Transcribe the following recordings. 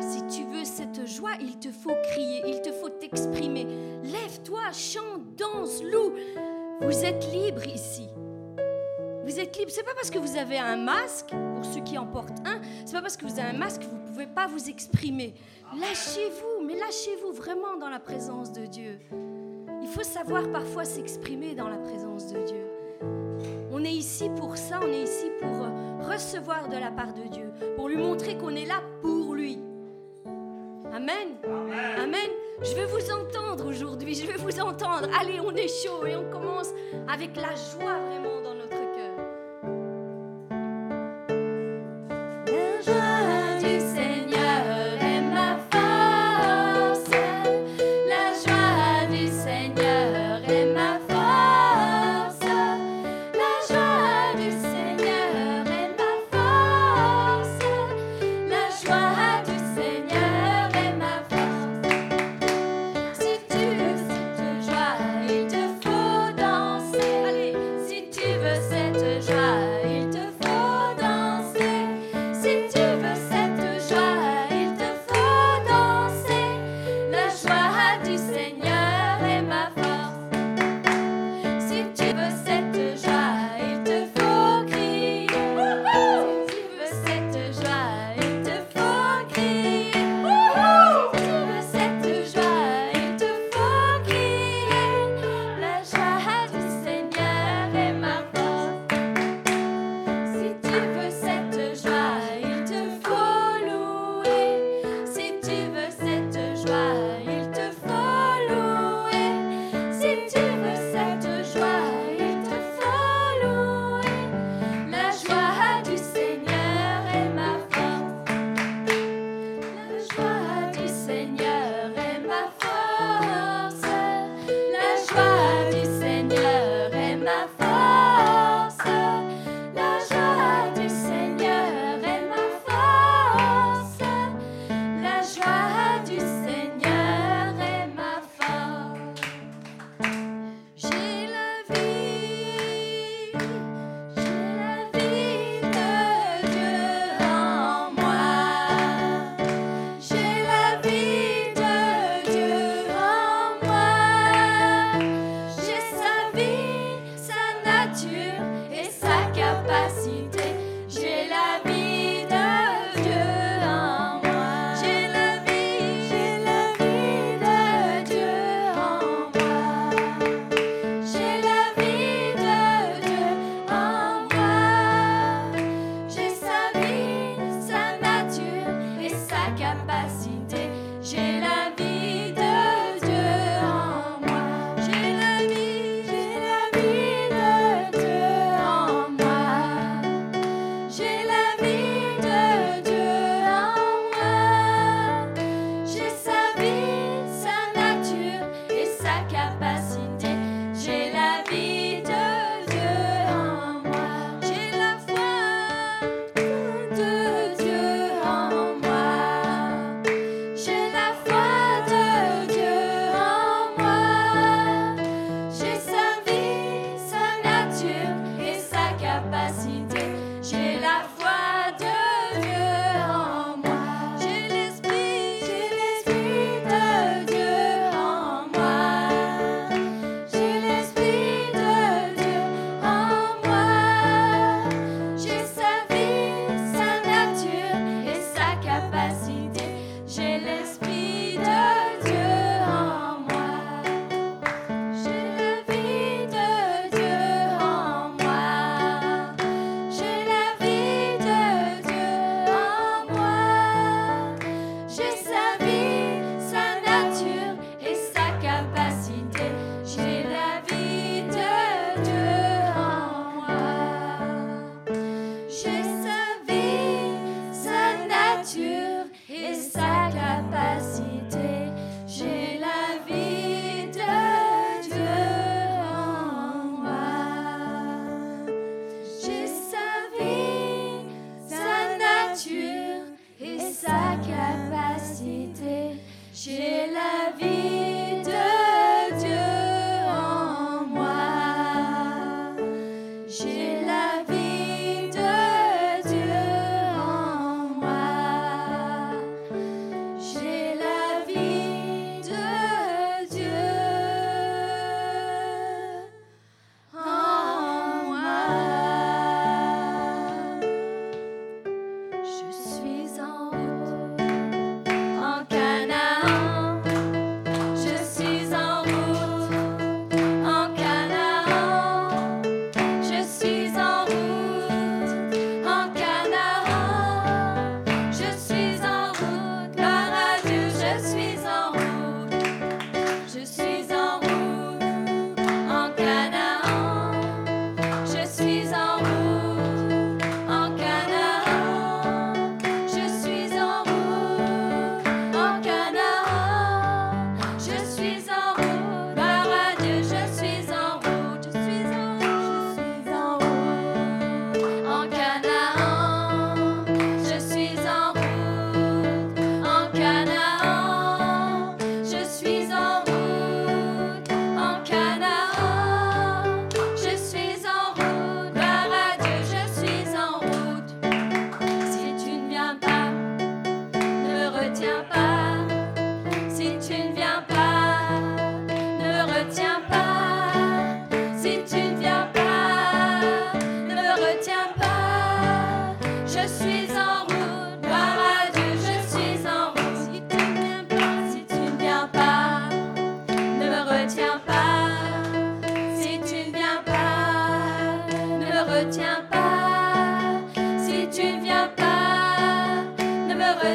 si tu veux cette joie, il te faut crier, il te faut t'exprimer. Lève-toi, chante, danse, loue. Vous êtes libre ici. Vous êtes libre. C'est pas parce que vous avez un masque, pour ceux qui en portent un, c'est pas parce que vous avez un masque que vous ne pouvez pas vous exprimer. Lâchez-vous, mais lâchez-vous vraiment dans la présence de Dieu. Il faut savoir parfois s'exprimer dans la présence de Dieu. On est ici pour ça, on est ici pour recevoir de la part de Dieu, pour lui montrer qu'on est là pour Amen. Amen. Amen. Je veux vous entendre aujourd'hui. Je veux vous entendre. Allez, on est chaud et on commence avec la joie vraiment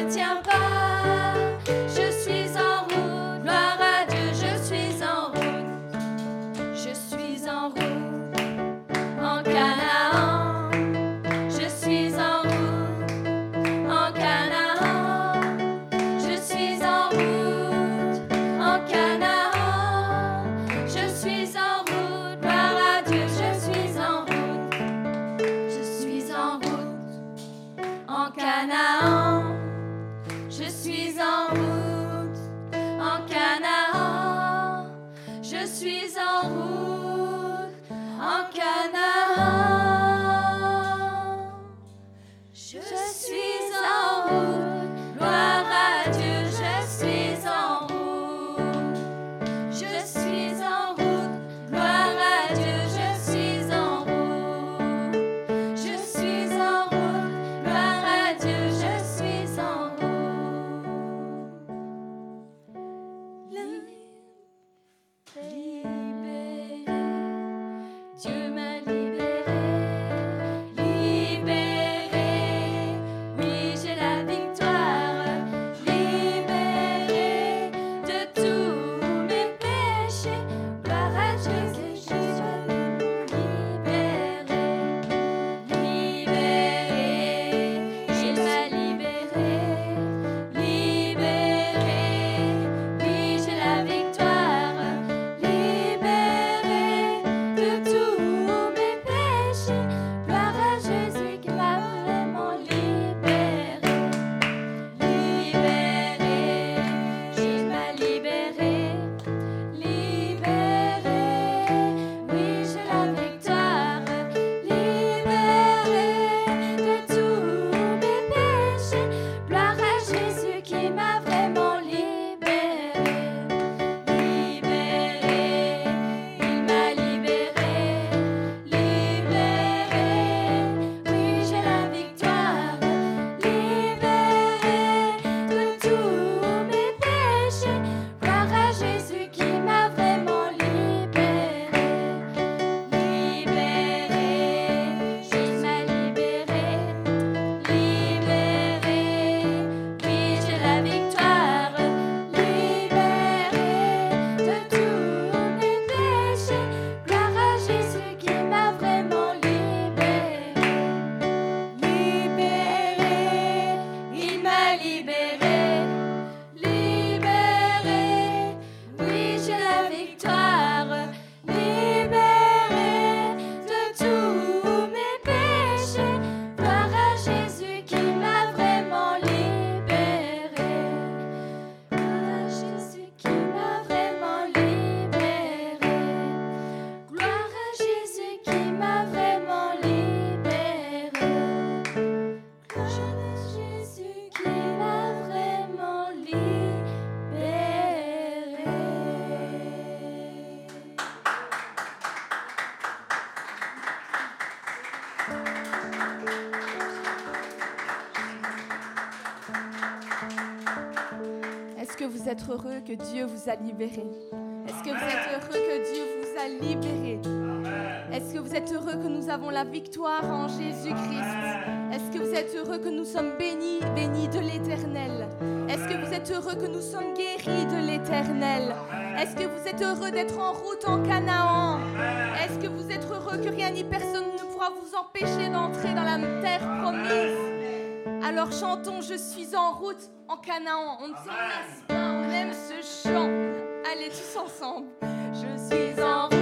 城墙。Dieu vous a libéré. Est-ce que vous êtes heureux que Dieu vous a libéré? Est-ce que vous êtes heureux que nous avons la victoire en Jésus-Christ? Est-ce que vous êtes heureux que nous sommes bénis, bénis de l'Éternel? Est-ce que vous êtes heureux que nous sommes guéris de l'Éternel? Est-ce que vous êtes heureux d'être en route en Canaan? Est-ce que vous êtes heureux que rien ni personne ne pourra vous empêcher d'entrer dans la terre promise? Alors chantons, je suis en route en Canaan. On ne s'en lasse pas, on aime ce chant. Allez tous ensemble. Je suis en route.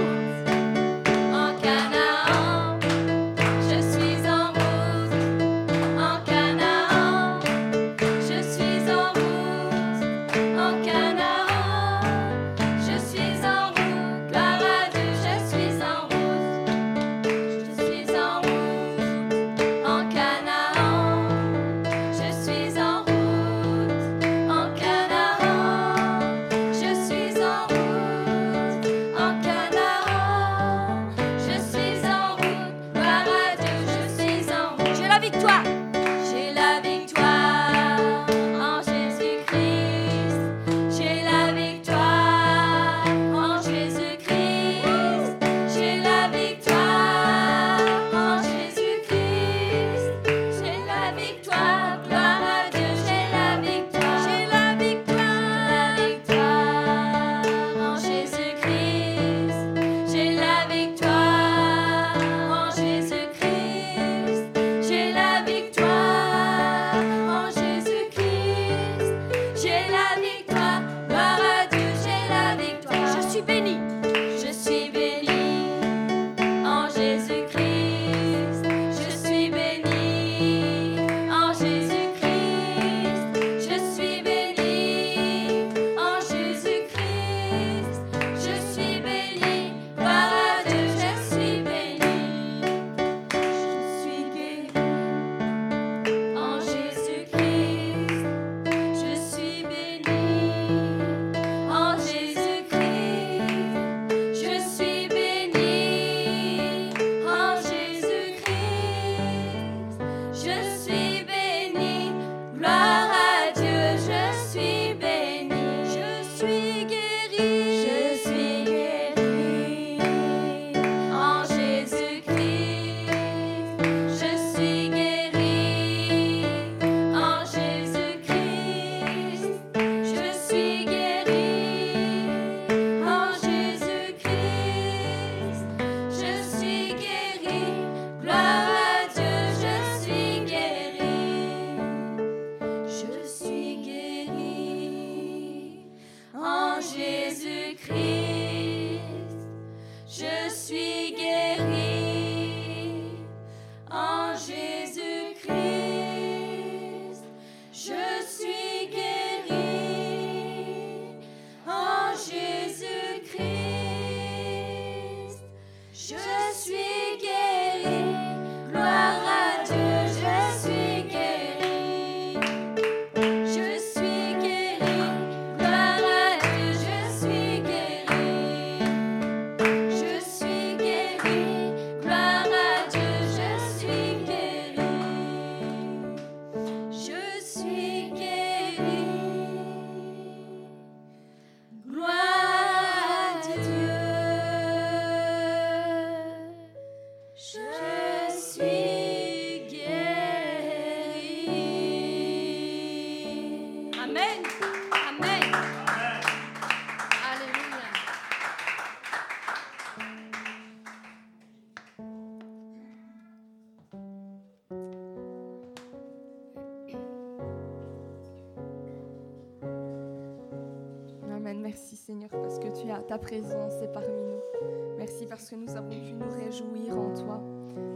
Ta présence est parmi nous. Merci parce que nous avons pu nous réjouir en toi.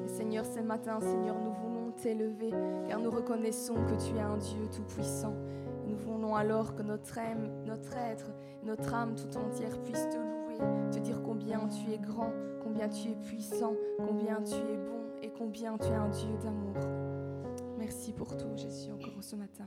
Seigneur, ce matin, Seigneur, nous voulons t'élever car nous reconnaissons que tu es un Dieu tout-puissant. Nous voulons alors que notre âme, notre être, notre âme tout entière puisse te louer, te dire combien tu es grand, combien tu es puissant, combien tu es bon et combien tu es un Dieu d'amour. Merci pour tout, Jésus, encore ce matin.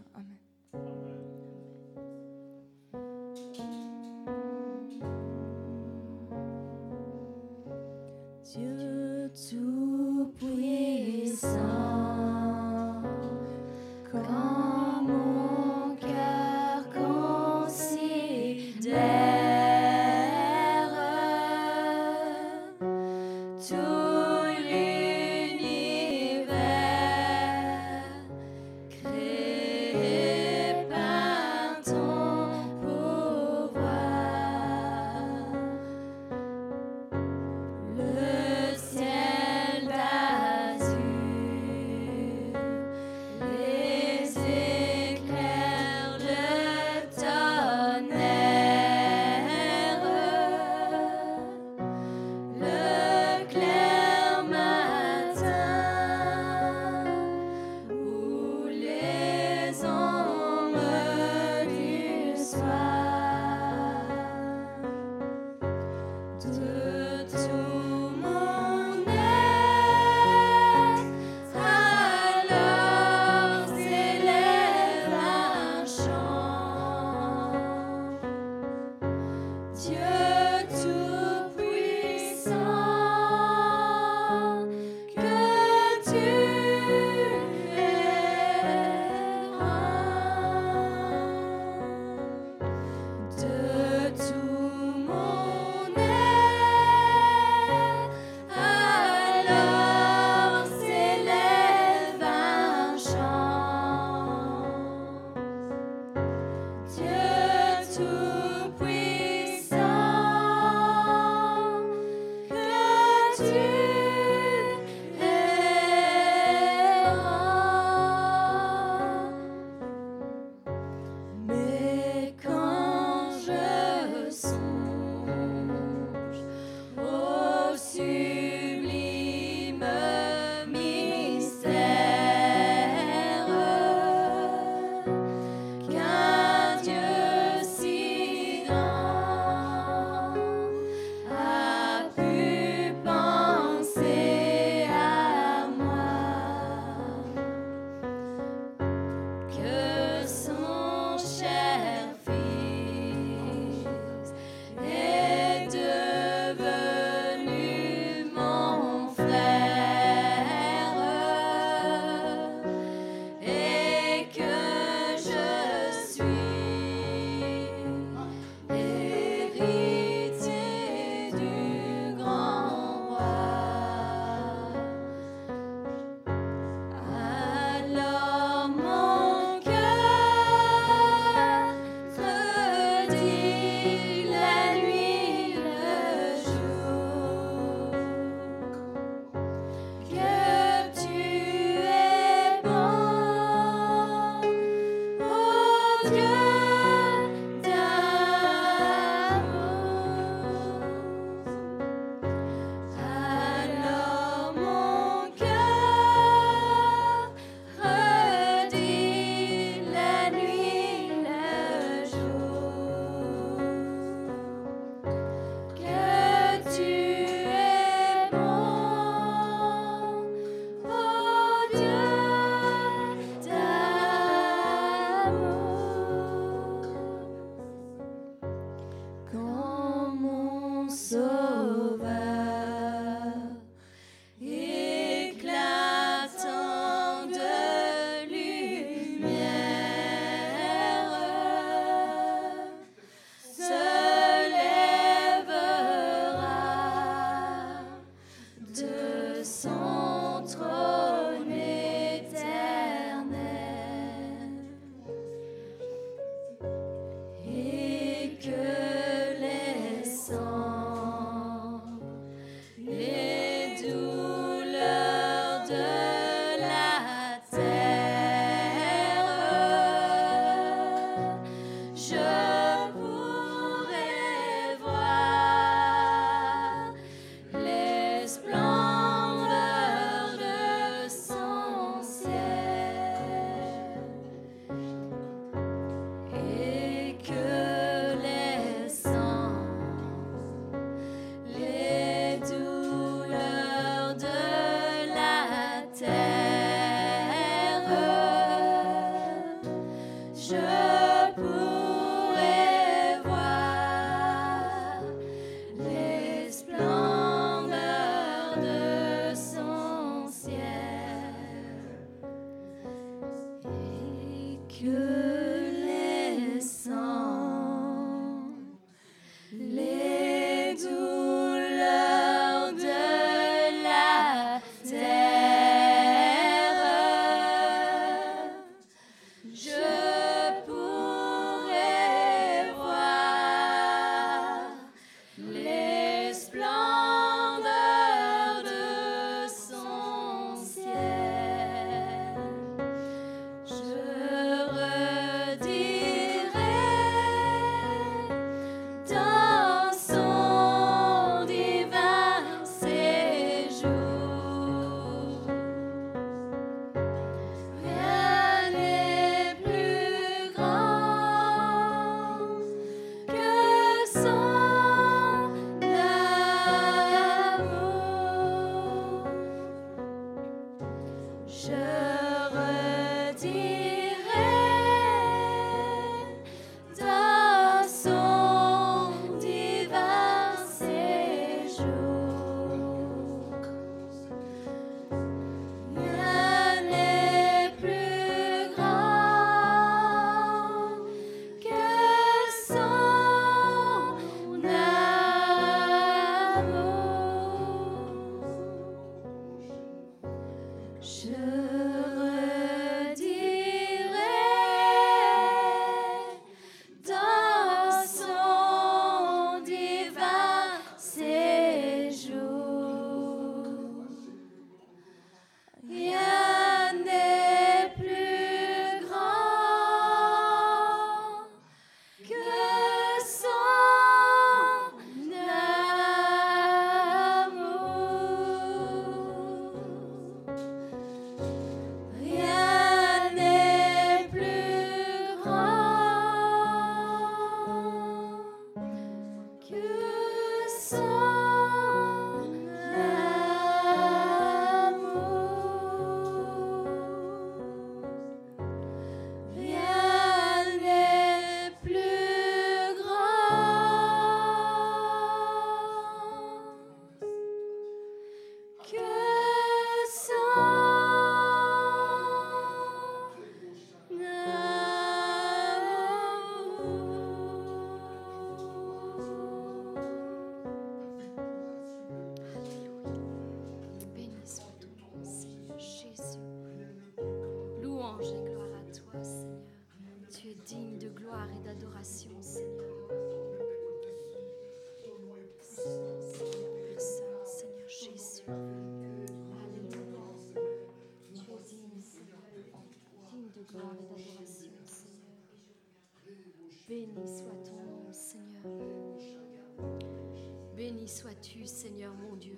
Seigneur mon Dieu.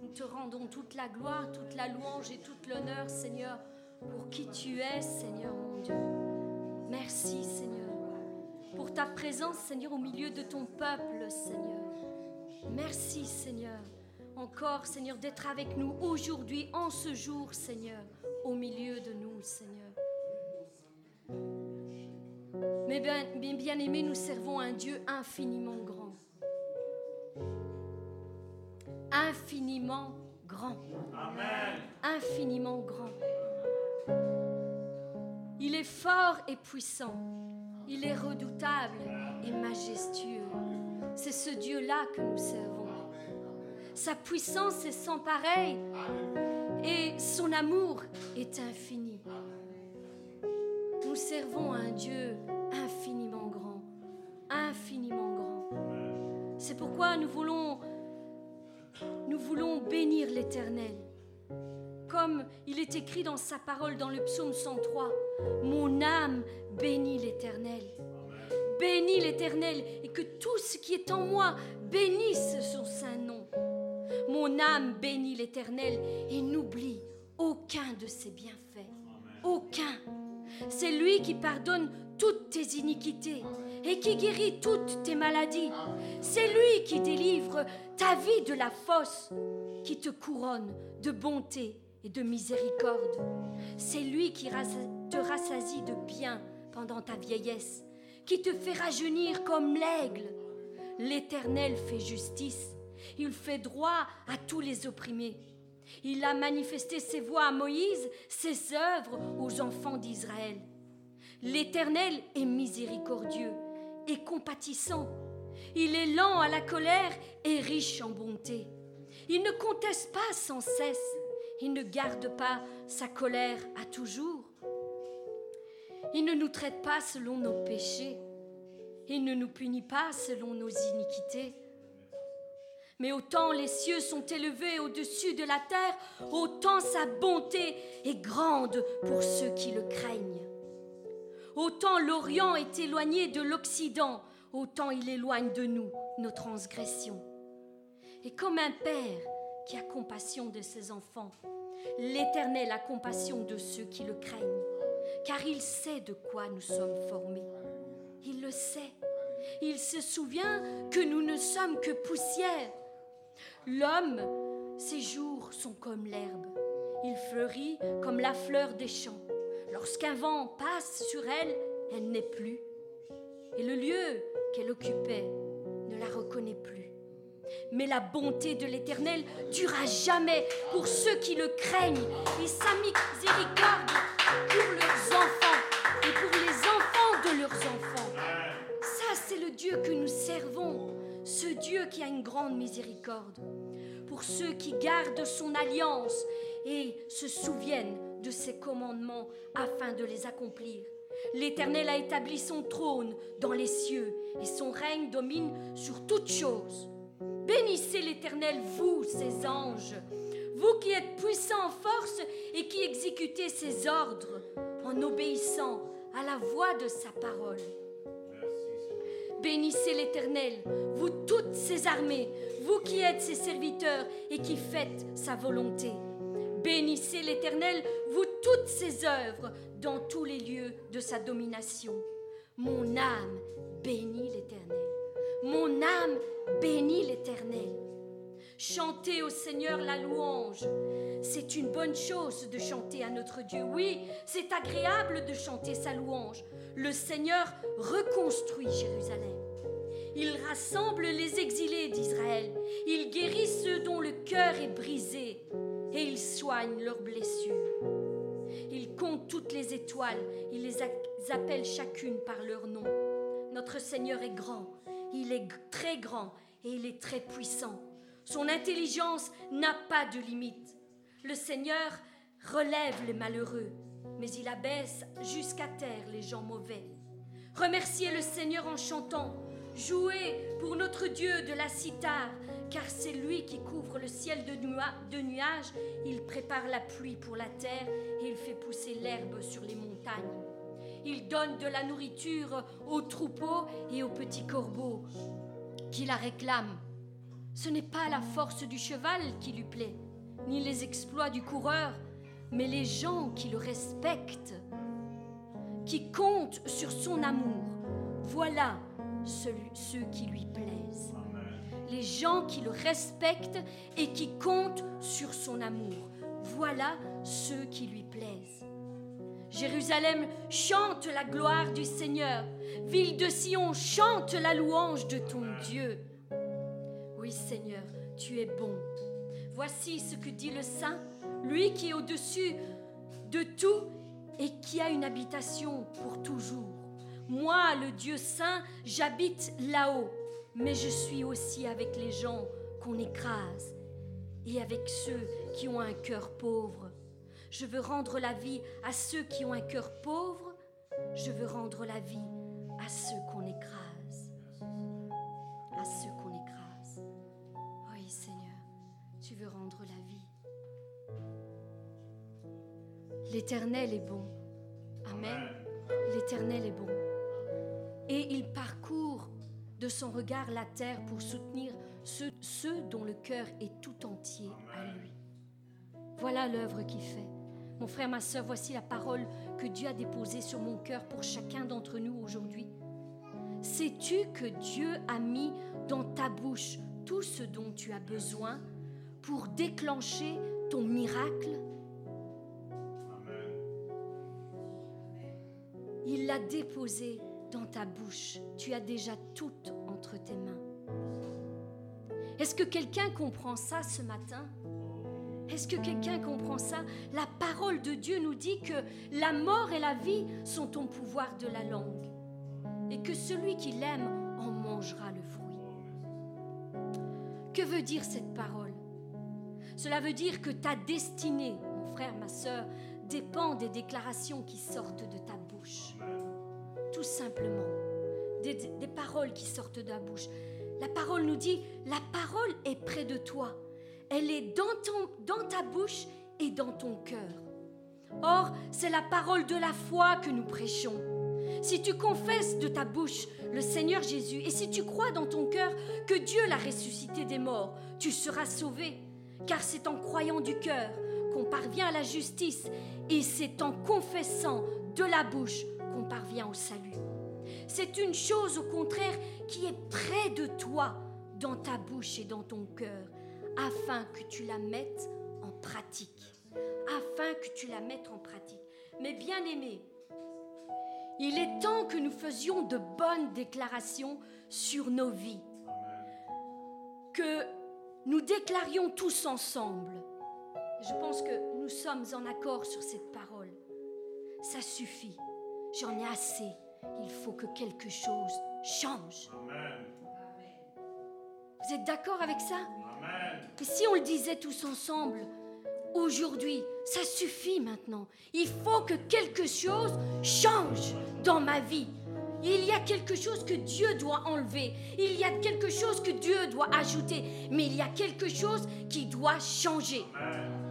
Nous te rendons toute la gloire, toute la louange et toute l'honneur, Seigneur, pour qui tu es, Seigneur mon Dieu. Merci, Seigneur, pour ta présence, Seigneur, au milieu de ton peuple, Seigneur. Merci, Seigneur, encore, Seigneur, d'être avec nous aujourd'hui, en ce jour, Seigneur, au milieu de nous, Seigneur. Mais bien, mes bien-aimés, nous servons un Dieu infiniment Infiniment grand. Infiniment grand. Il est fort et puissant. Il est redoutable et majestueux. C'est ce Dieu-là que nous servons. Sa puissance est sans pareil et son amour est infini. Nous servons un Dieu infiniment grand, infiniment grand. C'est pourquoi nous voulons, voulons bénir l'Éternel. Comme il est écrit dans sa parole dans le psaume 103, Mon âme bénit l'Éternel. Bénis l'Éternel et que tout ce qui est en moi bénisse son saint nom. Mon âme bénit l'Éternel et n'oublie aucun de ses bienfaits. Aucun. C'est lui qui pardonne toutes tes iniquités et qui guérit toutes tes maladies. C'est lui qui délivre ta vie de la fosse, qui te couronne de bonté et de miséricorde. C'est lui qui te rassasie de bien pendant ta vieillesse, qui te fait rajeunir comme l'aigle. L'Éternel fait justice, il fait droit à tous les opprimés. Il a manifesté ses voies à Moïse, ses œuvres aux enfants d'Israël. L'Éternel est miséricordieux compatissant. Il est lent à la colère et riche en bonté. Il ne conteste pas sans cesse. Il ne garde pas sa colère à toujours. Il ne nous traite pas selon nos péchés. Il ne nous punit pas selon nos iniquités. Mais autant les cieux sont élevés au-dessus de la terre, autant sa bonté est grande pour ceux qui le craignent. Autant l'Orient est éloigné de l'Occident, autant il éloigne de nous nos transgressions. Et comme un père qui a compassion de ses enfants, l'Éternel a compassion de ceux qui le craignent, car il sait de quoi nous sommes formés. Il le sait. Il se souvient que nous ne sommes que poussière. L'homme, ses jours sont comme l'herbe. Il fleurit comme la fleur des champs. Lorsqu'un vent passe sur elle, elle n'est plus. Et le lieu qu'elle occupait ne la reconnaît plus. Mais la bonté de l'Éternel durera jamais pour ceux qui le craignent et sa miséricorde pour leurs enfants et pour les enfants de leurs enfants. Ça, c'est le Dieu que nous servons, ce Dieu qui a une grande miséricorde. Pour ceux qui gardent son alliance et se souviennent de ses commandements afin de les accomplir. L'Éternel a établi son trône dans les cieux et son règne domine sur toutes choses. Bénissez l'Éternel, vous, ses anges, vous qui êtes puissants en force et qui exécutez ses ordres en obéissant à la voix de sa parole. Bénissez l'Éternel, vous toutes ses armées, vous qui êtes ses serviteurs et qui faites sa volonté. Bénissez l'Éternel, vous toutes ses œuvres dans tous les lieux de sa domination. Mon âme bénit l'Éternel. Mon âme bénit l'Éternel. Chantez au Seigneur la louange. C'est une bonne chose de chanter à notre Dieu. Oui, c'est agréable de chanter sa louange. Le Seigneur reconstruit Jérusalem. Il rassemble les exilés d'Israël. Il guérit ceux dont le cœur est brisé et il soigne leurs blessures. Il compte toutes les étoiles, il les appelle chacune par leur nom. Notre Seigneur est grand, il est très grand et il est très puissant. Son intelligence n'a pas de limite. Le Seigneur relève les malheureux, mais il abaisse jusqu'à terre les gens mauvais. Remerciez le Seigneur en chantant. Jouez pour notre Dieu de la cithare, car c'est lui qui couvre le ciel de, nuages, il prépare la pluie pour la terre et il fait pousser l'herbe sur les montagnes. Il donne de la nourriture aux troupeaux et aux petits corbeaux qui la réclament. Ce n'est pas la force du cheval qui lui plaît, ni les exploits du coureur, mais les gens qui le respectent, qui comptent sur son amour. Voilà ceux qui lui plaisent les gens qui le respectent et qui comptent sur son amour. Voilà ceux qui lui plaisent. Jérusalem chante la gloire du Seigneur. Ville de Sion, chante la louange de ton Dieu. Oui Seigneur, tu es bon. Voici ce que dit le Saint, lui qui est au-dessus de tout et qui a une habitation pour toujours. Moi, le Dieu Saint, j'habite là-haut mais je suis aussi avec les gens qu'on écrase et avec ceux qui ont un cœur pauvre. Je veux rendre la vie à ceux qui ont un cœur pauvre. Je veux rendre la vie à ceux qu'on écrase. À ceux qu'on écrase. Oui, Seigneur, tu veux rendre la vie. L'Éternel est bon. Amen. L'Éternel est bon. Et il parcourt de son regard la terre pour soutenir ceux, ceux dont le cœur est tout entier à lui. Voilà l'œuvre qu'il fait. Mon frère, ma soeur, voici la parole que Dieu a déposée sur mon cœur pour chacun d'entre nous aujourd'hui. Sais-tu que Dieu a mis dans ta bouche tout ce dont tu as besoin pour déclencher ton miracle? Il l'a déposé dans ta bouche. Tu as déjà tout entre tes mains. Est-ce que quelqu'un comprend ça ce matin? Est-ce que quelqu'un comprend ça? La parole de Dieu nous dit que la mort et la vie sont au pouvoir de la langue et que celui qui l'aime en mangera le fruit. Que veut dire cette parole? Cela veut dire que ta destinée, mon frère, ma soeur, dépend des déclarations qui sortent de ta bouche tout simplement. Des, paroles qui sortent de la bouche. La parole nous dit, la parole est près de toi. Elle est dans, ton, dans ta bouche et dans ton cœur. Or, c'est la parole de la foi que nous prêchons. Si tu confesses de ta bouche le Seigneur Jésus et si tu crois dans ton cœur que Dieu l'a ressuscité des morts, tu seras sauvé. Car c'est en croyant du cœur qu'on parvient à la justice et c'est en confessant de la bouche qu'on parvient au salut. C'est une chose au contraire qui est près de toi, dans ta bouche et dans ton cœur, afin que tu la mettes en pratique. Afin que tu la mettes en pratique. Mais bien aimé, il est temps que nous faisions de bonnes déclarations sur nos vies. Que nous déclarions tous ensemble, je pense que nous sommes en accord sur cette parole, ça suffit, j'en ai assez, il faut que quelque chose change. Vous êtes d'accord avec ça? Et si on le disait tous ensemble, aujourd'hui, ça suffit maintenant. Il faut que quelque chose change dans ma vie. Il y a quelque chose que Dieu doit enlever. Il y a quelque chose que Dieu doit ajouter. Mais il y a quelque chose qui doit changer.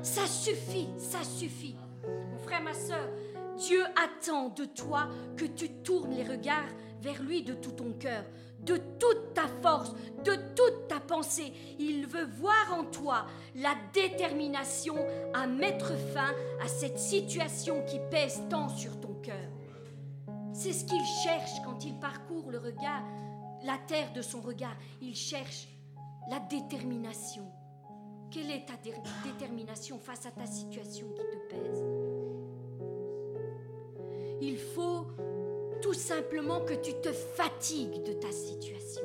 Ça suffit, ça suffit. Mon frère, ma soeur, Dieu attend de toi que tu tournes les regards vers lui de tout ton cœur, de toute ta force, de toute ta pensée. Il veut voir en toi la détermination à mettre fin à cette situation qui pèse tant sur ton cœur. C'est ce qu'il cherche quand il parcourt le regard, la terre de son regard. Il cherche la détermination. Quelle est ta détermination face à ta situation qui te pèse? Il faut tout simplement que tu te fatigues de ta situation.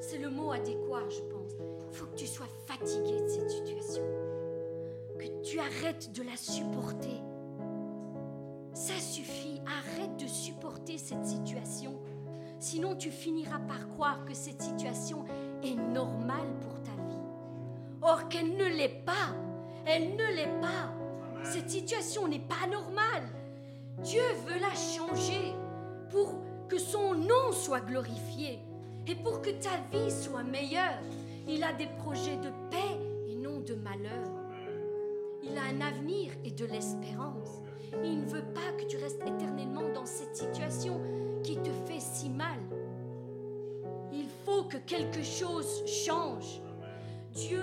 C'est le mot adéquat, je pense. Il faut que tu sois fatigué de cette situation. Que tu arrêtes de la supporter. Ça suffit, arrête de supporter cette situation. Sinon, tu finiras par croire que cette situation est normale pour ta vie. Or qu'elle ne l'est pas. Elle ne l'est pas. Cette situation n'est pas normale. Dieu veut la changer pour que son nom soit glorifié et pour que ta vie soit meilleure. Il a des projets de paix et non de malheur. Il a un avenir et de l'espérance. Il ne veut pas que tu restes éternellement dans cette situation qui te fait si mal. Il faut que quelque chose change. Dieu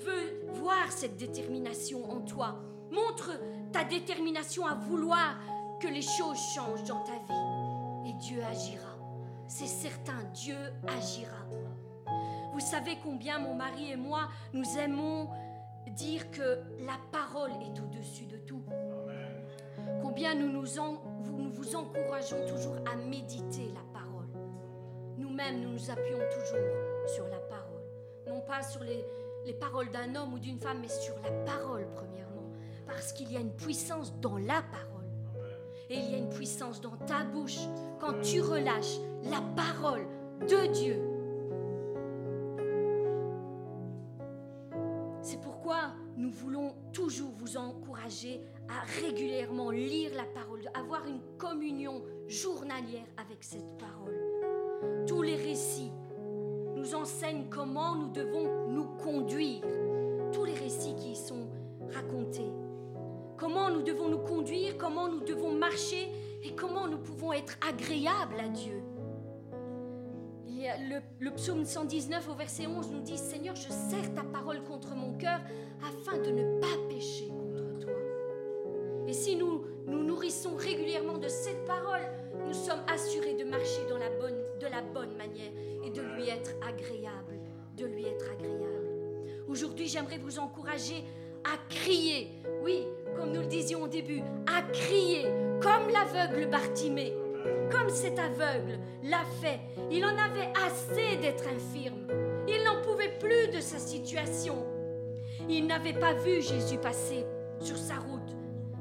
veut voir cette détermination en toi. Montre ta détermination à vouloir que les choses changent dans ta vie et Dieu agira. C'est certain, Dieu agira. Vous savez combien mon mari et moi, nous aimons dire que la parole est au-dessus de tout. Combien nous, nous, nous vous encourageons toujours à méditer la parole. Nous-mêmes, nous nous appuyons toujours sur la parole. Non pas sur les, les paroles d'un homme ou d'une femme, mais sur la parole premièrement. Parce qu'il y a une puissance dans la parole. Et il y a une puissance dans ta bouche quand tu relâches la parole de Dieu. C'est pourquoi nous voulons toujours vous encourager à régulièrement lire la parole, avoir une communion journalière avec cette parole. Tous les récits nous enseignent comment nous devons nous conduire. Tous les récits qui y sont racontés comment nous devons nous conduire, comment nous devons marcher et comment nous pouvons être agréables à Dieu. le, psaume 119 au verset 11 nous dit, Seigneur, je serre ta parole contre mon cœur afin de ne pas pécher contre toi. Et si nous nous nourrissons régulièrement de cette parole, nous sommes assurés de marcher de la bonne manière et de lui être agréable, de lui être agréable. Aujourd'hui, j'aimerais vous encourager à crier, oui, comme nous le disions au début, à crier, comme l'aveugle Bartimée, comme cet aveugle l'a fait. Il en avait assez d'être infirme. Il n'en pouvait plus de sa situation. Il n'avait pas vu Jésus passer sur sa route,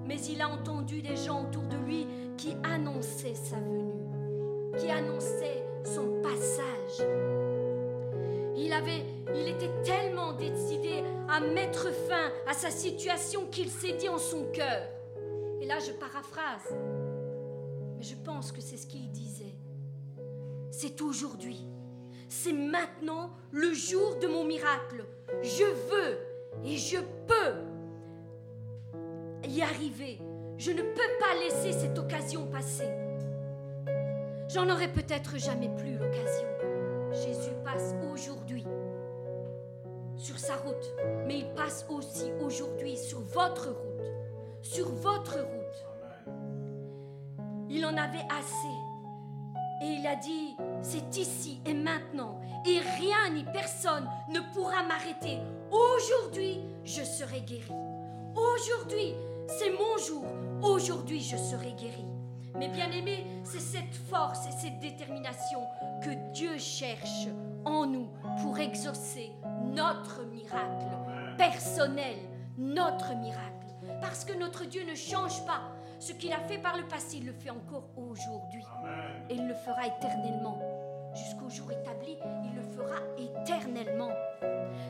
mais il a entendu des gens autour de lui qui annonçaient sa venue, qui annonçaient son passage. Il avait, il était tellement décidé à mettre fin à sa situation qu'il s'est dit en son cœur. Et là, je paraphrase, mais je pense que c'est ce qu'il disait. C'est aujourd'hui, c'est maintenant le jour de mon miracle. Je veux et je peux y arriver. Je ne peux pas laisser cette occasion passer. J'en aurai peut-être jamais plus l'occasion. Jésus passe aujourd'hui sur sa route, mais il passe aussi aujourd'hui sur votre route, sur votre route. Il en avait assez. Et il a dit, c'est ici et maintenant, et rien ni personne ne pourra m'arrêter. Aujourd'hui, je serai guéri. Aujourd'hui, c'est mon jour. Aujourd'hui, je serai guéri. Mais bien aimé, c'est cette force et cette détermination que Dieu cherche en nous pour exaucer notre miracle, personnel, notre miracle. Parce que notre Dieu ne change pas. Ce qu'il a fait par le passé, il le fait encore aujourd'hui. Et il le fera éternellement. Jusqu'au jour établi, il le fera éternellement.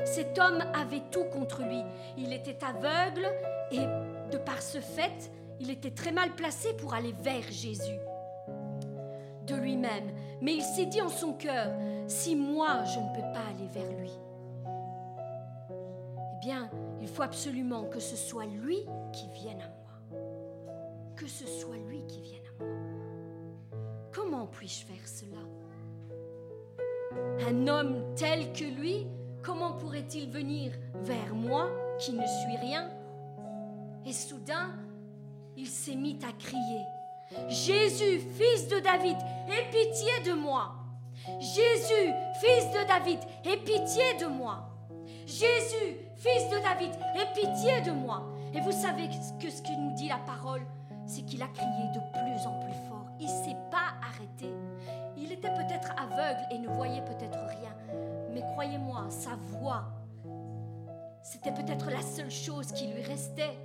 Cet homme avait tout contre lui. Il était aveugle et de par ce fait, il était très mal placé pour aller vers Jésus de lui-même. Mais il s'est dit en son cœur, si moi je ne peux pas aller vers lui, eh bien, il faut absolument que ce soit lui qui vienne à moi. Que ce soit lui qui vienne à moi. Comment puis-je faire cela? Un homme tel que lui, comment pourrait-il venir vers moi qui ne suis rien? Et soudain, il s'est mis à crier. Jésus, fils de David, aie pitié de moi. Jésus, fils de David, aie pitié de moi. Jésus, fils de David, aie pitié de moi. Et vous savez que ce que nous dit la parole, c'est qu'il a crié de plus en plus fort. Il ne s'est pas arrêté. Il était peut-être aveugle et ne voyait peut-être rien. Mais croyez-moi, sa voix, c'était peut-être la seule chose qui lui restait.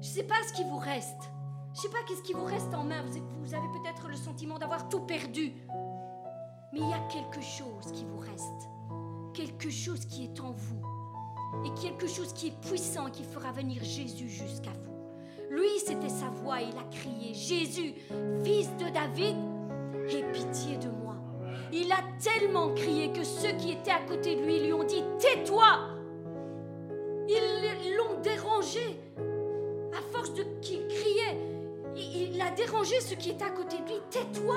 Je ne sais pas ce qui vous reste. Je sais pas qu'est-ce qui vous reste en main. Vous, avez peut-être le sentiment d'avoir tout perdu. Mais il y a quelque chose qui vous reste. Quelque chose qui est en vous. Et quelque chose qui est puissant, qui fera venir Jésus jusqu'à vous. Lui, c'était sa voix. Il a crié, Jésus, fils de David, aie pitié de moi. Il a tellement crié que ceux qui étaient à côté de lui lui ont dit, tais-toi. Ils l'ont dérangé. À force de criait, il, a dérangé ceux qui étaient à côté de lui. Tais-toi.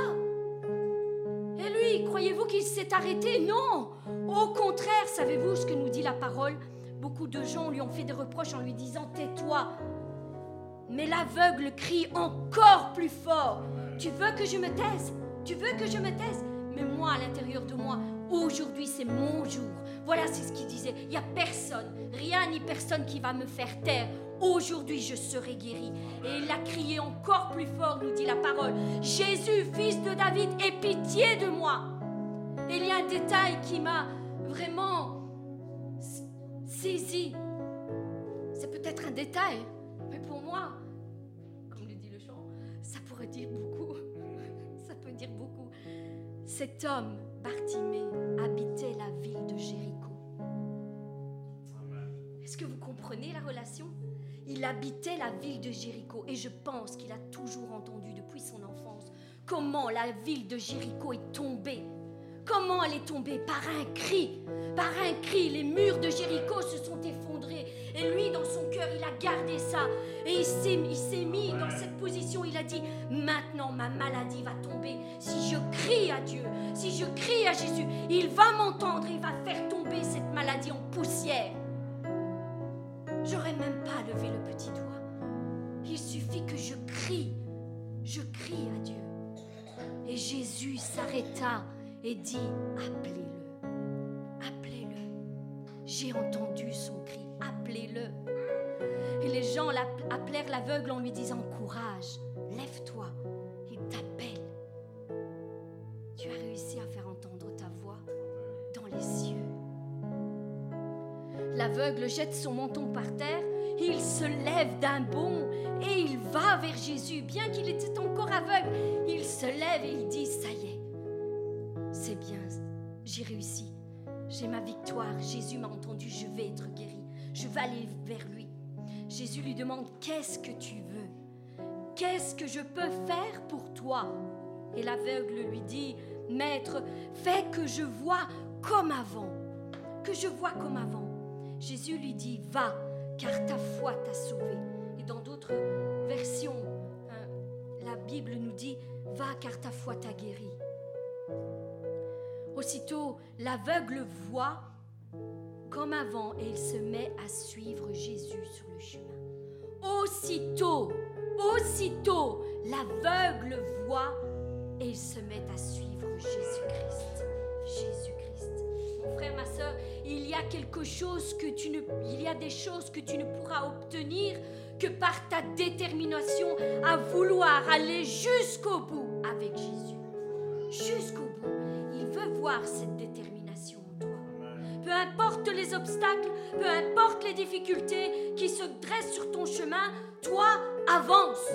Et lui, croyez-vous qu'il s'est arrêté? Non. Au contraire, savez-vous ce que nous dit la parole? Beaucoup de gens lui ont fait des reproches en lui disant Tais-toi. Mais l'aveugle crie encore plus fort Tu veux que je me taise? Tu veux que je me taise? Mais moi, à l'intérieur de moi, aujourd'hui, c'est mon jour. Voilà, c'est ce qu'il disait. Il n'y a personne, rien ni personne qui va me faire taire. Aujourd'hui, je serai guéri. Et il a crié encore plus fort, nous dit la parole. Jésus, fils de David, aie pitié de moi. Et il y a un détail qui m'a vraiment saisi. C'est peut-être un détail, mais pour moi, comme le dit le chant, ça pourrait dire beaucoup. Ça peut dire beaucoup. Cet homme, Bartimée, habitait la ville de Jéricho. Est-ce que vous comprenez la relation? Il habitait la ville de Jéricho et je pense qu'il a toujours entendu depuis son enfance comment la ville de Jéricho est tombée. Comment elle est tombée? Par un cri. Par un cri, les murs de Jéricho se sont effondrés. Et lui, dans son cœur, il a gardé ça. Et il s'est, mis dans cette position. Il a dit, maintenant ma maladie va tomber. Si je crie à Dieu, si je crie à Jésus, il va m'entendre. Il va faire tomber cette maladie en poussière. J'aurais même pas levé le petit doigt. Il suffit que je crie. Je crie à Dieu. Et Jésus s'arrêta et dit, appelez-le. Appelez-le. J'ai entendu son cri. Appelez-le. Et les gens appelèrent l'aveugle en lui disant, courage, lève-toi. Il t'appelle. Tu as réussi à faire entendre ta voix dans les cieux. L'aveugle jette son menton par terre, il se lève d'un bond et il va vers Jésus. Bien qu'il était encore aveugle, il se lève et il dit, ça y est, c'est bien, j'ai réussi, j'ai ma victoire, Jésus m'a entendu, je vais être guéri, je vais aller vers lui. Jésus lui demande, qu'est-ce que tu veux? Qu'est-ce que je peux faire pour toi? Et l'aveugle lui dit, Maître, fais que je vois comme avant, que je vois comme avant. Jésus lui dit, va, car ta foi t'a sauvé. Et dans d'autres versions, hein, la Bible nous dit, va, car ta foi t'a guéri. Aussitôt, l'aveugle voit comme avant et il se met à suivre Jésus sur le chemin. Aussitôt, aussitôt, l'aveugle voit et il se met à suivre. Jésus-Christ. Mon frère, ma soeur, il y a quelque chose que tu ne, il y a des choses que tu ne pourras obtenir que par ta détermination à vouloir aller jusqu'au bout avec Jésus. Jusqu'au bout. Il veut voir cette détermination en toi. Peu importe les obstacles, peu importe les difficultés qui se dressent sur ton chemin, toi, avance.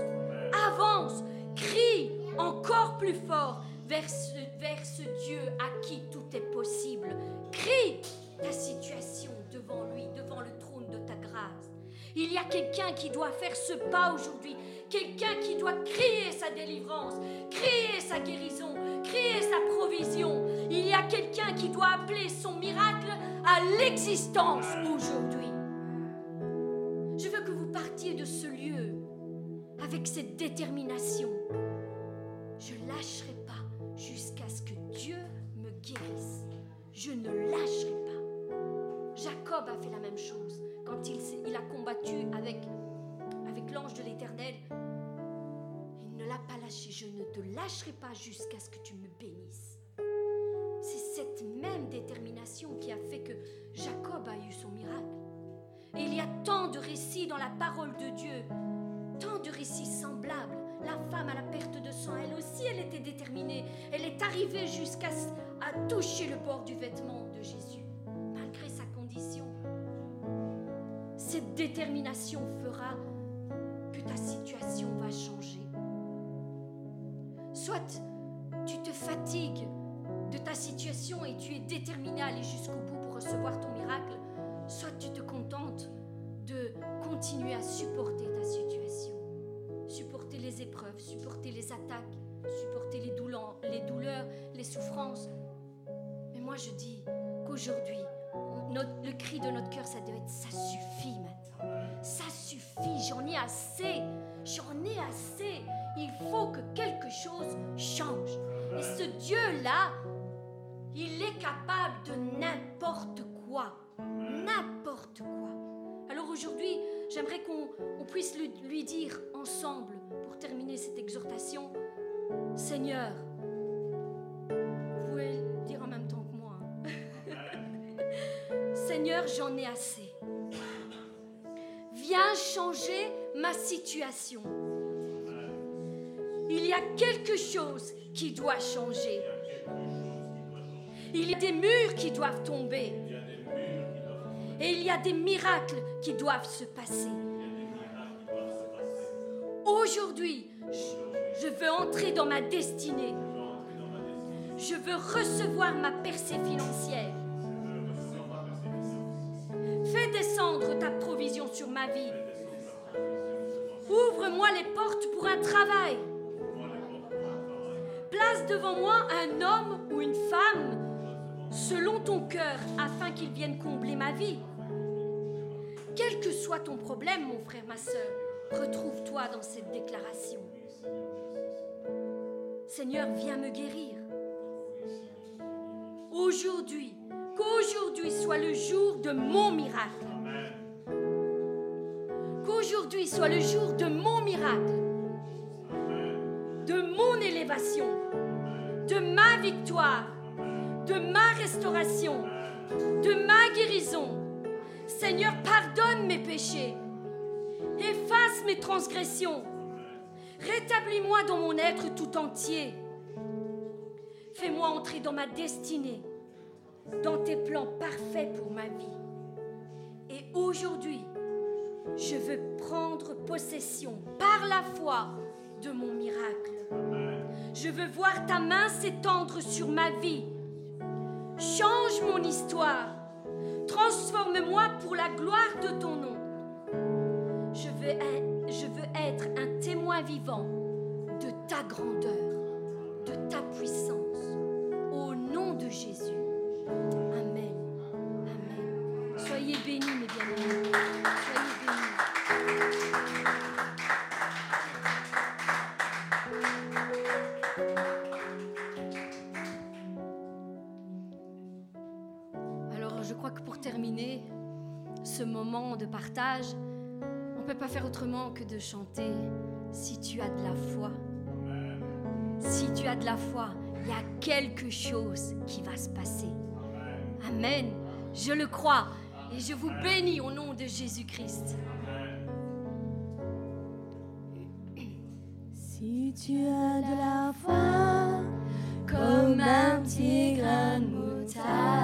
Avance. Crie encore plus fort vers ce, vers ce Dieu à qui tout est possible. Crie ta situation devant lui, devant le trône de ta grâce. Il y a quelqu'un qui doit faire ce pas aujourd'hui. Quelqu'un qui doit crier sa délivrance, crier sa guérison, crier sa provision. Il y a quelqu'un qui doit appeler son miracle à l'existence aujourd'hui. Je veux que vous partiez de ce lieu avec cette détermination. Je lâcherai pas jusqu'à ce que Dieu me guérisse. Je ne lâcherai pas. Jacob a fait la même chose quand il, a combattu avec, avec l'ange de l'Éternel. Il ne l'a pas lâché. Je ne te lâcherai pas jusqu'à ce que tu me bénisses. C'est cette même détermination qui a fait que Jacob a eu son miracle. Et il y a tant de récits dans la parole de Dieu, tant de récits semblables. La femme à la perte de sang, elle aussi, elle était déterminée. Elle est arrivée jusqu'à à toucher le bord du vêtement de Jésus, malgré sa condition. Cette détermination fera que ta situation va changer. Soit tu te fatigues de ta situation et tu es déterminé à aller jusqu'au bout pour recevoir ton miracle, soit tu te contentes de continuer à supporter ta situation, supporter les épreuves, supporter les attaques, supporter les, douleurs, les souffrances. Moi je dis qu'aujourd'hui, le cri de notre cœur, ça doit être ça suffit maintenant. Ça suffit, j'en ai assez, j'en ai assez. Il faut que quelque chose change. Et ce Dieu-là, il est capable de n'importe quoi. N'importe quoi. Alors aujourd'hui, j'aimerais qu'on on puisse lui, lui dire ensemble, pour terminer cette exhortation, Seigneur, Seigneur, j'en ai assez. Viens changer ma situation. Il y a quelque chose qui doit changer. Il y a des murs qui doivent tomber. Et il y a des miracles qui doivent se passer. Aujourd'hui, je- veux entrer dans ma destinée. Je veux recevoir ma percée financière. Fais descendre ta provision sur ma vie. Ouvre-moi les portes pour un travail. Place devant moi un homme ou une femme selon ton cœur afin qu'il vienne combler ma vie. Quel que soit ton problème, mon frère, ma sœur, retrouve-toi dans cette déclaration. Seigneur, viens me guérir. Aujourd'hui, qu'aujourd'hui soit le jour de mon miracle. Qu'aujourd'hui soit le jour de mon miracle, de mon élévation, de ma victoire, de ma restauration, de ma guérison. Seigneur, pardonne mes péchés, efface mes transgressions, rétablis-moi dans mon être tout entier. Fais-moi entrer dans ma destinée, dans tes plans parfaits pour ma vie. Et aujourd'hui, je veux prendre possession par la foi de mon miracle. Je veux voir ta main s'étendre sur ma vie. Change mon histoire. Transforme-moi pour la gloire de ton nom. Je veux, être, je veux être un témoin vivant de ta grandeur, de ta puissance. Au nom de Jésus. Amen. Amen. Soyez bénis, mes bien-aimés. Soyez bénis. Alors, je crois que pour terminer ce moment de partage, on ne peut pas faire autrement que de chanter Si tu as de la foi. Si tu as de la foi, il y a quelque chose qui va se passer. Amen. Je le crois et je vous bénis au nom de Jésus-Christ. Si tu as de la foi, comme un petit grain de moutarde,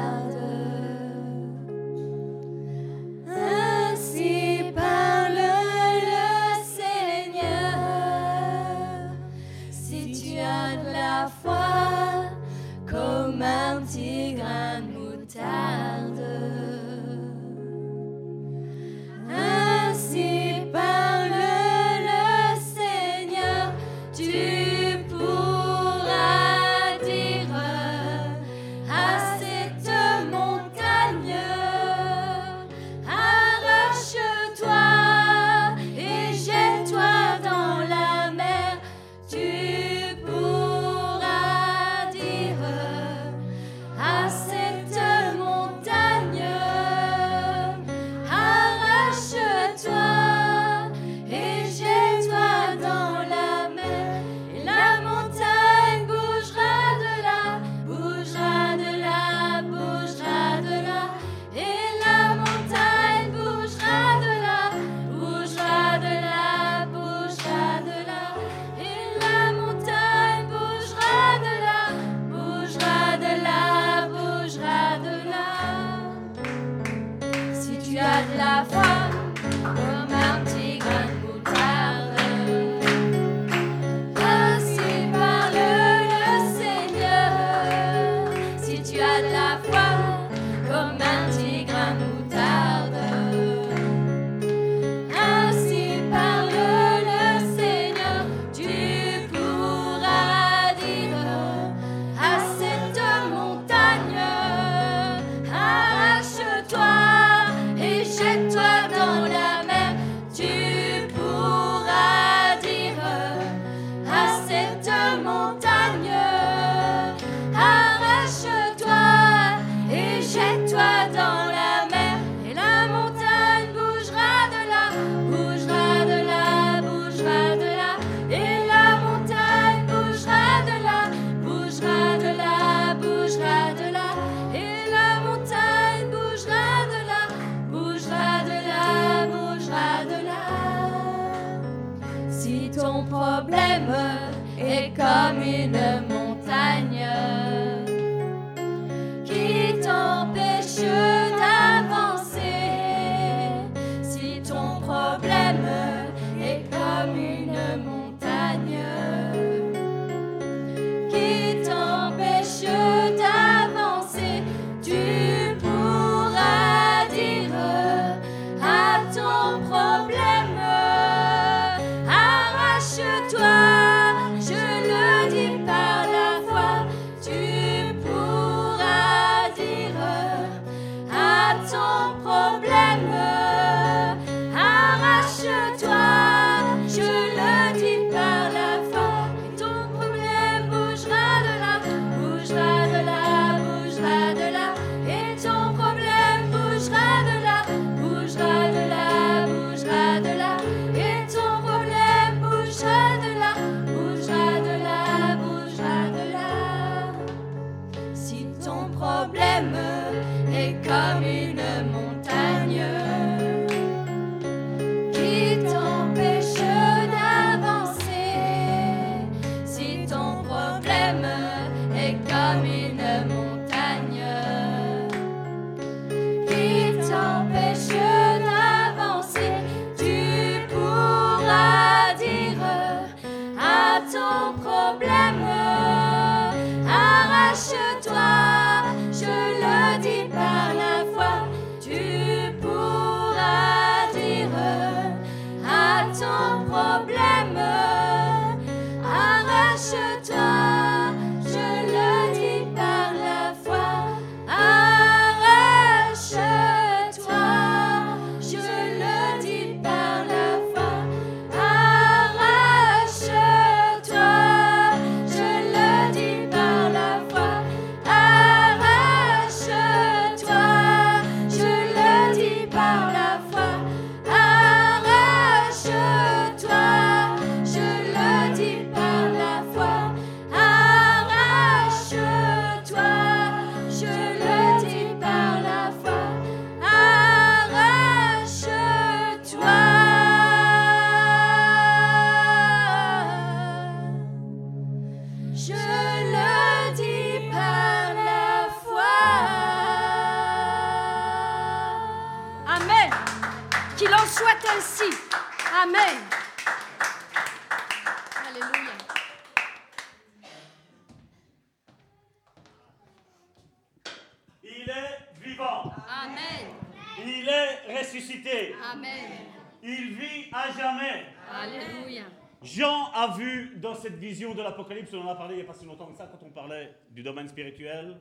l'Apocalypse, on en a parlé il n'y a pas si longtemps que ça, quand on parlait du domaine spirituel,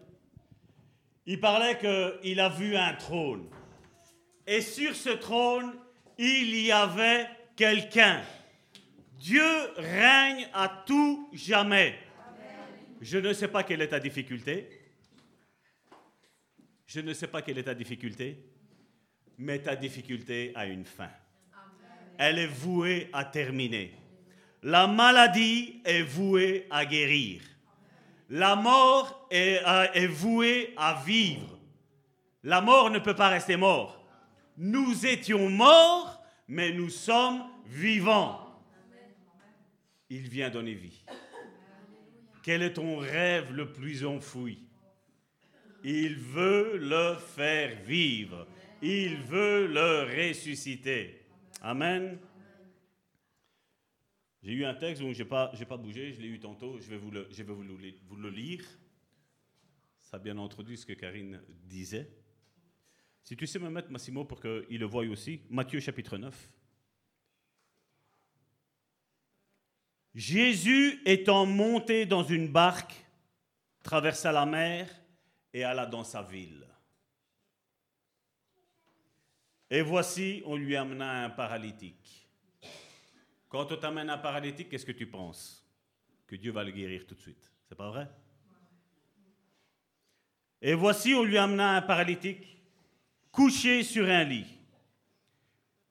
il parlait qu'il a vu un trône. Et sur ce trône, il y avait quelqu'un. Dieu règne à tout jamais. Je ne sais pas quelle est ta difficulté. Je ne sais pas quelle est ta difficulté, mais ta difficulté a une fin. Elle est vouée à terminer. La maladie est vouée à guérir. La mort est, euh, est vouée à vivre. La mort ne peut pas rester mort. Nous étions morts, mais nous sommes vivants. Il vient donner vie. Quel est ton rêve le plus enfoui? Il veut le faire vivre. Il veut le ressusciter. Amen. J'ai eu un texte dont je n'ai pas, pas bougé, je l'ai eu tantôt, je vais, vous le, je vais vous le, vous le lire. Ça a bien introduit ce que Karine disait. Si tu sais me mettre, Massimo, pour qu'il le voie aussi, Matthieu chapitre 9. Jésus étant monté dans une barque, traversa la mer et alla dans sa ville. Et voici, on lui amena un paralytique. Quand on t'amène un paralytique, qu'est-ce que tu penses? Que Dieu va le guérir tout de suite. C'est pas vrai? Et voici, on lui amena un paralytique couché sur un lit.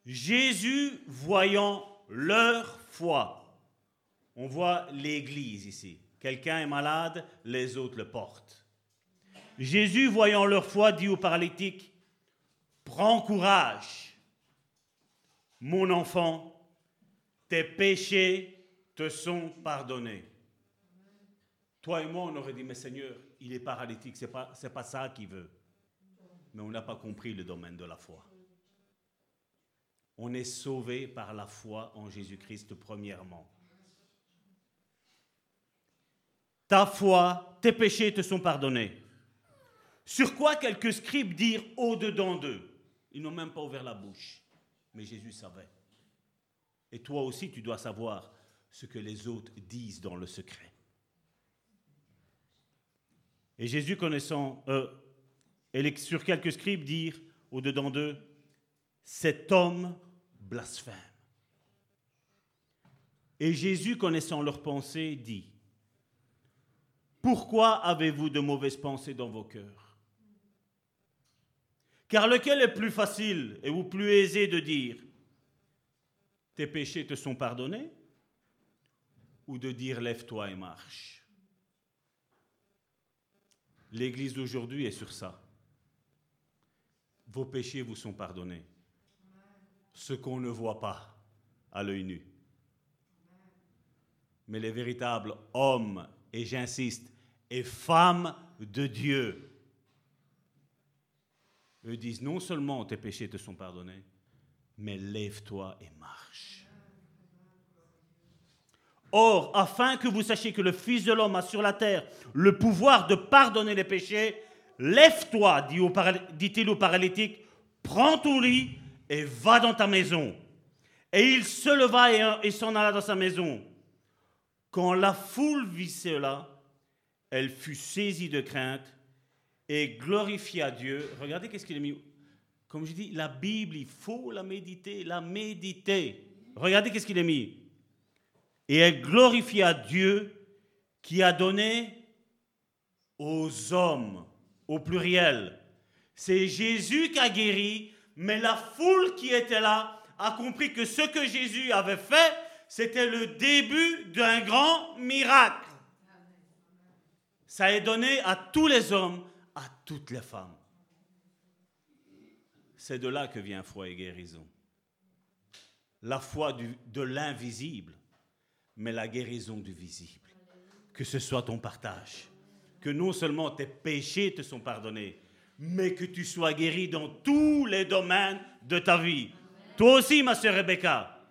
Jésus, voyant leur foi, on voit l'Église ici. Quelqu'un est malade, les autres le portent. Jésus, voyant leur foi, dit au paralytique, Prends courage, mon enfant, tes péchés te sont pardonnés. Toi et moi, on aurait dit, mais Seigneur, il est paralytique, ce n'est pas, c'est pas ça qu'il veut. Mais on n'a pas compris le domaine de la foi. On est sauvé par la foi en Jésus-Christ premièrement. Ta foi, tes péchés te sont pardonnés. Sur quoi quelques scribes dirent au-dedans d'eux Ils n'ont même pas ouvert la bouche. Mais Jésus savait. Et toi aussi, tu dois savoir ce que les autres disent dans le secret. Et Jésus, connaissant, euh, et sur quelques scribes, dirent au-dedans d'eux, cet homme blasphème. Et Jésus, connaissant leurs pensées, dit, Pourquoi avez-vous de mauvaises pensées dans vos cœurs? Car lequel est plus facile et ou plus aisé de dire, Tes péchés te sont pardonnés ou de dire, Lève-toi et marche L'Église d'aujourd'hui est sur ça. Vos péchés vous sont pardonnés ce qu'on ne voit pas à l'œil nu. Mais les véritables hommes, et j'insiste, et femmes de Dieu, eux disent non seulement tes péchés te sont pardonnés, mais lève-toi et marche. Or, afin que vous sachiez que le Fils de l'homme a sur la terre le pouvoir de pardonner les péchés, lève-toi, dit-il au paralytique, prends ton lit et va dans ta maison. Et il se leva et, s'en alla dans sa maison. Quand la foule vit cela, elle fut saisie de crainte et glorifia Dieu. Regardez qu'est-ce qu'il a mis. Comme je dis, la Bible, il faut la méditer, la méditer. Regardez qu'est-ce qu'il a mis. Et elle glorifia Dieu qui a donné aux hommes, au pluriel. C'est Jésus qui a guéri, mais la foule qui était là a compris que ce que Jésus avait fait, c'était le début d'un grand miracle. Ça est donné à tous les hommes, à toutes les femmes. C'est de là que vient foi et guérison. La foi de l'invisible, mais la guérison du visible. Que ce soit ton partage. Que non seulement tes péchés te sont pardonnés, mais que tu sois guéri dans tous les domaines de ta vie. Toi aussi, ma sœur Rebecca.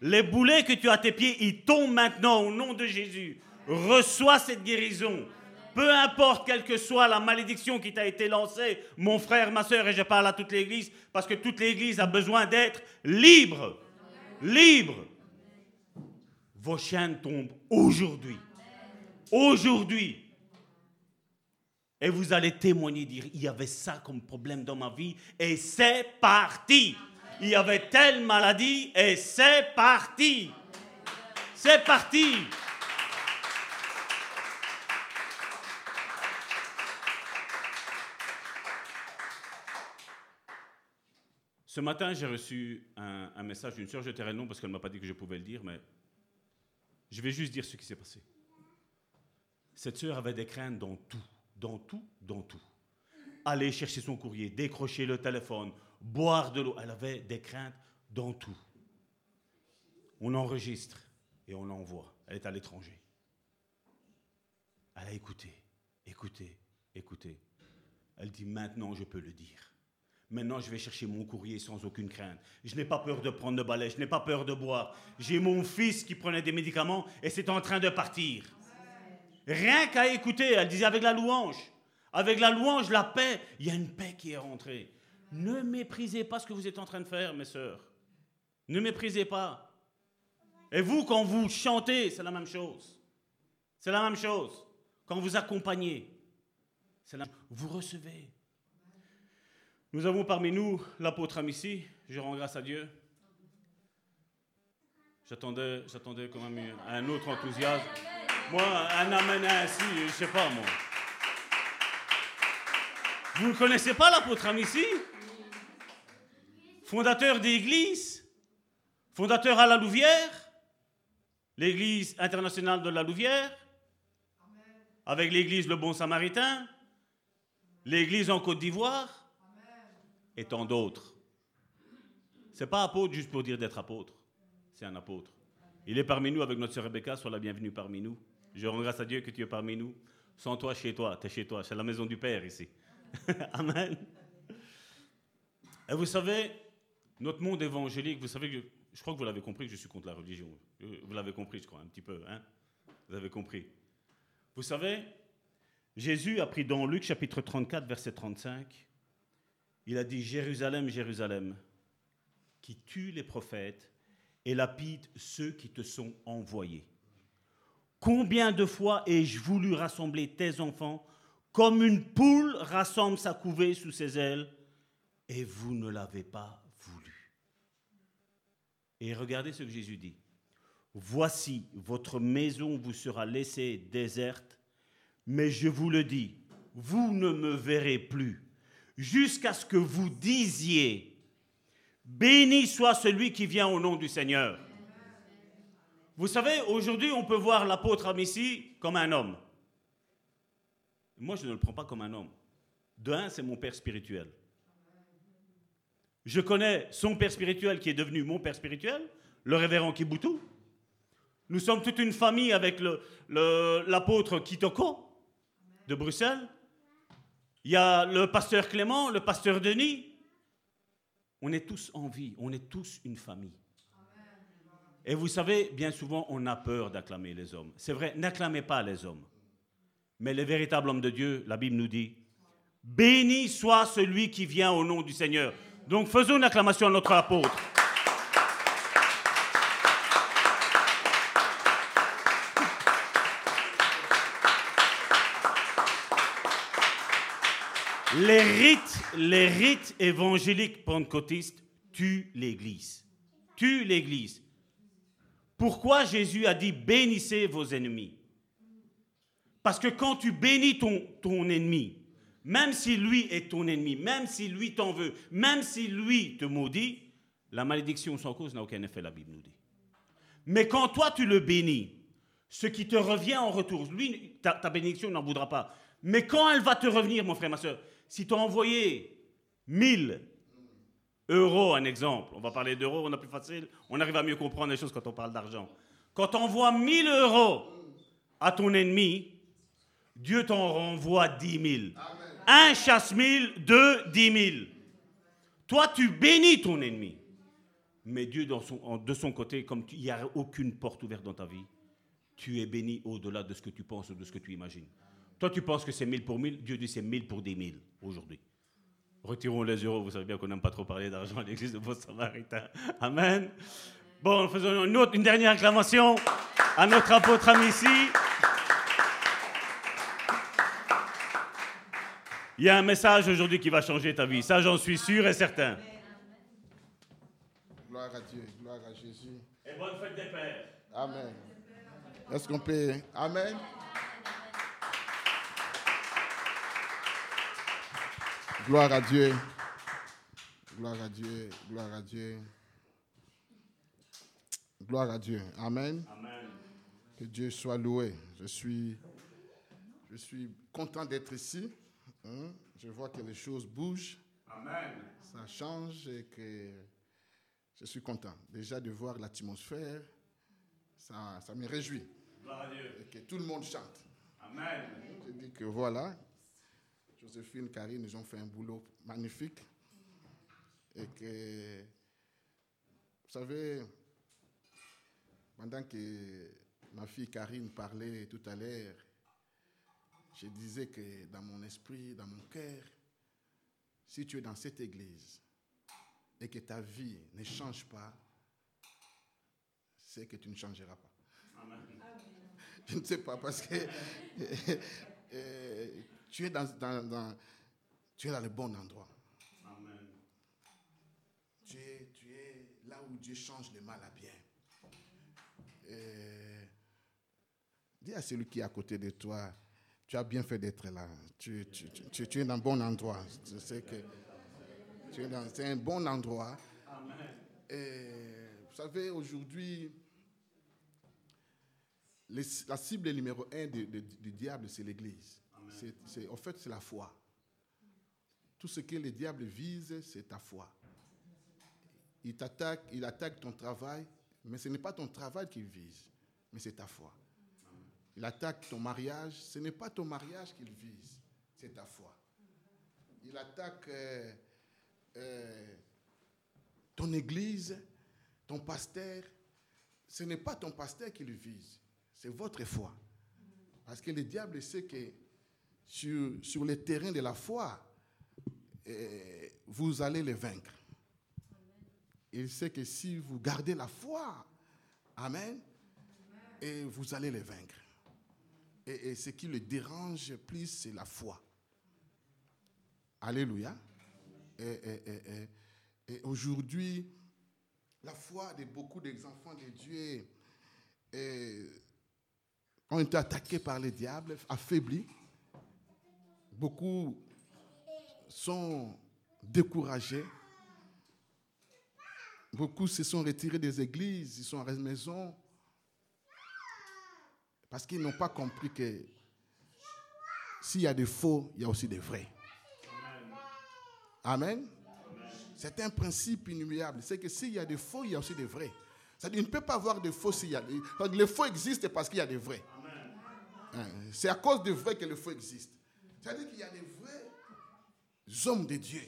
Les boulets que tu as à tes pieds, ils tombent maintenant au nom de Jésus. Reçois cette guérison. Peu importe quelle que soit la malédiction qui t'a été lancée, mon frère, ma sœur, et je parle à toute l'Église, parce que toute l'Église a besoin d'être libre. Libre. Vos chaînes tombent aujourd'hui. Aujourd'hui. Et vous allez témoigner, dire, il y avait ça comme problème dans ma vie, et c'est parti. Il y avait telle maladie, et c'est parti. C'est parti. Ce matin, j'ai reçu un, message d'une soeur, je tairai le nom parce qu'elle ne m'a pas dit que je pouvais le dire, mais je vais juste dire ce qui s'est passé. Cette soeur avait des craintes dans tout dans tout, dans tout. Aller chercher son courrier, décrocher le téléphone, boire de l'eau. Elle avait des craintes dans tout. On enregistre et on l'envoie. Elle est à l'étranger. Elle a écouté, écouté, écouté. Elle dit maintenant je peux le dire. Maintenant je vais chercher mon courrier sans aucune crainte. Je n'ai pas peur de prendre le balai, je n'ai pas peur de boire. J'ai mon fils qui prenait des médicaments et c'est en train de partir. Rien qu'à écouter, elle disait avec la louange. Avec la louange, la paix, il y a une paix qui est rentrée. Ne méprisez pas ce que vous êtes en train de faire, mes sœurs. Ne méprisez pas. Et vous, quand vous chantez, c'est la même chose. C'est la même chose. Quand vous accompagnez, c'est la... vous recevez. Nous avons parmi nous l'apôtre Amici. Je rends grâce à Dieu. J'attendais, j'attendais quand même un autre enthousiasme. Moi, un amen ainsi, je sais pas moi. Vous ne connaissez pas l'apôtre Amici Fondateur d'église Fondateur à la Louvière L'église internationale de la Louvière Avec l'église Le Bon Samaritain L'église en Côte d'Ivoire Et tant d'autres. C'est pas apôtre juste pour dire d'être apôtre. C'est un apôtre. Il est parmi nous avec notre sœur Rebecca, sois la bienvenue parmi nous. Je rends grâce à Dieu que tu es parmi nous. Sans toi, chez toi, tu es chez toi, c'est la maison du Père ici. Amen. Et vous savez, notre monde évangélique, vous savez que je crois que vous l'avez compris que je suis contre la religion. Vous l'avez compris, je crois, un petit peu. Hein vous avez compris. Vous savez, Jésus a pris dans Luc chapitre 34, verset 35, il a dit Jérusalem, Jérusalem, qui tue les prophètes et lapide ceux qui te sont envoyés. Combien de fois ai-je voulu rassembler tes enfants comme une poule rassemble sa couvée sous ses ailes et vous ne l'avez pas voulu. Et regardez ce que Jésus dit. Voici, votre maison vous sera laissée déserte, mais je vous le dis, vous ne me verrez plus jusqu'à ce que vous disiez, béni soit celui qui vient au nom du Seigneur. Vous savez, aujourd'hui, on peut voir l'apôtre Amici comme un homme. Moi, je ne le prends pas comme un homme. D'un, c'est mon père spirituel. Je connais son père spirituel qui est devenu mon père spirituel, le révérend Kiboutou. Nous sommes toute une famille avec l'apôtre Kitoko de Bruxelles. Il y a le pasteur Clément, le pasteur Denis. On est tous en vie, on est tous une famille. Et vous savez, bien souvent, on a peur d'acclamer les hommes. C'est vrai, n'acclamez pas les hommes. Mais les véritables hommes de Dieu, la Bible nous dit, béni soit celui qui vient au nom du Seigneur. Donc faisons une acclamation à notre apôtre. Les rites, les rites évangéliques pentecôtistes tuent l'Église. Tuent l'Église. Pourquoi Jésus a dit bénissez vos ennemis? Parce que quand tu bénis ton, ennemi, même si lui est ton ennemi, même si lui t'en veut, même si lui te maudit, la malédiction sans cause n'a aucun effet, la Bible nous dit. Mais quand toi tu le bénis, ce qui te revient en retour, lui, ta, bénédiction n'en voudra pas. Mais quand elle va te revenir, mon frère, ma soeur, si tu as envoyé 1000 euros, un exemple, on va parler d'euros, on a plus facile, on arrive à mieux comprendre les choses quand on parle d'argent. Quand tu envoies 1000 euros à ton ennemi, Dieu t'en renvoie 10 000. Un chasse mille, deux, dix mille. Toi, tu bénis ton ennemi. Mais Dieu, de son côté, comme il n'y a aucune porte ouverte dans ta vie, tu es béni au-delà de ce que tu penses ou de ce que tu imagines. Toi, tu penses que c'est mille pour mille. Dieu dit c'est mille pour des mille aujourd'hui. Retirons les euros. Vous savez bien qu'on n'aime pas trop parler d'argent à l'église de vos samaritains. Amen. Bon, faisons une, autre, une dernière acclamation à notre apôtre ami ici. Il y a un message aujourd'hui qui va changer ta vie. Ça, j'en suis sûr et certain. Gloire à Dieu, gloire à Jésus. Et bonne fête des pères. Amen. Est-ce qu'on peut. Amen. Gloire à Dieu. Gloire à Dieu. Gloire à Dieu. Gloire à Dieu. Amen. Amen. Que Dieu soit loué. Je suis, je suis content d'être ici. Hein? Je vois que les choses bougent. Amen. Ça change et que je suis content. Déjà de voir l'atmosphère, ça, ça me réjouit. Et que tout le monde chante. Amen. Je dis que voilà, Joséphine, Karine, ils ont fait un boulot magnifique. Et que, vous savez, pendant que ma fille Karine parlait tout à l'heure, je disais que dans mon esprit, dans mon cœur, si tu es dans cette église et que ta vie ne change pas, c'est que tu ne changeras pas. Je ne sais pas parce que euh, tu, es dans, tu es dans le bon endroit. Tu es, tu es là où Dieu change le mal à bien. dis à celui qui est à côté de toi, tu as bien fait d'être là. Tu, es dans un bon endroit. Je sais que tu es dans un bon endroit. Et vous savez, aujourd'hui, la cible numéro un du, diable, c'est l'Église. En fait, c'est la foi. Tout ce que le diable vise, c'est ta foi. Il t'attaque, il attaque ton travail, mais ce n'est pas ton travail qu'il vise, mais c'est ta foi. Il attaque ton mariage, ce n'est pas ton mariage qu'il vise, c'est ta foi. Il attaque euh, euh, ton église, ton pasteur, ce n'est pas ton pasteur qui le vise, c'est votre foi. Parce que le diable sait que sur, le terrain de la foi, euh, vous allez le vaincre. Il sait que si vous gardez la foi, Amen, et vous allez les vaincre. Et, ce qui le dérange plus, c'est la foi. Alléluia. Et, et- aujourd'hui, la foi de beaucoup des enfants de Dieu est- ont été attaqués par le diable, affaiblis. Beaucoup sont découragés. Beaucoup se sont retirés des églises, ils sont à la maison parce qu'ils n'ont pas compris que s'il y a des faux, il y a aussi des vrais. Amen. C'est un principe inoubliable. C'est que s'il y a des faux, il y a aussi des vrais. C'est-à-dire, il ne peut pas avoir de faux s'il y a des... Les faux existent parce qu'il y a des vrais. Hein, C'est à cause des vrais que le faux existe. C'est-à-dire qu'il y a des vrais hommes de Dieu.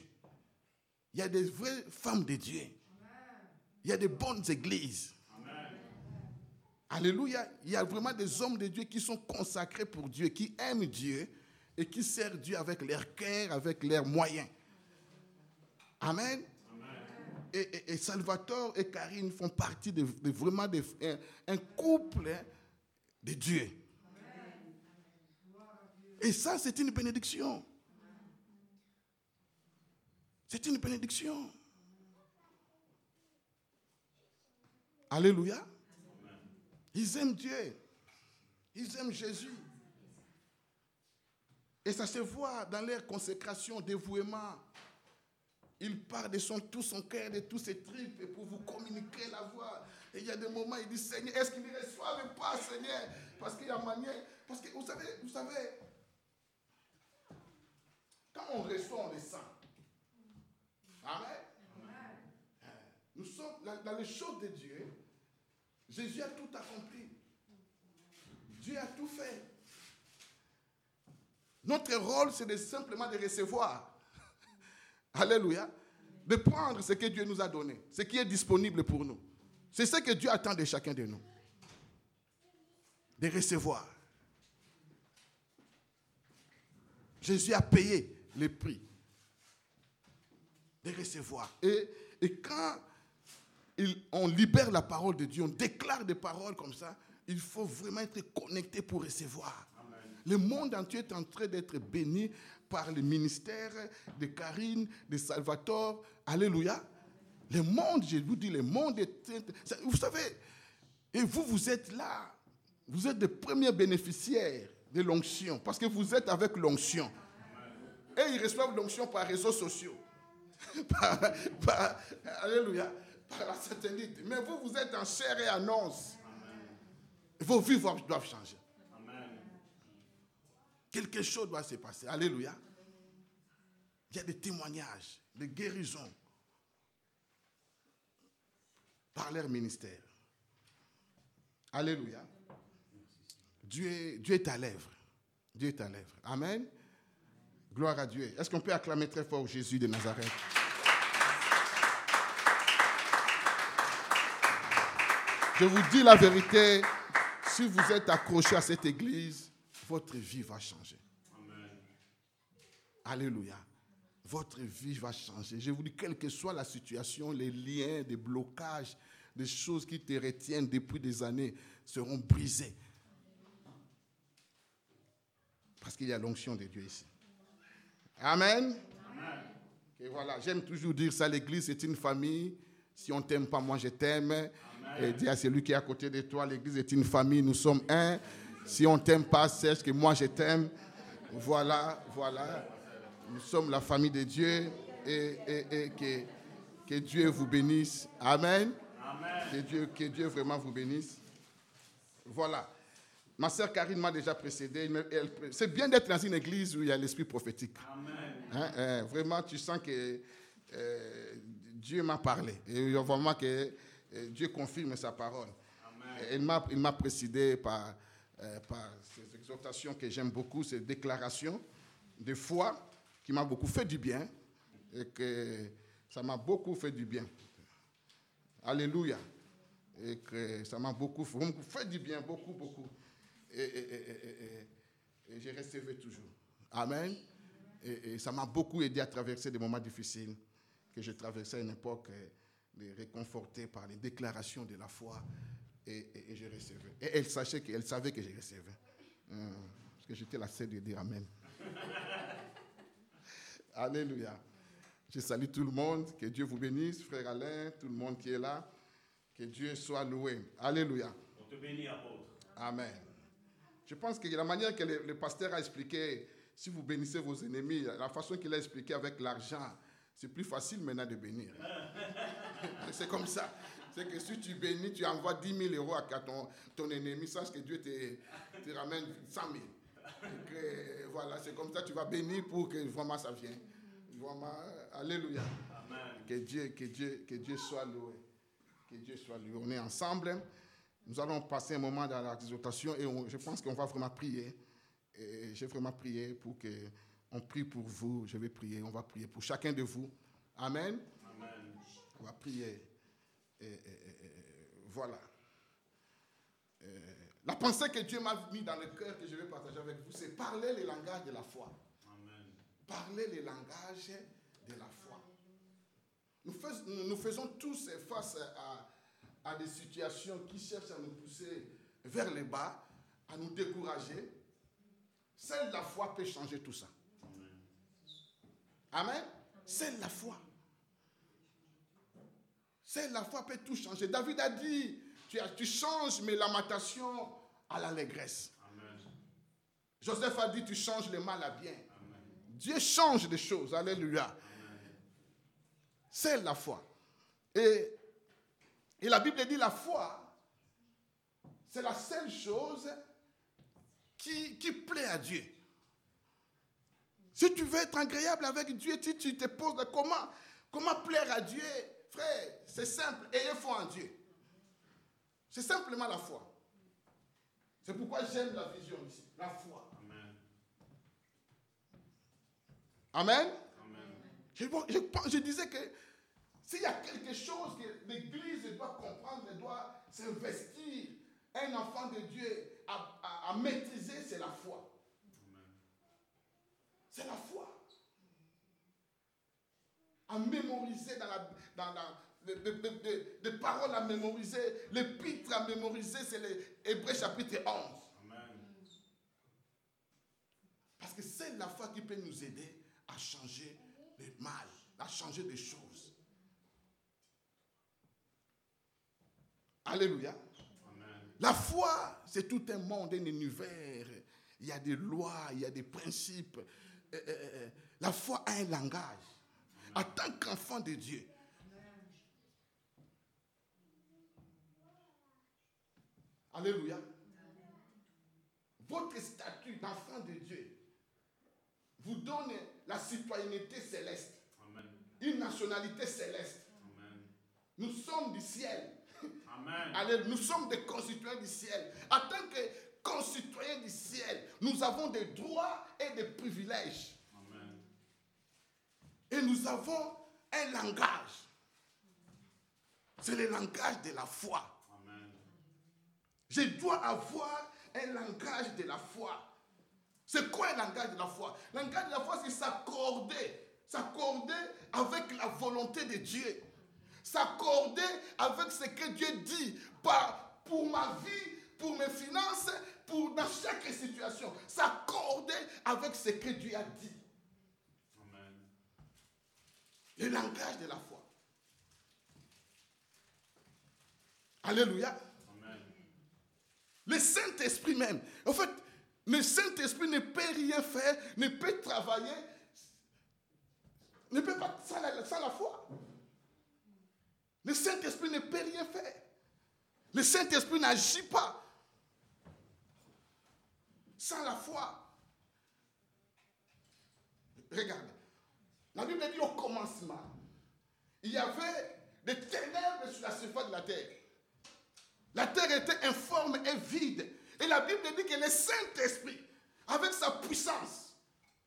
Il y a des vraies femmes de Dieu. Il y a des bonnes églises. Alléluia. Il y a vraiment des hommes de Dieu qui sont consacrés pour Dieu, qui aiment Dieu et qui servent Dieu avec leur cœur, avec leurs moyens. Amen. Et, et- et Salvatore et Karine font partie de, de vraiment de- un, un couple de Dieu. Et ça, c'est une bénédiction. C'est une bénédiction. Alléluia. Ils aiment Dieu. Ils aiment Jésus. Et ça se voit dans leur consécration, dévouement. Il part de son, tout son cœur, de tous ses tripes, pour vous communiquer la voix. Et il y a des moments, il dit, Seigneur, est-ce qu'ils ne reçoivent pas, Seigneur? Parce qu'il y a manière. Parce que vous savez, vous savez, quand on reçoit, on le sent. Amen. Nous sommes dans, dans les choses de Dieu. Jésus a tout accompli. Dieu a tout fait. Notre rôle, c'est de simplement de recevoir. Alléluia. De prendre ce que Dieu nous a donné, ce qui est disponible pour nous. C'est ce que Dieu attend de chacun de nous. De recevoir. Jésus a payé le prix de recevoir. Et, et quand il- on libère la parole de Dieu, on déclare des paroles comme ça, il faut vraiment être connecté pour recevoir. Le monde entier est en train d'être béni par le ministère de Karine, de Salvatore. Alléluia. Le monde, je vous dis, le monde est... Vous savez, et vous, vous êtes là. Vous êtes les premiers bénéficiaires de l'onction, parce que vous êtes avec l'onction. Et ils reçoivent l'onction par réseaux sociaux. par, par- alléluia, par la satellite. Mais vous, vous êtes en chair et en os. Vos vies doivent changer. Quelque chose doit se passer. Alléluia. Il y a des témoignages, des guérisons par leur ministère. Alléluia. Dieu est, Dieu est à l'œuvre. Dieu est à l'œuvre. Amen. Gloire à Dieu. Est-ce qu'on peut acclamer très fort Jésus de Nazareth? Je vous dis la vérité, si vous êtes accroché à cette église, votre vie va changer. Alléluia. Votre vie va changer. Je vous dis, quelle que soit la situation, les liens, des blocages, des choses qui te retiennent depuis des années seront brisés. Parce qu'il y a l'onction de Dieu ici. Amen. Et voilà, j'aime toujours dire ça, l'église c'est une famille. Si on t'aime pas, moi je t'aime. Et dis à celui qui est à côté de toi, l'église est une famille, nous sommes un. Si on t'aime pas, sache que moi je t'aime. Voilà, voilà. Nous sommes la famille de Dieu et, et- et que, que Dieu vous bénisse. Amen. Que, Dieu, que Dieu vraiment vous bénisse. Voilà. Ma sœur Karine m'a déjà précédé. C'est bien d'être dans une église où il y a l'esprit prophétique. Hein, hein, vraiment, tu sens que euh, Dieu m'a parlé. Et vraiment que Et Dieu confirme sa parole. Il m'a précédé par, euh, par ces exhortations que j'aime beaucoup, ces déclarations de foi qui m'a beaucoup fait du bien et que ça m'a beaucoup fait du bien. Alléluia. Et que ça m'a beaucoup fait du bien, beaucoup, beaucoup. Et, et- et- j'ai recevé toujours. Amen. Et, ça m'a beaucoup aidé à traverser des moments difficiles que j'ai traversé à une époque euh, de réconforté par les déclarations de la foi. Et, j'ai recevé. Et elle, sachait elle savait que j'ai recevé. Hum, parce que j'étais la seule de dire Amen. Alléluia. Je salue tout le monde. Que Dieu vous bénisse, frère Alain, tout le monde qui est là. Que Dieu soit loué. Alléluia. On te bénit, apôtre. Amen. Je pense que la manière que le, le pasteur a expliqué, si vous bénissez vos ennemis, la façon qu'il a expliqué avec l'argent, c'est plus facile maintenant de bénir. c'est comme ça. C'est que si tu bénis, tu envoies 10 000 euros à ton, ton ennemi, sache que Dieu te, te ramène 100 000. Et que, voilà, c'est comme ça, tu vas bénir pour que vraiment ça vienne. Vraiment, alléluia. Amen. Que Dieu, que Dieu, que Dieu soit loué. Que Dieu soit loué. On est ensemble. Nous allons passer un moment dans l'exhortation et on- je pense qu'on va vraiment prier. Et j'ai vraiment prié pour que on prie pour vous. Je vais prier. On va prier pour chacun de vous. Amen. Amen. On va prier. Et, et- et- et- voilà. La pensée que Dieu m'a mis dans le cœur que je vais partager avec vous, c'est parler le langage de la foi. Amen. Parler le langage de la foi. Nous faisons tous face à, à des situations qui cherchent à nous pousser vers le bas, à nous décourager. Seule la foi peut changer tout ça. Amen. Seule la foi. Seule la foi peut tout changer. David a dit, tu, tu changes mes lamentations à l'allégresse. Amen. Joseph a dit, tu changes le mal à bien. Dieu change les choses. Alléluia. C'est la foi. Et, et la Bible dit la foi, c'est la seule chose qui, qui plaît à Dieu. Si tu veux être agréable avec Dieu, si tu te poses de comment, comment plaire à Dieu, frère, c'est simple. Ayez foi en Dieu. C'est simplement la foi. C'est pourquoi j'aime la vision ici. La foi. Amen. Amen? Amen. Je, bon, je pense- je disais que s'il y a quelque chose que l'Église doit comprendre, elle doit s'investir, un enfant de Dieu à, maîtriser, c'est la foi. C'est la foi. À mémoriser dans la, dans des- des paroles à mémoriser, l'épître à mémoriser, c'est l'Hébreu chapitre 11. Amen. Parce que c'est la foi qui peut nous aider à changer le mal, à changer des choses. Alléluia. La foi, c'est tout un monde, un univers. Il y a des lois, il y a des principes. Euh, euh, euh, La foi a un langage. En tant qu'enfant de Dieu. Alléluia. Votre statut d'enfant de Dieu vous donne la citoyenneté céleste, Amen. une nationalité céleste. Amen. Nous sommes du ciel. Amen. Allez, nous sommes des concitoyens du ciel. En tant que concitoyens du ciel, nous avons des droits et des privilèges. Amen. Et nous avons un langage. C'est le langage de la foi. Amen. Je dois avoir un langage de la foi. C'est quoi un langage de la foi? Le langage de la foi, c'est s'accorder. S'accorder avec la volonté de Dieu. S'accorder avec ce que Dieu dit pour ma vie, pour mes finances, pour dans chaque situation. S'accorder avec ce que Dieu a dit. Amen. Le langage de la foi. Alléluia. Amen. Le Saint-Esprit même. En fait, le Saint-Esprit ne peut rien faire, ne peut travailler, ne peut pas sans la, sans la foi. Le Saint-Esprit ne peut rien faire. Le Saint-Esprit n'agit pas sans la foi. Regarde, la Bible dit au commencement, il y avait des ténèbres sur la surface de la terre. La terre était informe et vide. Et la Bible dit que le Saint-Esprit, avec sa puissance,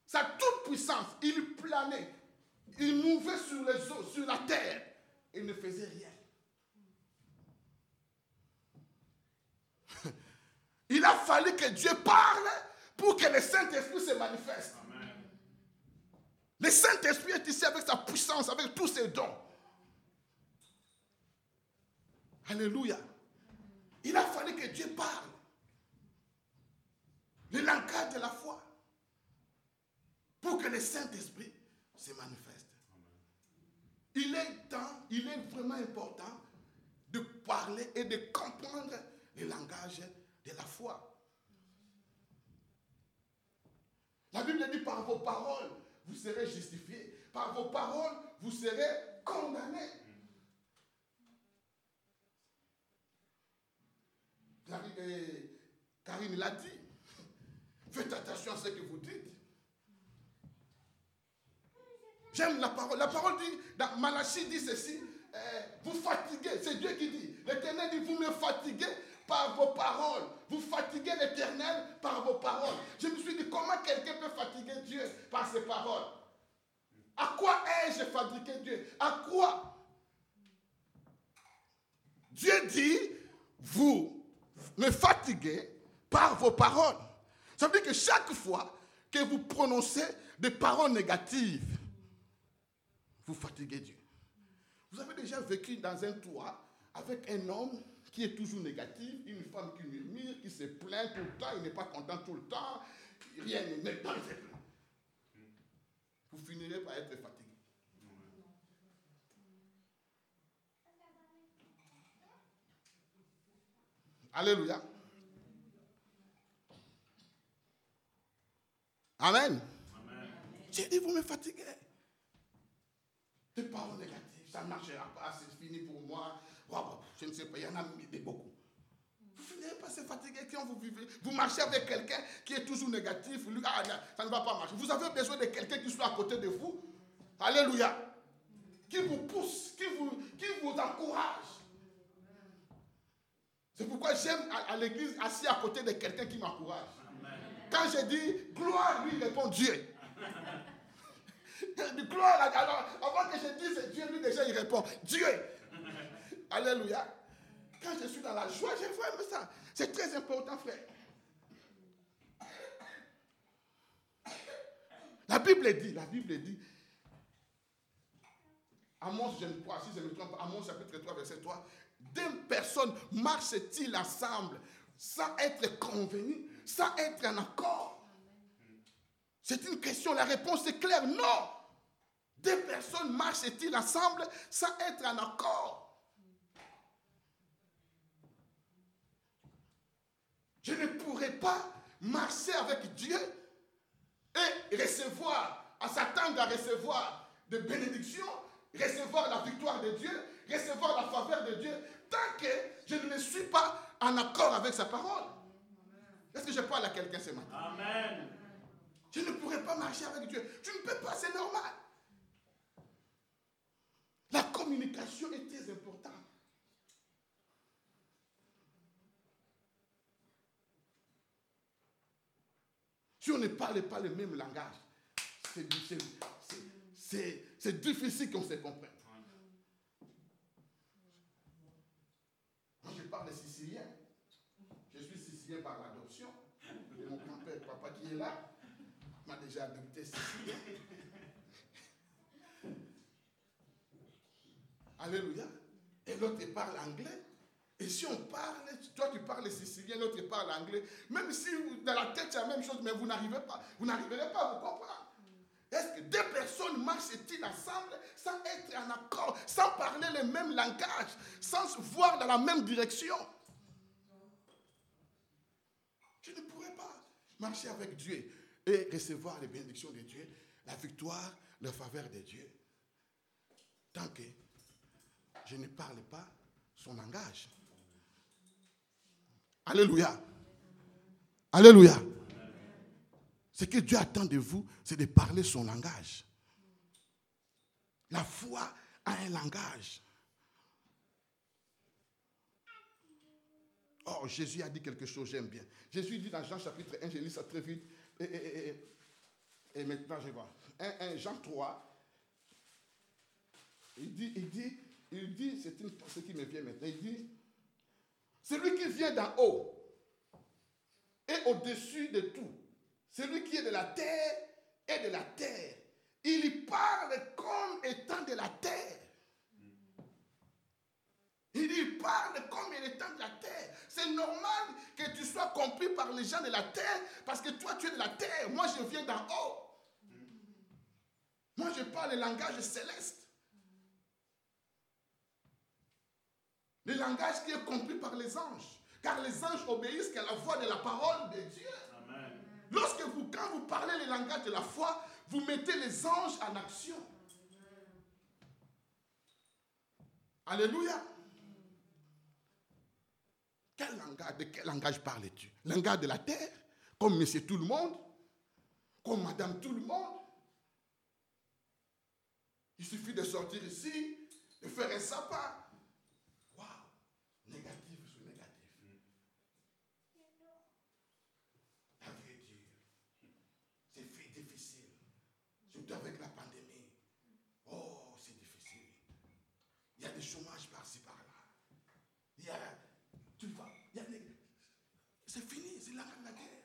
sa toute puissance, il planait, il mouvait sur les eaux, sur la terre, et ne faisait rien. Il a fallu que Dieu parle pour que le Saint-Esprit se manifeste. Le Saint-Esprit est ici avec sa puissance, avec tous ses dons. Alléluia. Il a fallu que Dieu parle. Le langage de la foi. Pour que le Saint-Esprit se manifeste. Il est temps, il est vraiment important de parler et de comprendre le langage de la foi. La Bible dit par vos paroles, vous serez justifiés. Par vos paroles, vous serez condamnés. Karine l'a dit. Faites attention à ce que vous dites. J'aime la parole. La parole dit, dans Malachie dit ceci, euh, vous fatiguez, c'est Dieu qui dit. L'Éternel dit, vous me fatiguez par vos paroles. Vous fatiguez l'Éternel par vos paroles. Je me suis dit, comment quelqu'un peut fatiguer Dieu par ses paroles? À quoi ai-je fatigué Dieu? À quoi? Dieu dit, vous me fatiguez par vos paroles. Ça veut dire que chaque fois que vous prononcez des paroles négatives, vous fatiguez Dieu. Vous avez déjà vécu dans un toit avec un homme qui est toujours négatif, une femme qui murmure, qui se plaint tout le temps, il n'est pas content tout le temps, rien n'est dans ses plans. Vous finirez par être fatigué. Alléluia. Amen. J'ai dit, vous me fatiguez. Des paroles négatives, ça ne marchera pas, c'est fini pour moi. je ne sais pas, il y en a des beaucoup. Vous finirez par se fatiguer quand vous vivez. Vous marchez avec quelqu'un qui est toujours négatif. Lui, ah, ça ne va pas marcher. Vous avez besoin de quelqu'un qui soit à côté de vous. Alléluia. Qui vous pousse, qui vous, qui vous encourage. C'est pourquoi j'aime à, l'église assis à côté de quelqu'un qui m'encourage. Quand je dis gloire, lui répond Dieu. Gloire, alors, avant que je dise Dieu, lui déjà il répond Dieu. Alléluia. Quand je suis dans la joie, je vois ça. C'est très important, frère. La Bible dit, la Bible dit, Amos, je ne crois, si je ne me trompe pas, Amos chapitre 3, verset 3, deux personnes marchent-ils ensemble sans être convenus, sans être en accord? C'est une question, la réponse est claire, non. Deux personnes marchent-ils ensemble sans être en accord Je ne pourrais pas marcher avec Dieu et recevoir, à s'attendre à recevoir des bénédictions, recevoir la victoire de Dieu, recevoir la faveur de Dieu, tant que je ne me suis pas en accord avec sa parole. Est-ce que je parle à quelqu'un ce matin? Amen. Je ne pourrais pas marcher avec Dieu. Tu ne peux pas, c'est normal. La communication est très importante. Si on ne parle pas le même langage, c'est difficile qu'on se comprenne. parle sicilien. Je suis sicilien par l'adoption mon grand-père, papa qui est là, m'a déjà adopté sicilien. Alléluia. Et l'autre parle anglais. Et si on parle, toi tu parles sicilien, l'autre parle anglais, même si dans la tête c'est la même chose, mais vous n'arrivez pas, vous n'arriverez pas à vous comprendre. Est-ce que deux personnes marchent-ils ensemble sans être en accord, sans parler le même langage, sans se voir dans la même direction? Je ne pourrais pas marcher avec Dieu et recevoir les bénédictions de Dieu, la victoire, la faveur de Dieu, tant que je ne parle pas son langage. Alléluia. Alléluia. Ce que Dieu attend de vous, c'est de parler son langage. La foi a un langage. Oh, Jésus a dit quelque chose, j'aime bien. Jésus dit dans Jean chapitre 1, je lis ça très vite. Et, maintenant, je vois. 1, 1, Jean 3. Il dit, il dit, il dit, c'est une pensée qui me vient maintenant. Il dit, celui qui vient d'en haut est au-dessus de tout. Celui qui est de la terre est de la terre. Il y parle comme étant de la terre. Il y parle comme étant de la terre. C'est normal que tu sois compris par les gens de la terre parce que toi tu es de la terre. Moi je viens d'en haut. Moi je parle le langage céleste. Le langage qui est compris par les anges. Car les anges obéissent qu'à la voix de la parole de Dieu. Lorsque vous, quand vous parlez le langage de la foi, vous mettez les anges en action. Alléluia. Quel langage, de quel langage parles-tu? Langage de la terre Comme monsieur tout le monde Comme madame tout le monde Il suffit de sortir ici, de faire un sapin. Waouh Négatif sur négatif. La vie est dure. C'est fait difficile. Surtout avec la pandémie. Oh, c'est difficile. Il y a des chômages par-ci, par-là. Il y a. Tu vois, il y a des. C'est fini, c'est la, la guerre.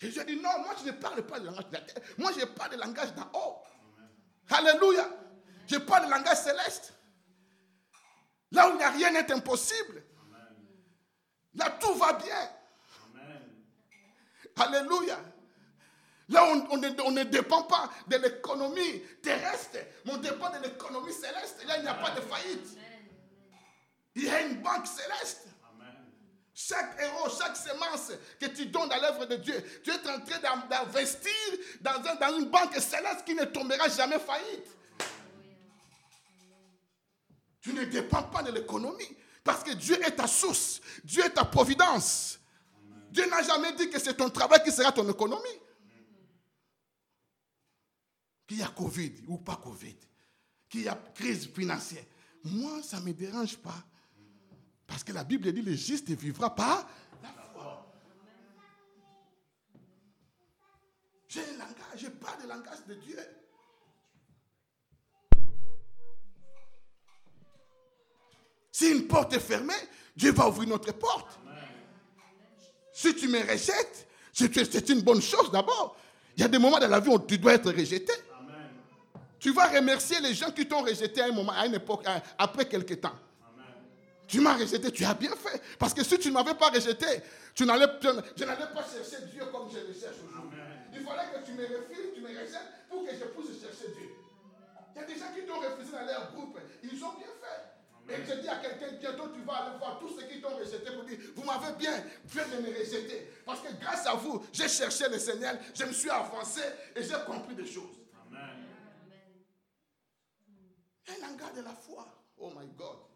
Jésus a dit non, moi je ne parle pas le langage de la terre. Moi je parle le langage d'en haut. Alléluia. Je parle le langage céleste. Là où il n'y a rien n'est impossible. Là tout va bien. Alléluia. Là, on, on ne, on ne dépend pas de l'économie terrestre, mais on dépend de l'économie céleste. Là, il n'y a pas de faillite. Il y a une banque céleste. Chaque semence que tu donnes à l'œuvre de Dieu, tu es en train d'in- d'investir dans, un- dans une banque céleste qui ne tombera jamais faillite. Tu ne dépends pas de l'économie parce que Dieu est ta source, Dieu est ta providence. Dieu n'a jamais dit que c'est ton travail qui sera ton économie. Qu'il y a Covid ou pas Covid, qu'il y a crise financière. Moi, ça ne me dérange pas. Parce que la Bible dit le juste vivra par la foi. J'ai un langage, je parle le langage de Dieu. Si une porte est fermée, Dieu va ouvrir notre porte. Si tu me rejettes, c'est une bonne chose d'abord. Il y a des moments dans la vie où tu dois être rejeté. Tu vas remercier les gens qui t'ont rejeté à un moment, à une époque, après quelque temps. Tu m'as rejeté, tu as bien fait. Parce que si tu ne m'avais pas rejeté, je n'allais pas chercher Dieu comme je le cherche. Il fallait que tu me refuses, tu me rejettes pour que je puisse chercher Dieu. Il y a des gens qui t'ont refusé dans leur groupe. Ils ont bien fait. Et je dis à quelqu'un, bientôt tu vas aller voir tous ceux qui t'ont rejeté pour dire, vous m'avez bien fait de me rejeter. Parce que grâce à vous, j'ai cherché le Seigneur, je me suis avancé et j'ai compris des choses. Un langage de la foi. Oh my God.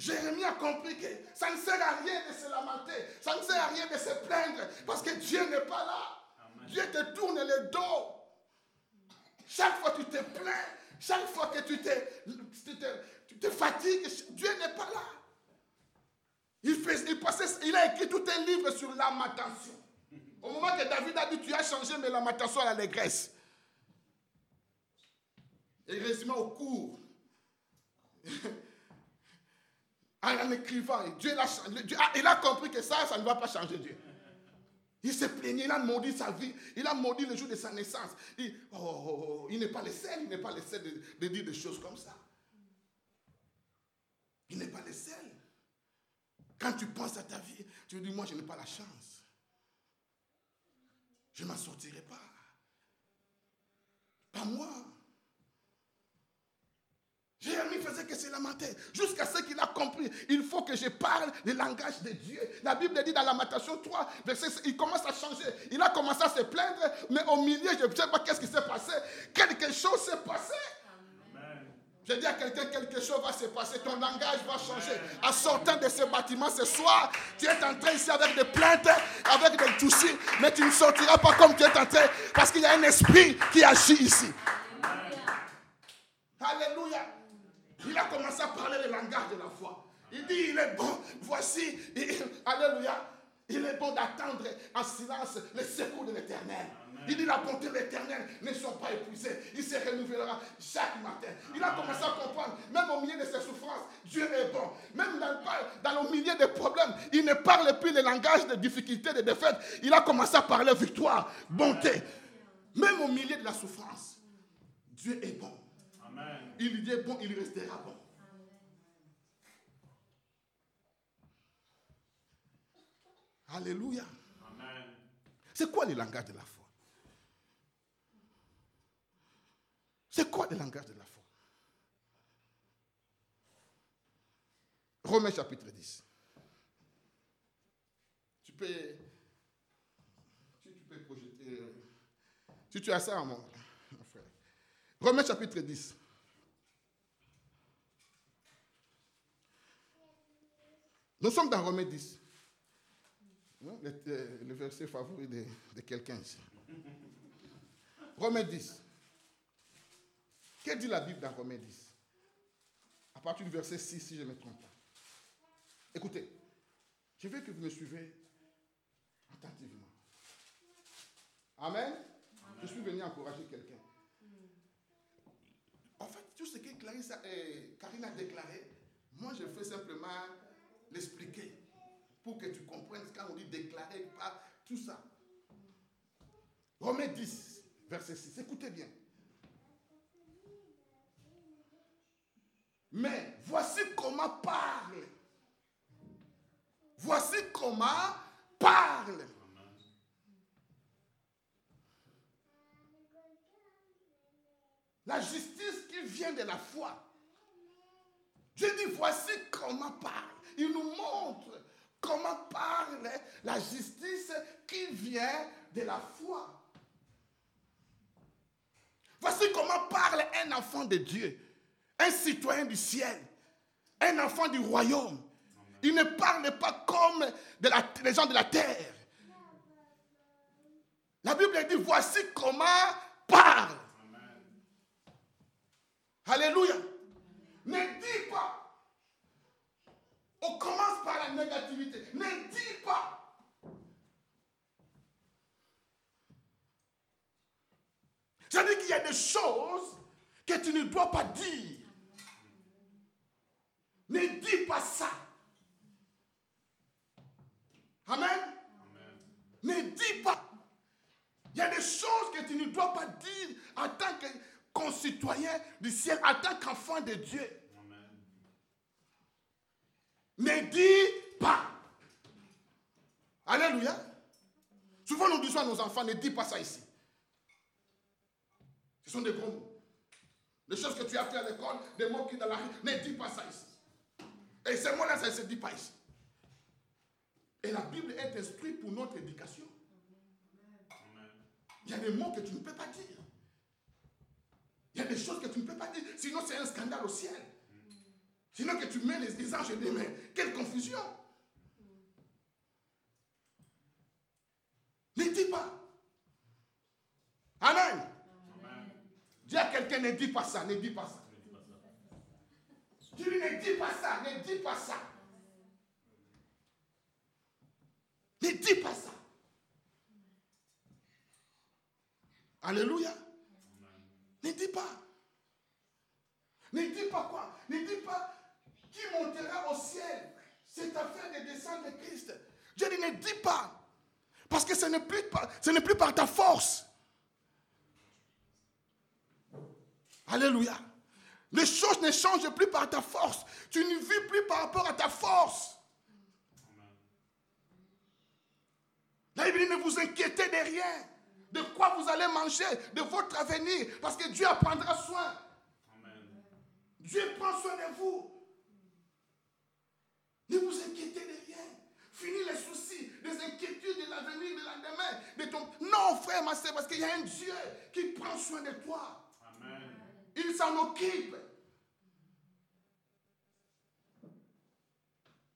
Jérémie a compris que ça ne sert à rien de se lamenter, ça ne sert à rien de se plaindre, parce que Dieu n'est pas là. Dieu te tourne le dos. Chaque fois que tu te plains, chaque fois que tu te, tu te, tu te fatigues, Dieu n'est pas là. Il, fait, il, passait- il a écrit tout un livre sur lamentation. Au moment que David a dit, tu as changé mes lamentations à l'allégresse. Et résumé au cours. En écrivant, Dieu. Dieu a- il a compris que ça, ça ne va pas changer Dieu. Il s'est plaigné, il a maudit sa vie, il a maudit le jour de sa naissance. Il, oh, oh, oh, il n'est pas le seul, il n'est pas le seul de, de dire des choses comme ça. Il n'est pas le seul. Quand tu penses à ta vie, tu dis, moi je n'ai pas la chance. Je ne m'en sortirai pas. Pas moi. Jérémie faisait que se lamenter. Jusqu'à ce qu'il a compris. Il faut que je parle le langage de Dieu. La Bible dit dans Lamentation 3, verset 6, il commence à changer. Il a commencé à se plaindre, mais au milieu, je ne sais pas qu'est-ce qui s'est passé. Quelque chose s'est passé. Je dis à quelqu'un, quelque chose va se passer, ton langage va changer. En sortant de ce bâtiment ce soir, tu es entré ici avec des plaintes, avec des soucis, mais tu ne sortiras pas comme tu es entré, parce qu'il y a un esprit qui agit ici. Alléluia. Il a commencé à parler le langage de la foi. Il dit, il est bon, voici, Alléluia, il est bon d'attendre en silence le secours de l'éternel. Il dit la bonté de l'éternel ne sont pas épuisées. Il se renouvellera chaque matin. Il a commencé à comprendre, même au milieu de ses souffrances, Dieu est bon. Même dans, dans le milieu des problèmes, il ne parle plus le langage de difficultés, de défaites. Il a commencé à parler victoire, bonté. Même au milieu de la souffrance, Dieu est bon. Il dit bon, il restera bon. Alléluia. C'est quoi le langage de la foi? C'est quoi le langage de la foi? Romains chapitre 10. Tu peux, si tu peux projeter, si tu as ça, mon, mon frère. Romains chapitre 10. Nous sommes dans Romains 10. Le, le, verset favori de, de quelqu'un ici. Romains 10. Que dit la Bible dans Romains 10 À partir du verset 6, si je ne me trompe pas. Écoutez, je veux que vous me suivez attentivement. Amen? Je suis venu encourager quelqu'un. En fait, tout ce que Clarisse euh, Karine a déclaré, moi je fais simplement l'expliquer pour que tu comprennes quand on dit déclarer, pas tout ça. Romains 10, verset 6. Écoutez bien. Mais voici comment parle. Voici comment parle. La justice qui vient de la foi. Je dis, voici comment parle. Il nous montre comment parle la justice qui vient de la foi. Voici comment parle un enfant de Dieu, un citoyen du ciel, un enfant du royaume. Il ne parle pas comme les gens de la terre. La Bible dit, voici comment parle. Alléluia. Ne dis pas on commence par la négativité. Ne dis pas. C'est-à-dire qu'il y a des choses que tu ne dois pas dire. Ne dis pas ça. Amen. Ne dis pas. Il y a des choses que tu ne dois pas dire en tant que concitoyen du ciel, en tant qu'enfant de Dieu. Ne dis pas. Alléluia. Souvent nous disons à nos enfants, ne dis pas ça ici. Ce sont des gros mots. Les choses que tu as fait à l'école, des mots qui dans la rue, ne dis pas ça ici. Et ces mots-là, ça ne se dit pas ici. Et la Bible est instruite pour notre éducation. Il y a des mots que tu ne peux pas dire. Il y a des choses que tu ne peux pas dire. Sinon, c'est un scandale au ciel. Sinon que tu mets les, anges et des mains. Quelle confusion. Ne dis pas. Amen. Dis à quelqu'un, ne dis pas ça, ne dis pas ça. Tu lui ne dis pas ça, ne dis pas ça. Ne dis pas ça. Alléluia. Ne dis pas. Ne dis pas quoi Ne dis pas qui montera au ciel C'est affaire de descendre de Christ. Je dis, ne dis pas. Parce que ce n'est plus, ce n'est plus par ta force. Alléluia. Les choses ne changent plus par ta force. Tu ne vis plus par rapport à ta force. La Bible ne vous inquiétez de rien. De quoi vous allez manger, de votre avenir? Parce que Dieu prendra soin. Dieu prend soin de vous. Ne vous inquiétez de rien. Fini les soucis, les inquiétudes de l'avenir, de la de ton. Non, frère, ma soeur, parce qu'il y a un Dieu qui prend soin de toi. Amen. Il s'en occupe.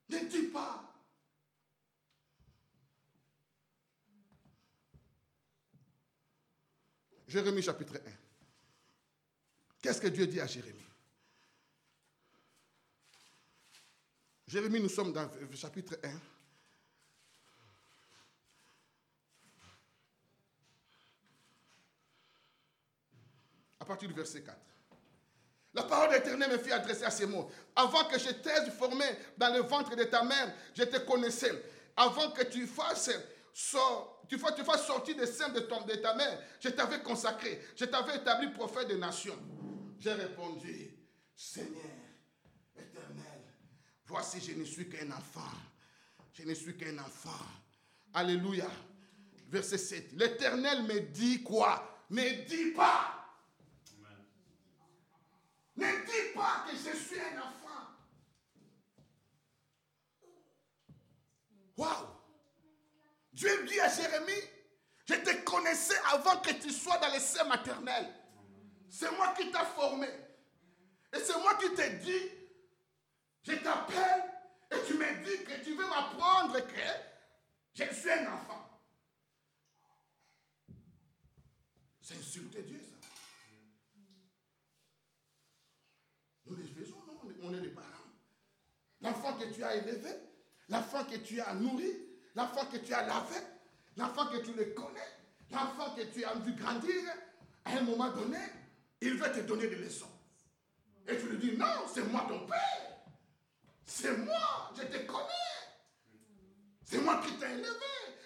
Ne dis pas. Jérémie chapitre 1. Qu'est-ce que Dieu dit à Jérémie? Jérémie, nous sommes dans le chapitre 1. À partir du verset 4. La parole d'Éternel me fit adresser à ces mots. Avant que je t'aie formé dans le ventre de ta mère, je te connaissais. Avant que tu fasses, sort- tu fasses, sortir des seins de, ton- de ta mère, je t'avais consacré. Je t'avais établi prophète des nations. J'ai répondu, Seigneur voici, je ne suis qu'un enfant. Je ne suis qu'un enfant. Alléluia. Verset 7. L'éternel me dit quoi? Ne dis pas. Ne dis pas que je suis un enfant. Waouh! Dieu dit à Jérémie, je te connaissais avant que tu sois dans le sein maternel. C'est moi qui t'ai formé. Et c'est moi qui t'ai dit, je t'appelle et tu me dis que tu veux m'apprendre que je suis un enfant. C'est insulter Dieu, ça. Nous les faisons, non, on est des parents. L'enfant que tu as élevé, l'enfant que tu as nourri, l'enfant que tu as lavé, l'enfant que tu le connais, l'enfant que tu as vu grandir, à un moment donné, il veut te donner des leçons. Et tu lui dis, non, c'est moi ton père. C'est moi, je te connais. C'est moi qui t'ai élevé.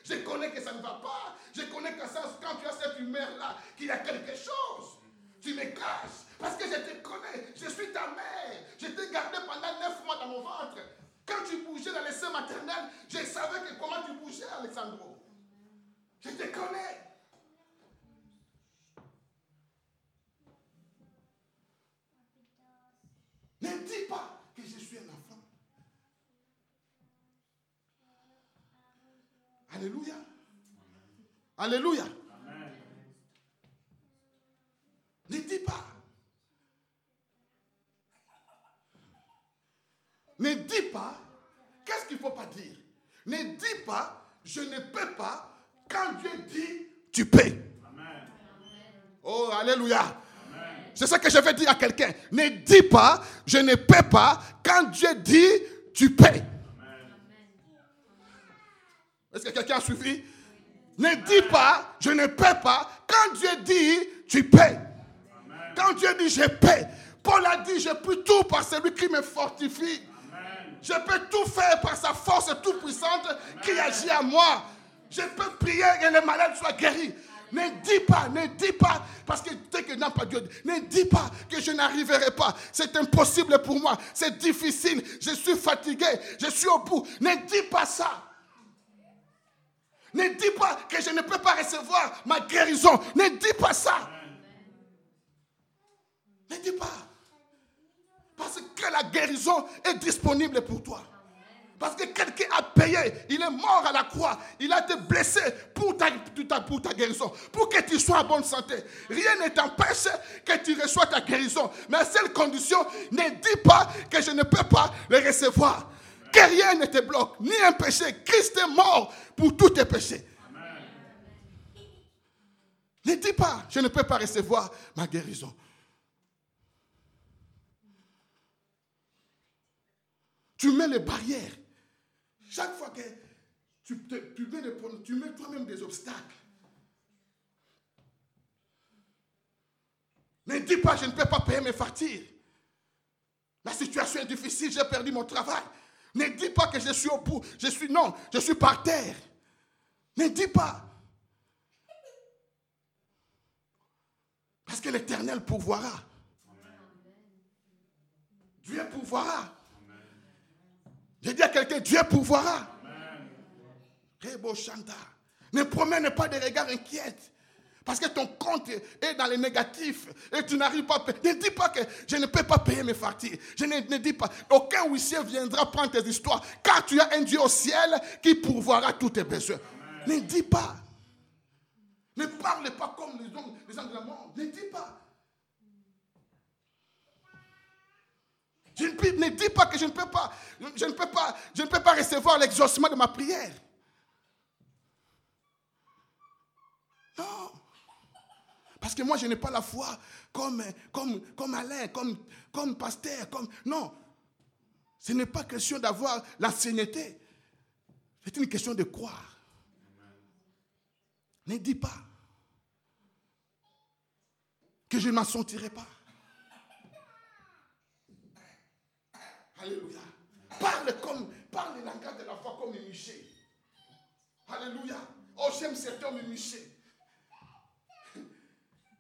Je connais que ça ne va pas. Je connais que ça, quand tu as cette humeur-là, qu'il y a quelque chose. Tu me caches parce que je te connais. Je suis ta mère. Je t'ai gardé pendant neuf mois dans mon ventre. Quand tu bougeais dans les seins maternels, je savais que comment tu bougeais, Alexandro. Je te connais. Ne dis pas que je suis un enfant. Alléluia. Alléluia. Ne dis pas. Ne dis pas. Qu'est-ce qu'il ne faut pas dire? Ne dis pas, je ne peux pas, quand Dieu dit, tu peux. Oh, Alléluia. C'est ça que je vais dire à quelqu'un. Ne dis pas, je ne peux pas, quand Dieu dit, tu peux. Est-ce que quelqu'un a suivi? Ne dis pas, je ne peux pas, quand Dieu dit, tu peux. Quand Dieu dit, je peux. Paul a dit, je peux tout par celui qui me fortifie. Je peux tout faire par sa force toute puissante qui agit à moi. Je peux prier et les malades soient guéris. Ne dis pas, ne dis pas, parce que dès que n'a pas Dieu, ne dis pas que je n'arriverai pas. C'est impossible pour moi. C'est difficile. Je suis fatigué. Je suis au bout. Ne dis pas ça. Ne dis pas que je ne peux pas recevoir ma guérison. Ne dis pas ça. Ne dis pas. Parce que la guérison est disponible pour toi. Parce que quelqu'un a payé, il est mort à la croix, il a été blessé pour ta, pour ta- guérison, pour que tu sois en bonne santé. Rien ne t'empêche que tu reçois ta guérison. Mais à seule condition, ne dis pas que je ne peux pas le recevoir. Que rien ne te bloque, ni un péché. Christ est mort pour tous tes péchés. Ne dis pas, je ne peux pas recevoir ma guérison. Tu mets les barrières. Chaque fois que tu, mets, mets toi-même des obstacles. Ne dis pas, je ne peux pas payer mes factures. La situation est difficile, j'ai perdu mon travail. Ne dis pas que je suis au bout. Je suis, non, je suis par terre. Ne dis pas. Parce que l'éternel pourvoira. Dieu pourvoira. J'ai dit à quelqu'un, Dieu pourvoira. Chanta. Ne promène pas des regards inquiets. Parce que ton compte est dans les négatifs et tu n'arrives pas à payer. Ne dis pas que je ne peux pas payer mes factures. Je ne, dis pas. Aucun huissier viendra prendre tes histoires. Car tu as un Dieu au ciel qui pourvoira tous tes besoins. Ne dis pas. Ne parle pas comme les hommes, les de la monde. Ne dis pas. Je ne, ne dis pas que je ne peux pas, je ne peux pas, je ne peux pas recevoir l'exaucement de ma prière. Non. Parce que moi, je n'ai pas la foi comme, comme, comme Alain, comme, comme pasteur, comme. Non. Ce n'est pas question d'avoir l'ancienneté. C'est une question de croire. Ne dis pas que je ne m'en sentirai pas. Alléluia. Parle comme, parle le langage de la foi comme Michel. Alléluia. Oh, j'aime cet homme Michel.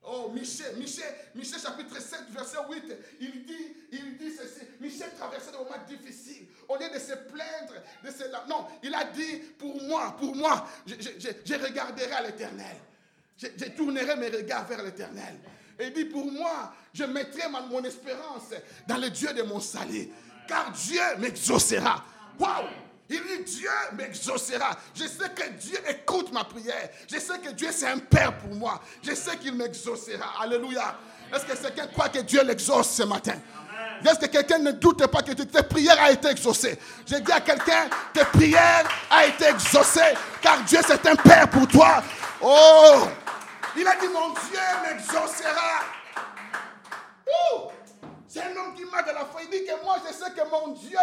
Oh, Michel, Michel, Michel chapitre 7, verset 8, il dit, il dit ceci, Michel traversait des moments difficiles. Au lieu de se plaindre, de se... Non, il a dit, pour moi, pour moi, je, regarderai à l'éternel. Je, tournerai mes regards vers l'éternel. Et il dit, pour moi, je mettrai mon espérance dans le Dieu de mon salut. Car Dieu m'exaucera. Waouh! Il dit Dieu m'exaucera. Je sais que Dieu écoute ma prière. Je sais que Dieu c'est un Père pour moi. Je sais qu'il m'exaucera. Alléluia. Est-ce que quelqu'un croit que Dieu l'exauce ce matin? Est-ce que quelqu'un ne doute pas que tes prières a été exaucée? Je dis à quelqu'un, tes prières a été exaucée car Dieu c'est un Père pour toi. Oh! Il a dit, mon Dieu m'exaucera. C'est un homme qui m'a de la foi. Il dit que moi, je sais que mon Dieu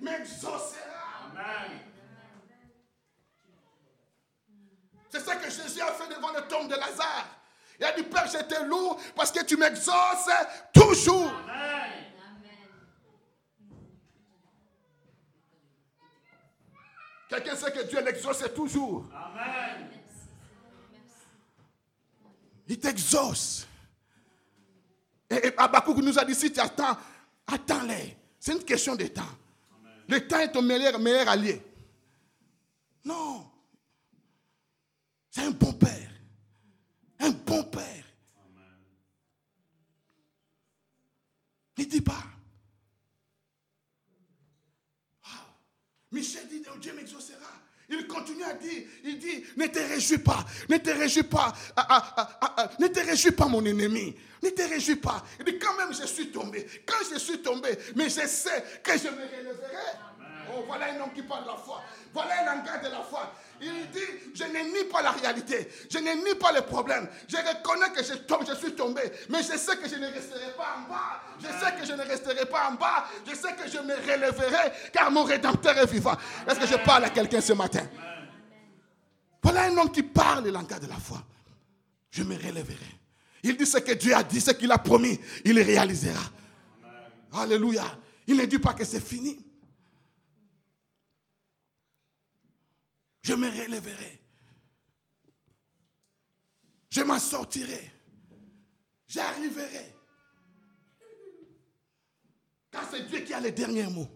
m'exaucera. C'est ça que Jésus a fait devant le tombe de Lazare. Il a dit, Père, j'étais lourd parce que tu m'exauces toujours. Quelqu'un sait que Dieu l'exauce toujours. Il t'exauce. Et, et Habakkuk nous a dit, si tu attends, attends-les. C'est une question de temps. Le temps est ton meilleur, allié. Non. C'est un bon père. Un bon père. Ne dis pas. Ah. Michel dit, Dieu m'exaucera. Il continue à dire, il dit, ne te réjouis pas, ne te réjouis pas, ah, ah, ah, ne te réjouis pas mon ennemi, ne te réjouis pas. Il dit, quand même je suis tombé, quand je suis tombé, mais je sais que je me relèverai. Oh, voilà un homme qui parle de la foi. Voilà un langage de la foi. Il dit, je ne nie pas la réalité, je ne nie pas le problème. Je reconnais que je tombe, je suis tombé, mais je sais que je ne resterai pas en bas. Je sais que je ne resterai pas en bas. Je sais que je me relèverai, car mon Rédempteur est vivant. Est-ce que je parle à quelqu'un ce matin? Voilà un homme qui parle le langage de la foi. Je me relèverai. Il dit ce que Dieu a dit, ce qu'il a promis, il le réalisera. Alléluia. Il ne dit pas que c'est fini. Je me relèverai. Je m'en sortirai. J'arriverai. Car c'est Dieu qui a les derniers mots.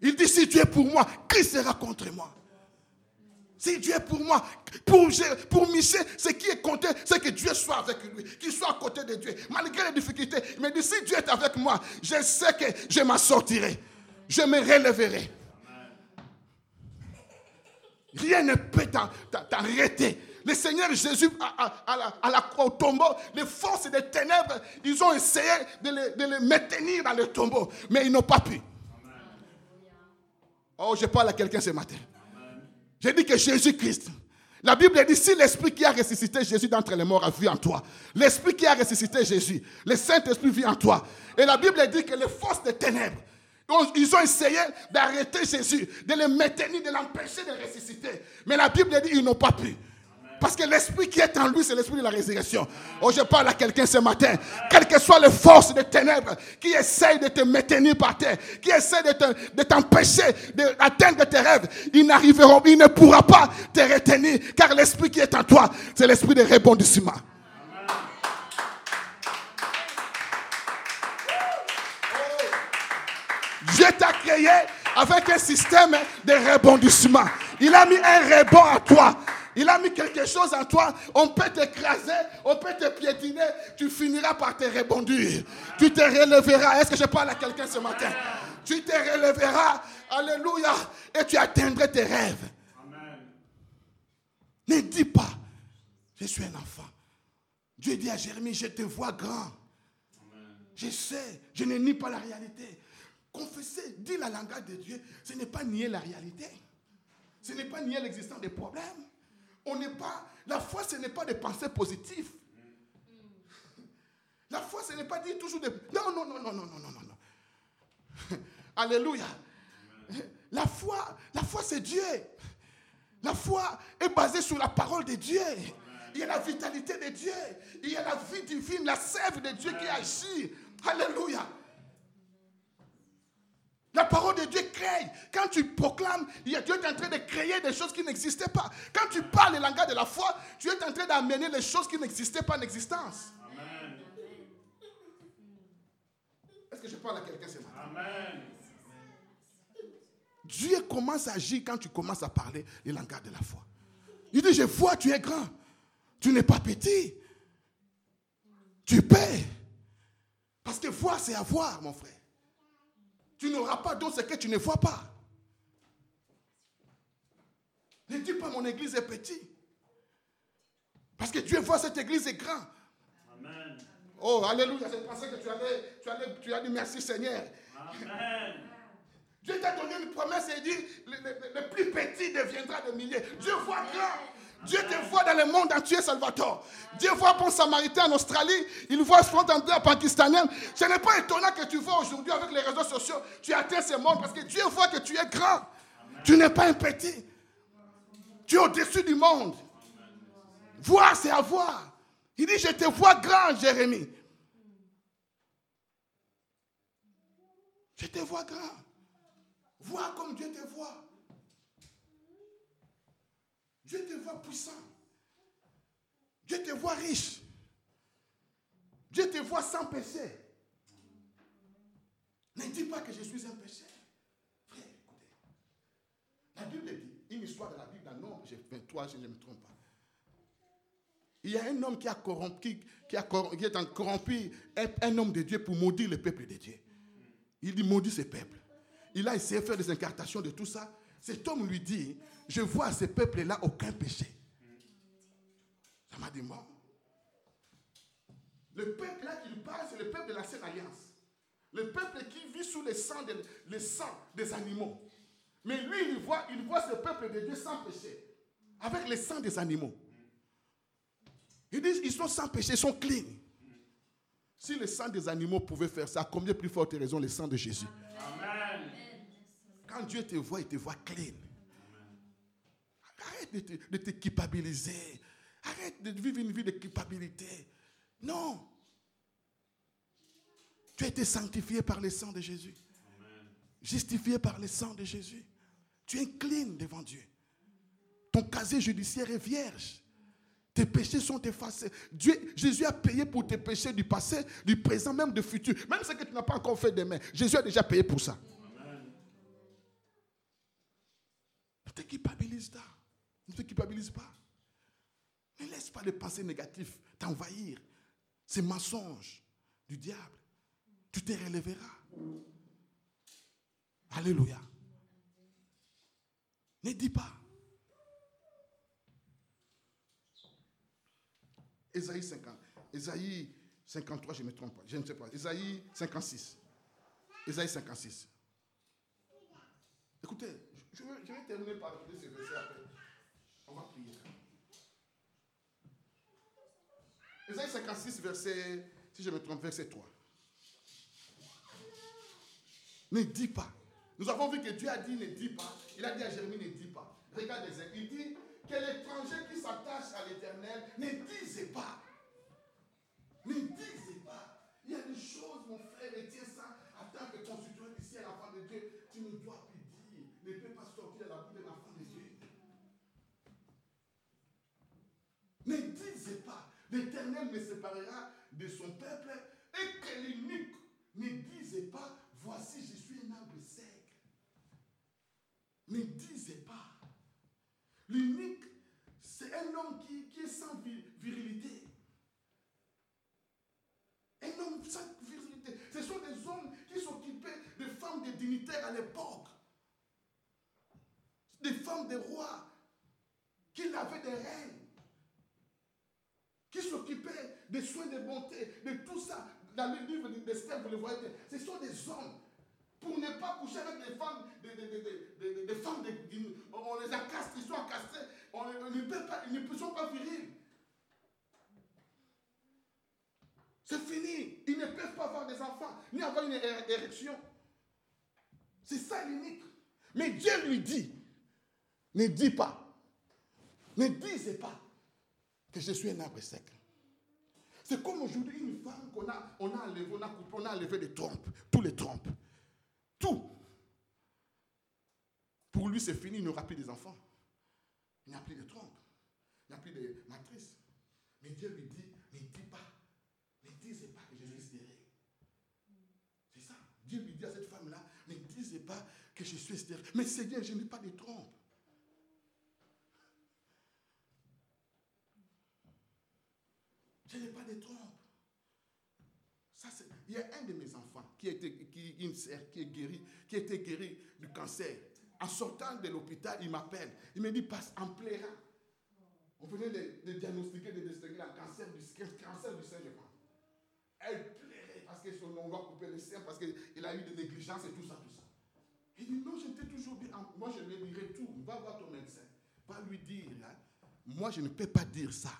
Il dit, si Dieu est pour moi, qui sera contre moi? Si Dieu est pour moi, pour, pour Michel, ce qui est compté, c'est que Dieu soit avec lui, qu'il soit à côté de Dieu. Malgré les difficultés, il me dit, si Dieu est avec moi, je sais que je m'en sortirai. Je me relèverai. Rien ne peut t'arrêter. Le Seigneur Jésus, à, à- à la, à la croix, au tombeau, les forces des ténèbres, ils ont essayé de le, de le maintenir dans le tombeau, mais ils n'ont pas pu. Oh, je parle à quelqu'un ce matin. J'ai dit que Jésus-Christ, la Bible dit, si l'Esprit qui a ressuscité Jésus d'entre les morts a vu en toi, l'Esprit qui a ressuscité Jésus, le Saint-Esprit vit en toi. Et la Bible dit que les forces des ténèbres, ils ont essayé d'arrêter Jésus, de le maintenir, de l'empêcher de ressusciter. Mais la Bible dit, ils n'ont pas pu. Parce que l'esprit qui est en lui, c'est l'esprit de la résurrection. Oh, je parle à quelqu'un ce matin. Quelles que soient les forces des ténèbres qui essayent de te maintenir par terre, qui essayent de te- de t'empêcher d'atteindre tes rêves, ils n'arriveront, ils ne pourront pas te retenir. Car l'esprit qui est en toi, c'est l'esprit de rebondissement. Dieu t'a créé avec un système de rebondissement. Il a mis un rebond à toi. Il a mis quelque chose en toi. On peut t'écraser, on peut te piétiner. Tu finiras par te rebondir. Tu te relèveras. Est-ce que je parle à quelqu'un ce matin? Tu te relèveras. Alléluia. Et tu atteindras tes rêves. Ne dis pas, je suis un enfant. Dieu dit à Jérémie, je te vois grand. Je sais, je ne nie pas la réalité. Confesser, dire la langage de Dieu, ce n'est pas nier la réalité. Ce n'est pas nier l'existence des problèmes. On n'est pas. La foi, ce n'est pas des pensées positives. La foi, ce n'est pas dire toujours des. Non, non, non, non, non, non, non, non. non. Alléluia. La foi, la foi, c'est Dieu. La foi est basée sur la parole de Dieu. Il y a la vitalité de Dieu. Il y a la vie divine, la sève de Dieu qui agit. Alléluia. La parole de Dieu crée. Quand tu proclames, Dieu est en train de créer des choses qui n'existaient pas. Quand tu parles le langage de la foi, tu es en train d'amener les choses qui n'existaient pas en existence. Est-ce que je parle à quelqu'un ce matin? Amen. Dieu commence à agir quand tu commences à parler le langage de la foi. Il dit, je vois, tu es grand. Tu n'es pas petit. Tu paies. Parce que voir, c'est avoir, mon frère. Tu n'auras pas donc ce que tu ne vois pas. Ne dis pas mon église est petite. Parce que Dieu voit cette église est grand. Amen. Oh, alléluia. Je pensais que tu allais, tu allais, tu as dit merci Seigneur. Amen. Dieu t'a donné une promesse et il dit le, le- le plus petit deviendra de milliers. Dieu voit grand. Dieu te voit dans le monde entier, Salvatore. Dieu voit bon samaritain en Australie. Il voit spontanément pakistanien. Ce n'est pas étonnant que tu vois aujourd'hui avec les réseaux sociaux, tu atteins ce monde parce que Dieu voit que tu es grand. Tu n'es pas un petit. Tu es au-dessus du monde. Voir, c'est avoir. Il dit, je te vois grand, Jérémie. Je te vois grand. Vois comme Dieu te voit. Dieu te voit puissant. Dieu te voit riche. Dieu te voit sans péché. Ne dis pas que je suis un péché. Frère, écoutez. La Bible dit, une histoire de la Bible dans Nombre, 23, si je ne me trompe pas. Il y a un homme qui, a corrompu, qui, est en corrompu un homme de Dieu pour maudire le peuple de Dieu. Il dit maudit ce peuple. Il a essayé de faire des incartations de tout ça. Cet homme lui dit, je vois à ce peuple-là aucun péché. Ça m'a dit, bon. Le peuple là qu'il parle, c'est le peuple de la Sainte Alliance. Le peuple qui vit sous le sang, de- le sang des animaux. Mais lui, il voit, il voit ce peuple de Dieu sans péché. Avec le sang des animaux. Ils disent, ils sont sans péché, ils sont clean. Si le sang des animaux pouvait faire ça, combien plus forte raison le sang de Jésus? Amen. Quand Dieu te voit, il te voit clean. Arrête de te, de te culpabiliser. Arrête de vivre une vie de culpabilité. Non. Tu as été sanctifié par le sang de Jésus. Justifié par le sang de Jésus. Tu es clean devant Dieu. Ton casier judiciaire est vierge. Tes péchés sont effacés. Dieu, Jésus a payé pour tes péchés du passé, du présent, même du futur. Même ce que tu n'as pas encore fait demain. Jésus a déjà payé pour ça. Ne te culpabilise pas. Ne te culpabilise pas. Ne laisse pas les pensées négatives t'envahir. Ces mensonges du diable. Tu te relèveras. Alléluia. Ne dis pas. Ésaïe 50. Ésaïe 53, je me trompe pas. Je ne sais pas. Ésaïe 56. Ésaïe 56. Écoutez, je vais, je vais terminer par ce verset après. On va prier. Ésaïe 56, verset, si je me trompe, verset 3. Ne dis pas. Nous avons vu que Dieu a dit ne dis pas. Il a dit à Jérémie ne dis pas. Regardez, il dit que l'étranger qui s'attache à l'éternel ne disait pas. Ne disait pas. Il y a des choses, mon frère, retiens ça. En tant que constituant du ciel, enfant de Dieu, tu ne dois plus dire. Ne peux pas sortir de la bouche d'un enfant de Dieu. Ne disez pas, l'Éternel me séparera de son peuple et que l'unique ne disait pas, voici je suis un arbre sec. Ne disez pas. L'unique, c'est un homme qui, qui est sans vi- virilité. Un homme sans virilité. Ce sont des hommes qui s'occupaient des femmes des dignitaires à l'époque. Des femmes des rois qui lavaient des reines qui s'occupaient des soins de bonté, de tout ça. Dans le livre d'Esther, vous le voyez, ce sont des hommes pour ne pas coucher avec des femmes, des, des- femmes, on les a castrés, ils sont castrés, on, ne pas, ils ne sont pas virils. C'est fini. Ils ne peuvent pas avoir des enfants, ni avoir une érection. C'est ça l'unique. Mais Dieu lui dit, ne dis pas, ne disez pas que je suis un arbre sec. C'est comme aujourd'hui une femme qu'on a, on a enlevé, on a coupé, on a enlevé des trompes, tous les trompes. Tout. Pour lui, c'est fini, il n'aura plus des enfants. Il n'y a plus de trompes. Il n'y a plus de matrices. Mais Dieu lui dit, ne dis pas, ne disez pas que je suis stérile. C'est ça. Dieu lui dit à cette femme-là, ne disez pas que je suis stérile. Mais Seigneur, je n'ai pas de trompe. Je n'ai pas de trompe. Ça, il y a un de mes enfants qui été, qui, une sœur qui est guérie, qui a été guérie du cancer. En sortant de l'hôpital, il m'appelle. Il me dit, passe en pleurant. On venait de, diagnostiquer, de distinguer un cancer du, cancer du sein, je crois. Elle pleurait parce qu'on va couper le sein, parce qu'il a eu des négligences et tout ça, tout ça. Il dit, non, j'étais toujours bien. Moi, je lui dirai tout. Va voir ton médecin. Va lui dire, moi, je ne peux pas dire ça.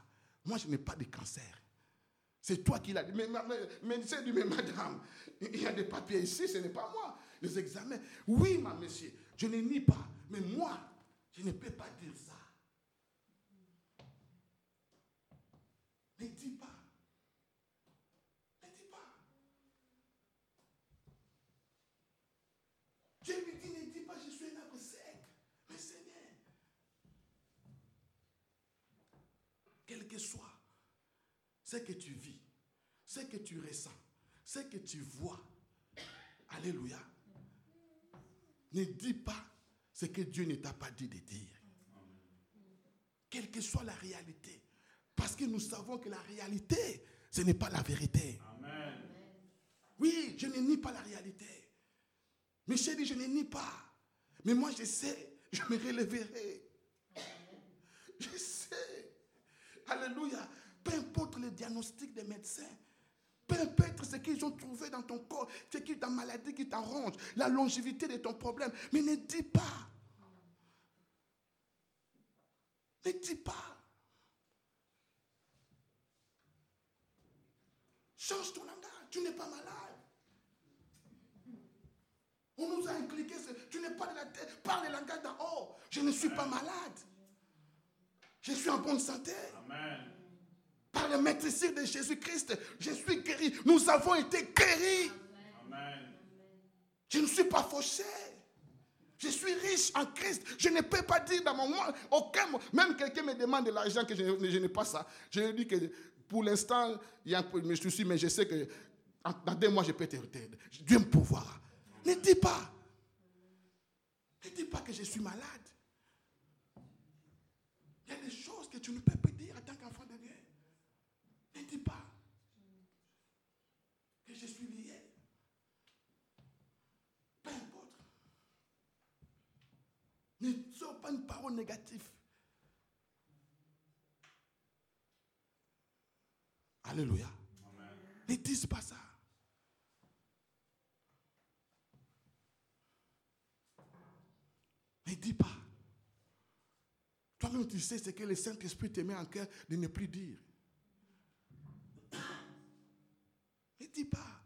Moi, je n'ai pas de cancer. C'est toi qui l'as dit. Mais, mais, madame, il y a des papiers ici, ce n'est pas moi. Les examens. Oui, ma monsieur, je ne nie pas. Mais moi, je ne peux pas dire ça. Ne dis pas. Ne dis pas. Dieu lui dit, ne dis pas, je suis un arbre sec. Mais Seigneur, soit ce que tu vis, ce que tu ressens, ce que tu vois, Alléluia, ne dis pas ce que Dieu ne t'a pas dit de dire. Quelle que soit la réalité. Parce que nous savons que la réalité, ce n'est pas la vérité. Oui, je ne nie pas la réalité. Michel dit, je ne nie pas. Mais moi, je sais, je me relèverai. Je sais. Alléluia. Peu importe le diagnostic des médecins, peu importe ce qu'ils ont trouvé dans ton corps, ce qui est ta maladie qui t'arrange, la longévité de ton problème, mais ne dis pas. Ne dis pas. Change ton langage. Tu n'es pas malade. On nous a ce- tu n'es pas de la tête. Parle le langage d'en haut. Je ne suis pas malade. Je suis en bonne santé. Par le maîtrise de Jésus-Christ, je suis guéri. Nous avons été guéris. Je ne suis pas fauché. Je suis riche en Christ. Je ne peux pas dire dans mon monde, aucun mot. Même quelqu'un me demande de l'argent que je, je n'ai pas ça. Je lui dis que pour l'instant, il y a un peu de soucis, mais je sais que dans deux mois, je peux te t'aider. Dieu me pourvoira. Ne dis pas. Ne dis pas que je suis malade. Il y a des choses que tu ne peux pas dire en tant qu'enfant de Dieu. Ne dis pas que je suis lié. Peu importe. Ne sors pas une parole négative. Alléluia. Ne dis pas ça. Ne dis pas. Toi-même, tu sais ce que le Saint-Esprit te met en cœur de ne plus dire. Ne dis pas.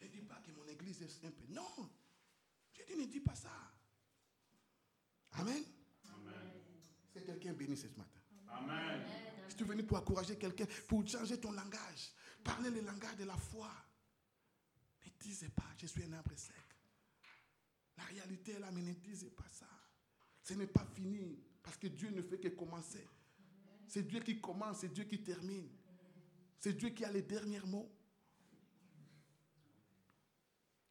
Ne dis pas que mon église est simple. Non. J'ai dit, ne dis pas ça. Amen. Que quelqu'un béni ce matin? Si tu es venu pour encourager quelqu'un, pour changer ton langage, parler le langage de la foi, ne disez pas, je suis un arbre sec. La réalité est là, mais ne disez pas ça. Ce n'est pas fini, parce que Dieu ne fait que commencer. C'est Dieu qui commence, c'est Dieu qui termine. C'est Dieu qui a les derniers mots.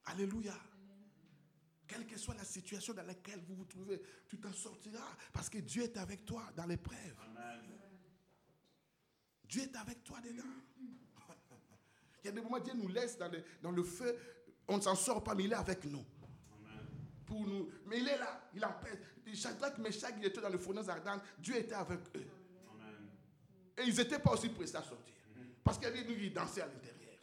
Alléluia. Quelle que soit la situation dans laquelle vous vous trouvez, tu t'en sortiras parce que Dieu est avec toi dans l'épreuve. Dieu est avec toi dedans. Il y a des moments où Dieu nous laisse dans le, dans le feu, on ne s'en sort pas, mais il est avec nous. Pour nous. Mais il est là, il empêche. Shadrach, Meshach, il était dans le fourneau ardent, Dieu était avec eux. Et ils n'étaient pas aussi pressés à sortir. Parce qu'il y avait une qui dansait à l'intérieur.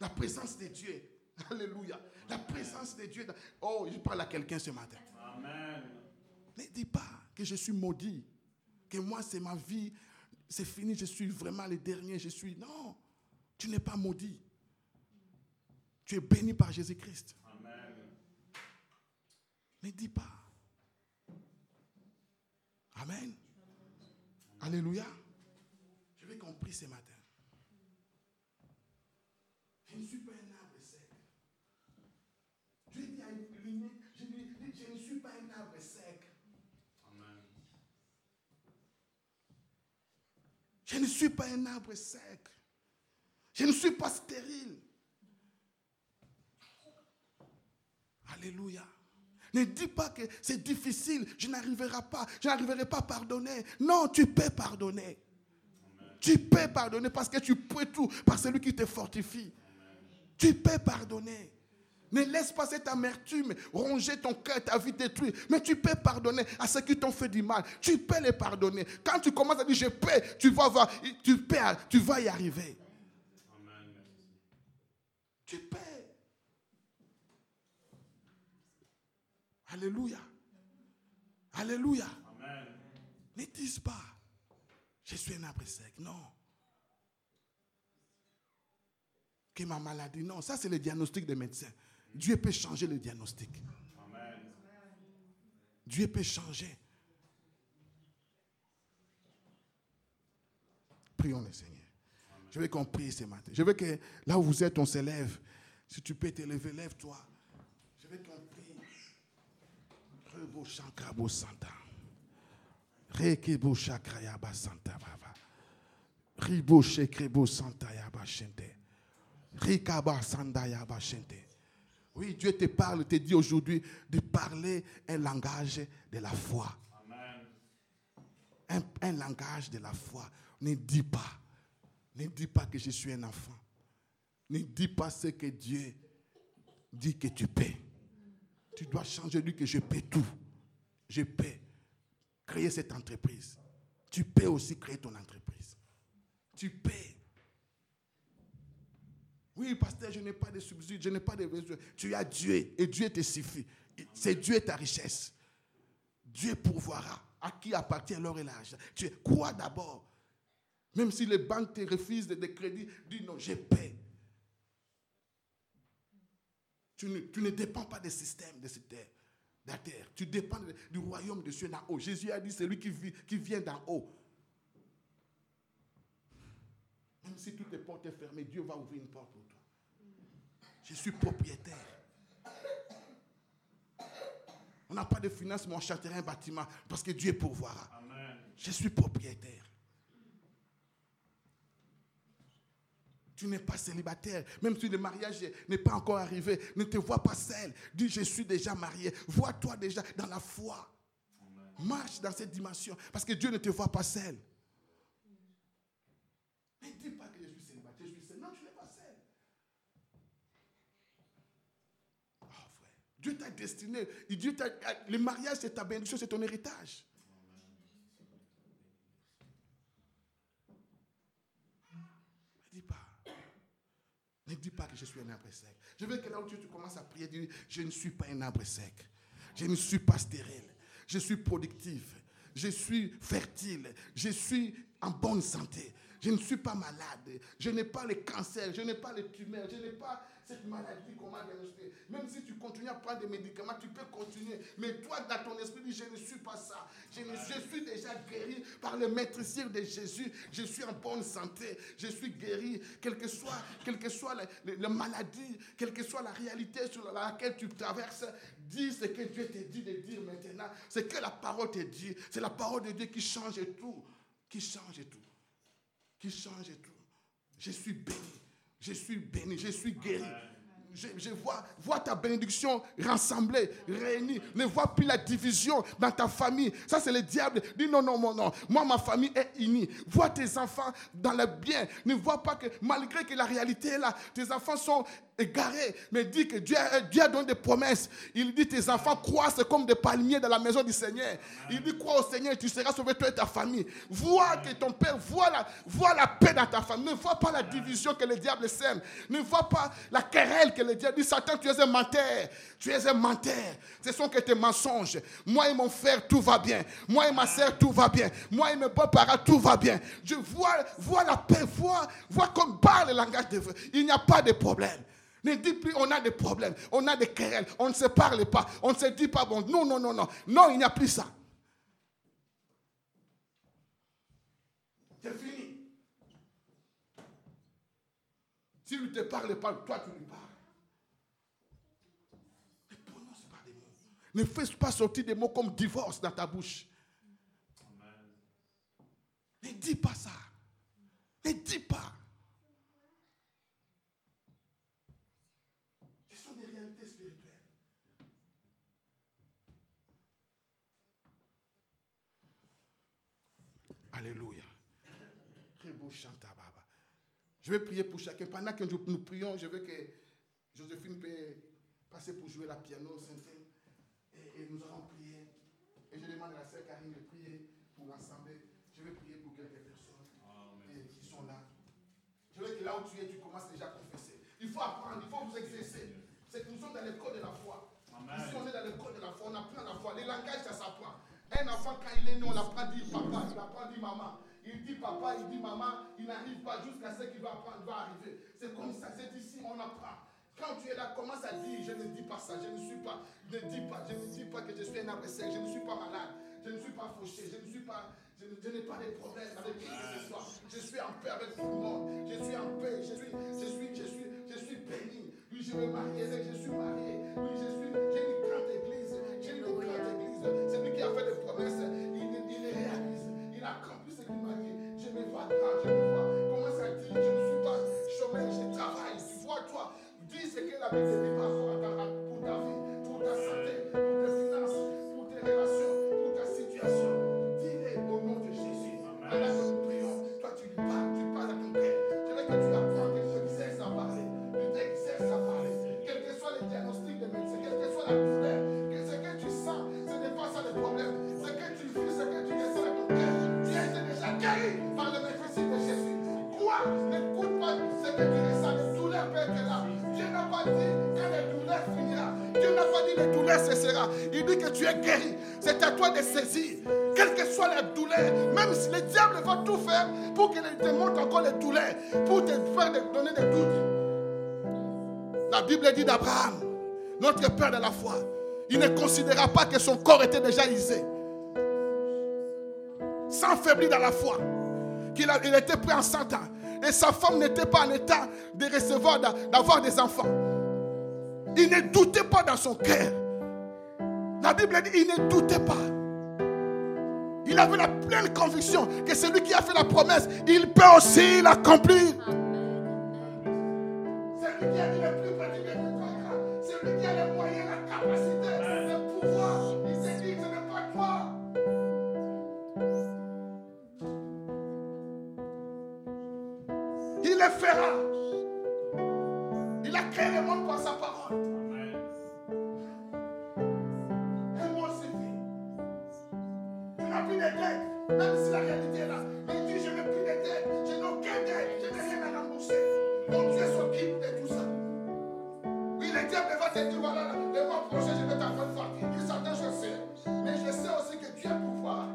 La présence de Dieu. Alléluia. La présence de Dieu. Oh, je parle à quelqu'un ce matin. Amen. Ne dis pas que je suis maudit. Que moi, c'est ma vie. C'est fini. Je suis vraiment le dernier. Je suis. Non. Tu n'es pas maudit. Tu es béni par Jésus-Christ. Amen. Ne dis pas. Amen. Alléluia. Je vais compris ce matin. Je ne suis pas un arbre sec. Dieu dit à Élie, je, dis, je ne suis pas un arbre sec. Amen. Je ne suis pas un arbre sec. Je ne suis pas stérile. Alléluia. Ne dis pas que c'est difficile, je n'arriverai pas, je n'arriverai pas à pardonner. Non, tu peux pardonner. Tu peux pardonner parce que tu peux tout par celui qui te fortifie. Tu peux pardonner. Ne laisse pas cette amertume ronger ton cœur, ta vie détruite. Mais tu peux pardonner à ceux qui t'ont fait du mal. Tu peux les pardonner. Quand tu commences à dire je peux, tu vas tu peux, tu vas y arriver. Amen. Tu peux. Alléluia. Alléluia. Amen. Ne dis pas, je suis un arbre sec. Non. Que ma maladie, non. Ça, c'est le diagnostic des médecins. Dieu peut changer le diagnostic. Amen. Dieu peut changer. Prions le Seigneur. Je veux qu'on prie ce matin. Je veux que là où vous êtes, on s'élève. Si tu peux t'élever, lève-toi. Je veux qu'on prie. Rebo Shankabo Santa. Rekebo Shakrayaba Santa Baba. Ribo Shekrebo Santa Yaba Shente. Rikaba Sanda Yaba Shente. Oui, Dieu te parle, te dit aujourd'hui de parler un langage de la foi. Un, un langage de la foi. Ne dis pas. Ne dis pas que je suis un enfant. Ne dis pas ce que Dieu dit que tu peux. Tu dois changer, lui que je peux tout. Je peux créer cette entreprise. Tu peux aussi créer ton entreprise. Tu peux. Oui, pasteur, je n'ai pas de subsides, je n'ai pas de besoin. Tu as Dieu et Dieu te suffit. C'est Dieu ta richesse. Dieu pourvoira. À qui appartient l'or et l'argent? Tu crois d'abord? Même si les banques te refusent des crédits, dis non, je paie. Tu ne, tu ne dépends pas des systèmes de cette terre, de la terre. Tu dépends du royaume de Dieu d'en haut. Jésus a dit, c'est lui qui, vit- qui vient d'en haut. Même si toutes les portes sont fermées, Dieu va ouvrir une porte pour toi. Je suis propriétaire. On n'a pas de finances, mais on un bâtiment parce que Dieu pourvoira. Amen. Je suis propriétaire. Tu n'es pas célibataire. Même si le mariage n'est pas encore arrivé, ne te vois pas seul. Dis, je suis déjà marié. Vois-toi déjà dans la foi. Marche dans cette dimension. Parce que Dieu ne te voit pas seul. Ne dis pas que je suis célibataire, je suis seul. Non, tu n'es pas seul. Oh, frère. Dieu t'a destiné. Le mariage, c'est ta bénédiction, c'est ton héritage. Ne dis pas. Ne dis pas que je suis un arbre sec. Je veux que là où tu, commences à prier, dis, je ne suis pas un arbre sec. Je ne suis pas stérile. Je suis productif. Je suis fertile. Je suis en bonne santé. Je ne suis pas malade. Je n'ai pas le cancer. Je n'ai pas le tumeur. Je n'ai pas cette maladie qu'on m'a diagnostiquée. Même si tu continues à prendre des médicaments, tu peux continuer. Mais toi, dans ton esprit, dis, je ne suis pas ça. Je, je suis déjà guéri par le maître cire de Jésus. Je suis en bonne santé. Je suis guéri. Quelle que soit, que soit la, la- la maladie, quelle que soit la réalité sur laquelle tu traverses, dis ce que Dieu te dit de dire maintenant. Ce que la parole te dit. C'est la parole de Dieu qui change tout. Qui change tout qui change tout. Je suis béni. Je suis béni. Je suis guéri. Je, vois, vois ta bénédiction rassemblée, réunie. Ne vois plus la division dans ta famille. Ça, c'est le diable. Dis non, non, non, non. Moi, ma famille est unie. Vois tes enfants dans le bien. Ne vois pas que, malgré que la réalité est là, tes enfants sont égarés, mais dit que Dieu, Dieu donné des promesses. Il dit tes enfants croissent comme des palmiers dans la maison du Seigneur. Il dit crois au Seigneur, tu seras sauvé toi et ta famille. Vois que ton père, vois la, vois la paix dans ta famille. Ne vois pas la division que le diable sème. Ne vois pas la querelle que le diable dit. Satan, tu es un menteur. Tu es un menteur. Ce sont que tes mensonges. Moi et mon frère, tout va bien. Moi et ma soeur, tout va bien. Moi et mes beaux-parents, tout va bien. Je vois, vois la paix, vois, vois comme parle le langage de. Il n'y a pas de problème. Ne dis plus on a des problèmes, on a des querelles, on ne se parle pas, on ne se dit pas bon. Non, non, non, non. Non, il n'y a plus ça. C'est fini. S'il ne te parle pas, toi tu lui parles. Ne prononce pas des mots. Ne fais pas sortir des mots comme divorce dans ta bouche. Ne dis pas ça. Ne dis pas. Ce sont des réalités spirituelles. Alléluia. Très beau chant à Baba. Je vais prier pour chacun. Pendant que nous prions, je veux que Joséphine peut passer pour jouer la piano. Et, et nous allons prier. Et je demande à la sœur Karine de prier pour l'ensemble. Je vais prier pour quelques personnes et qui sont là. Je veux que là où tu es, tu commences déjà à confesser. Il faut apprendre, il faut vous exercer. C'est que nous sommes dans l'école de la foi. Ici, on est dans l'école de la foi, on apprend la foi. Les langages, ça s'apprend. Un enfant, quand il est né, on apprend à dire papa, il apprend à dire maman. Il dit papa, il dit maman, il n'arrive pas jusqu'à ce qu'il va apprendre, va arriver. C'est comme ça, c'est ici, on apprend. Quand tu es là, commence à dire, je ne dis pas ça, je ne suis pas, ne dis pas, je ne dis pas que je suis un adversaire, je ne suis pas malade, je ne suis pas fauché, je ne suis pas, je n'ai pas de problème avec qui que ce soit. Je suis en paix avec tout le monde, je suis en paix, je suis, je suis, je suis, je suis béni. Oui, je vais marier, je suis marié. Oui, je suis, j'ai une grande église, j'ai une grande église. La Bible diable va tout faire pour qu'il te montre encore les douleurs, pour te faire donner des doutes. La Bible dit d'Abraham, notre père de la foi, il ne considéra pas que son corps était déjà usé. Sans faiblir dans la foi. Qu'il était prêt en 100 ans. Et sa femme n'était pas en état de recevoir, d'a- d'avoir des enfants. Il ne doutait pas dans son cœur. La Bible dit, il ne doutait pas. Il avait la pleine conviction que celui qui a fait la promesse, il peut aussi l'accomplir. C'est lui qui a dit le plus petit des plus grand. C'est lui qui a les moyens, la capacité, le pouvoir. Il s'est dit, ce n'est pas. Il le fera. Il a créé le monde par sa parole. Plus de même si la réalité est là. Il dit, je n'ai plus de dette, je n'ai aucun dette, je n'ai rien à rembourser. Mon Dieu s'occupe de tout ça. Oui, le diable va te dire, voilà, le mois prochain, je vais t'apprendre une partie. Il Satan, je sais. Mais je sais aussi que tu as pouvoir.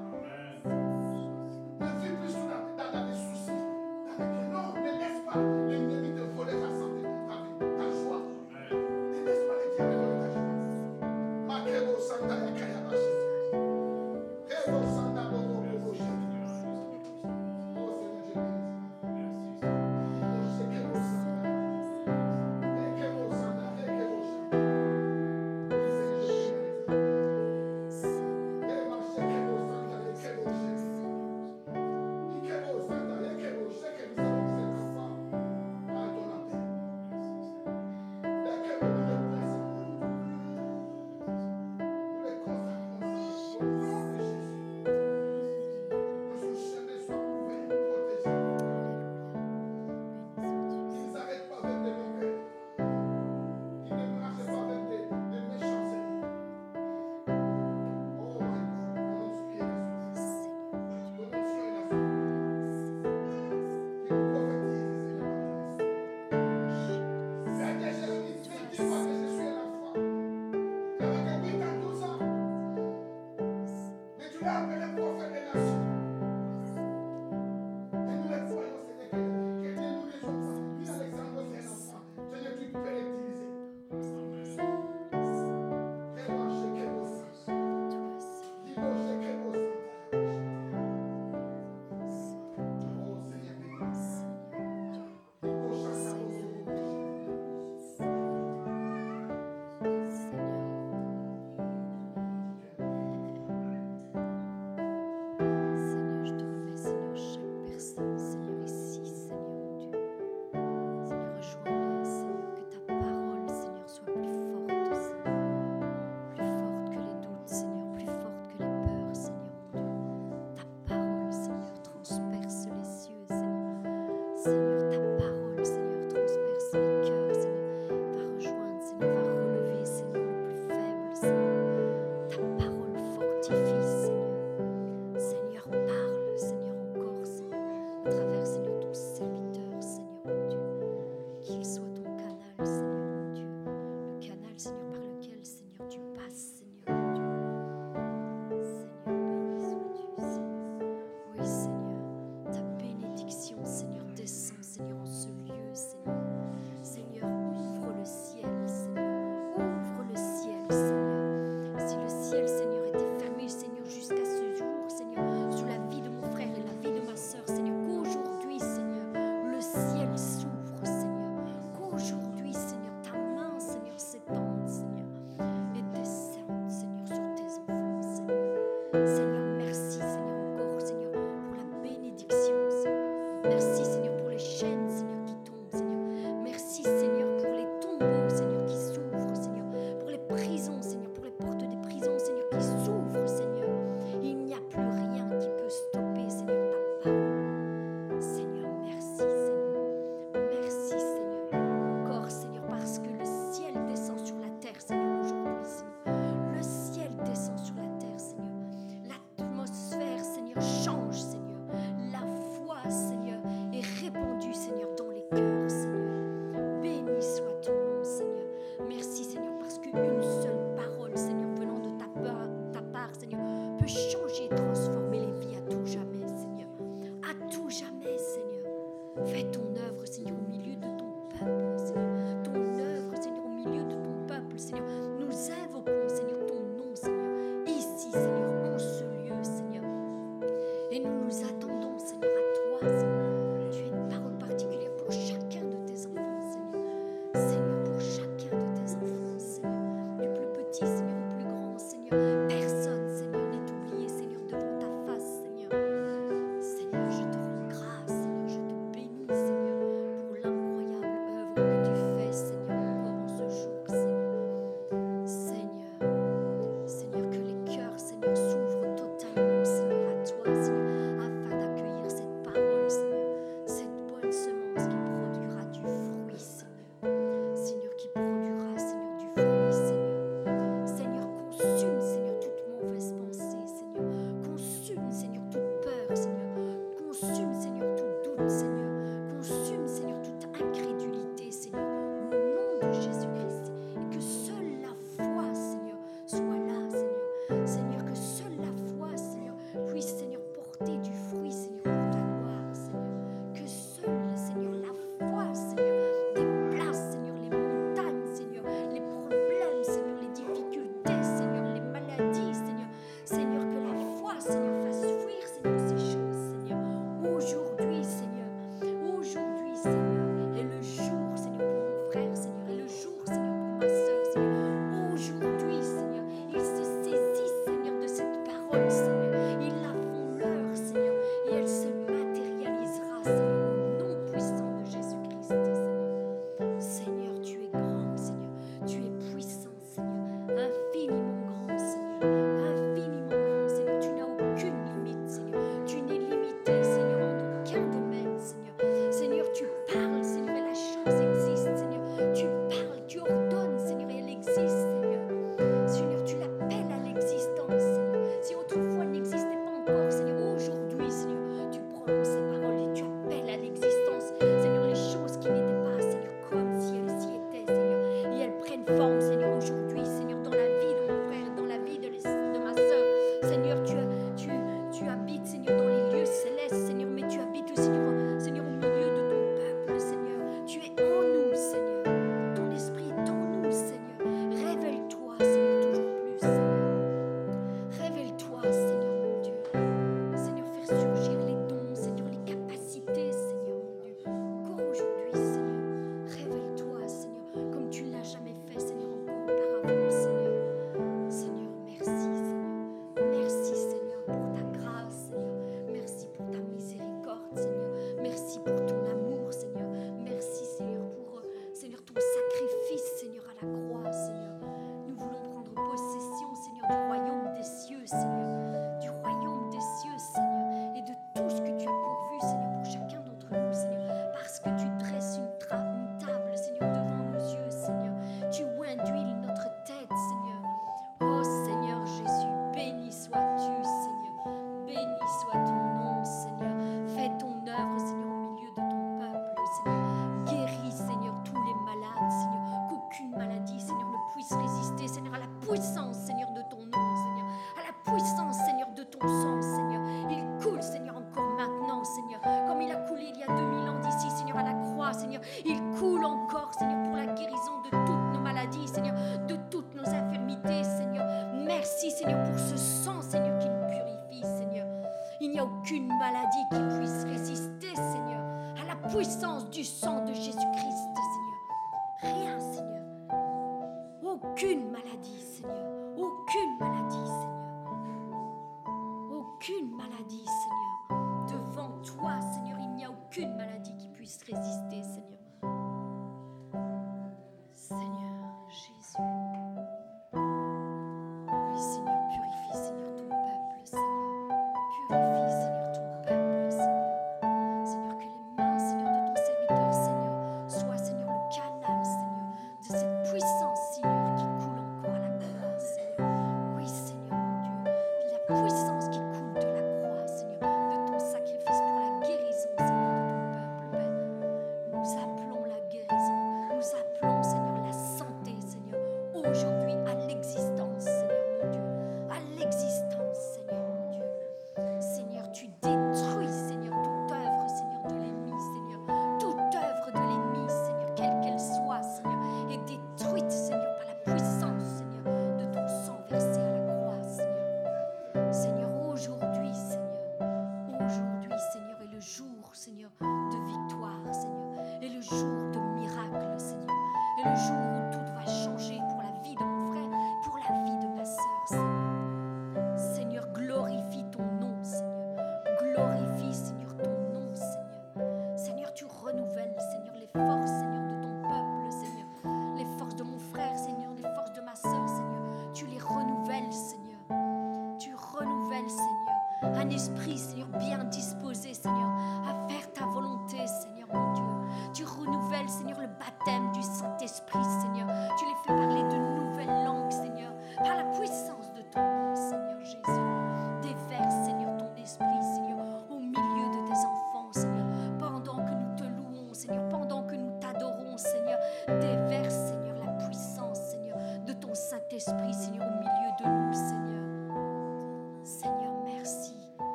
一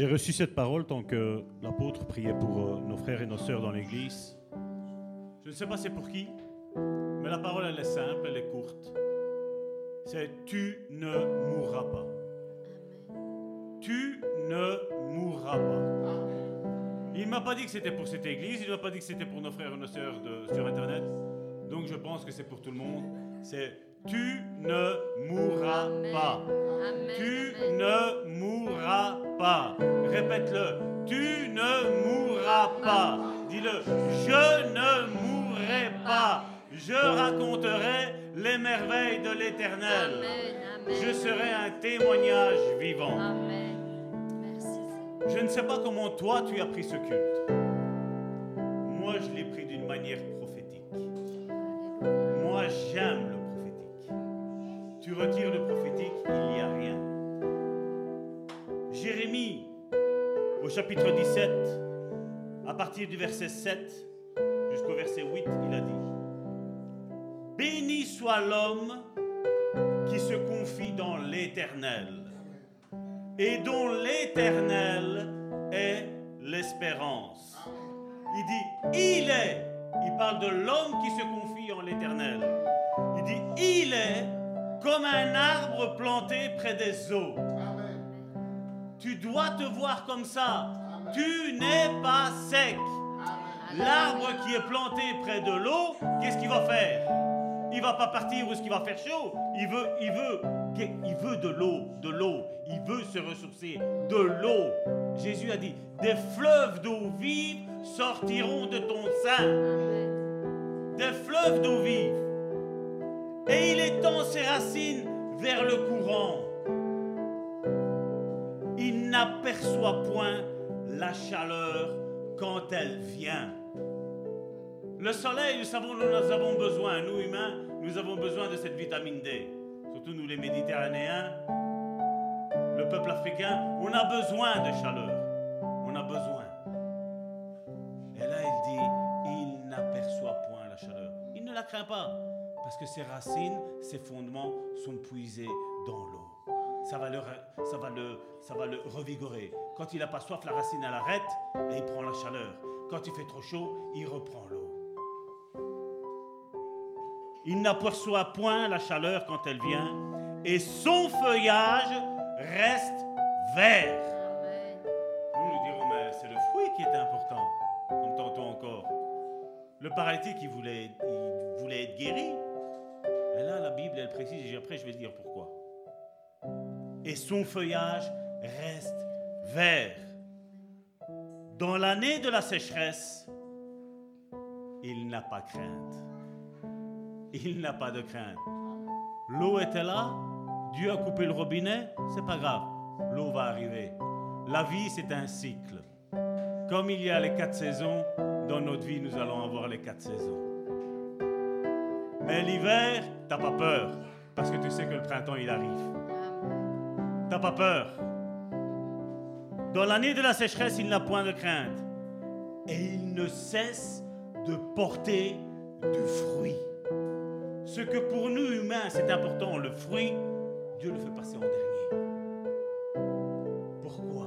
J'ai reçu cette parole tant que l'apôtre priait pour euh, nos frères et nos sœurs dans l'Église. Je ne sais pas c'est pour qui, mais la parole, elle est simple, elle est courte. C'est Tu ne mourras pas. Tu ne mourras pas. Il ne m'a pas dit que c'était pour cette Église, il ne m'a pas dit que c'était pour nos frères et nos sœurs sur Internet. Donc je pense que c'est pour tout le monde. C'est Tu ne mourras pas. Tu ne Je ne sais pas comment toi tu as pris ce culte. Moi, je l'ai pris d'une manière prophétique. Moi, j'aime le prophétique. Tu retires le prophétique, il n'y a rien. Jérémie, au chapitre 17, à partir du verset 7 jusqu'au verset 8, il a dit Béni soit l'homme qui se confie dans l'éternel et dont l'éternel est l'espérance. Il dit, il est. Il parle de l'homme qui se confie en l'éternel. Il dit, il est comme un arbre planté près des eaux. Tu dois te voir comme ça. Tu n'es pas sec. L'arbre qui est planté près de l'eau, qu'est-ce qu'il va faire? Il va pas partir où ce qu'il va faire chaud? Il veut, il veut il veut de l'eau, de l'eau. Il veut se ressourcer, de l'eau. Jésus a dit, des fleuves d'eau vive sortiront de ton sein. Des fleuves d'eau vive. Et il étend ses racines vers le courant. Il n'aperçoit point la chaleur quand elle vient. Le soleil, nous savons, nous en avons besoin. Nous, humains, nous avons besoin de cette vitamine D. Surtout nous, les Méditerranéens, le peuple africain, on a besoin de chaleur. On a besoin. Et là, il dit, il n'aperçoit point la chaleur. Il ne la craint pas. Parce que ses racines, ses fondements sont puisés dans l'eau. Ça va, le, va le, ça va le revigorer. Quand il n'a pas soif, la racine, elle arrête et il prend la chaleur. Quand il fait trop chaud, il reprend l'eau. Il n'aperçoit point la chaleur quand elle vient et son feuillage reste vert. Nous nous dirons, mais c'est le fruit qui est important, comme tantôt encore. Le paralytique, il voulait, voulait être guéri. Et là, la Bible, elle précise, et après, je vais dire pourquoi. Et son feuillage reste vert. Dans l'année de la sécheresse, il n'a pas crainte. Il n'a pas de crainte. L'eau était là, Dieu a coupé le robinet, c'est pas grave. L'eau va arriver. La vie, c'est un cycle. Comme il y a les quatre saisons, dans notre vie, nous allons avoir les quatre saisons. Mais l'hiver, t'as pas peur, parce que tu sais que le printemps, il arrive. T'as pas peur. Dans l'année de la sécheresse, il n'a point de crainte. Et il ne cesse de porter du fruit. Ce que pour nous humains, c'est important, le fruit, Dieu le fait passer en dernier. Pourquoi?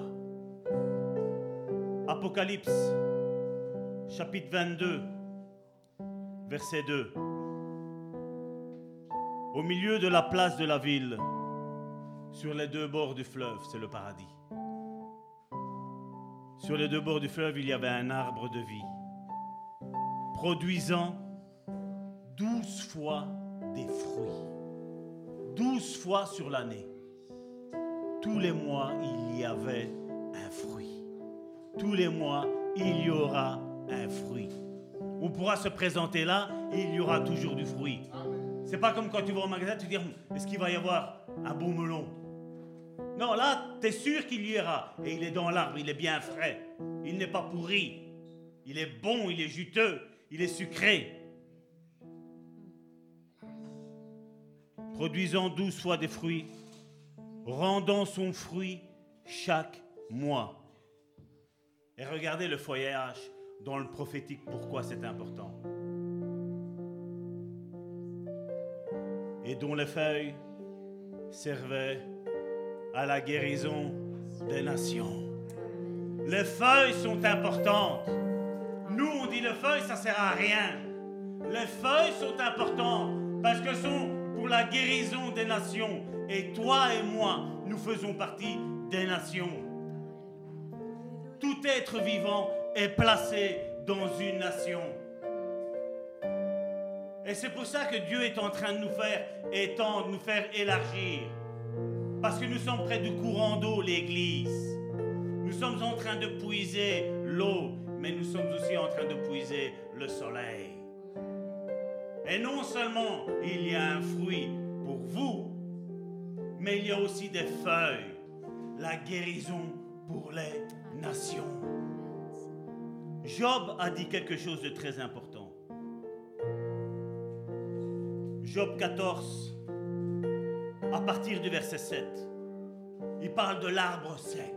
Apocalypse, chapitre 22, verset 2. Au milieu de la place de la ville, sur les deux bords du fleuve, c'est le paradis. Sur les deux bords du fleuve, il y avait un arbre de vie, produisant douze fois des fruits. Douze fois sur l'année. Tous les mois, il y avait un fruit. Tous les mois, il y aura un fruit. On pourra se présenter là, il y aura toujours du fruit. C'est pas comme quand tu vas au magasin, tu dis hum, est-ce qu'il va y avoir un beau melon? Non, là, tu es sûr qu'il y aura. Et il est dans l'arbre, il est bien frais. Il n'est pas pourri. Il est bon, il est juteux, il est sucré. Produisant douze fois des fruits, rendant son fruit chaque mois. Et regardez le feuillage dans le prophétique, pourquoi c'est important. Et dont les feuilles servaient à la guérison des nations. Les feuilles sont importantes. Nous, on dit les feuilles, ça sert à rien. Les feuilles sont importantes parce que sont pour la guérison des nations. Et toi et moi, nous faisons partie des nations. Tout être vivant est placé dans une nation. Et c'est pour ça que Dieu est en train de nous faire étendre, nous faire élargir. Parce que nous sommes près du courant d'eau, l'Église. Nous sommes en train de puiser l'eau, mais nous sommes aussi en train de puiser le soleil. Et non seulement il y a un fruit pour vous, mais il y a aussi des feuilles, la guérison pour les nations. Job a dit quelque chose de très important. Job 14, à partir du verset 7, il parle de l'arbre sec.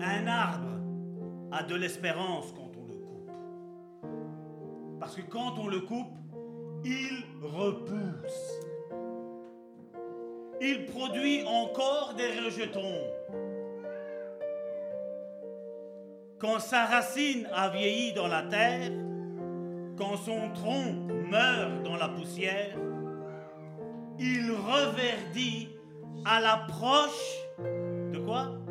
Un arbre a de l'espérance quand on le coupe. Parce que quand on le coupe, il repousse. Il produit encore des rejetons. Quand sa racine a vieilli dans la terre, quand son tronc meurt dans la poussière, il reverdit à l'approche de quoi?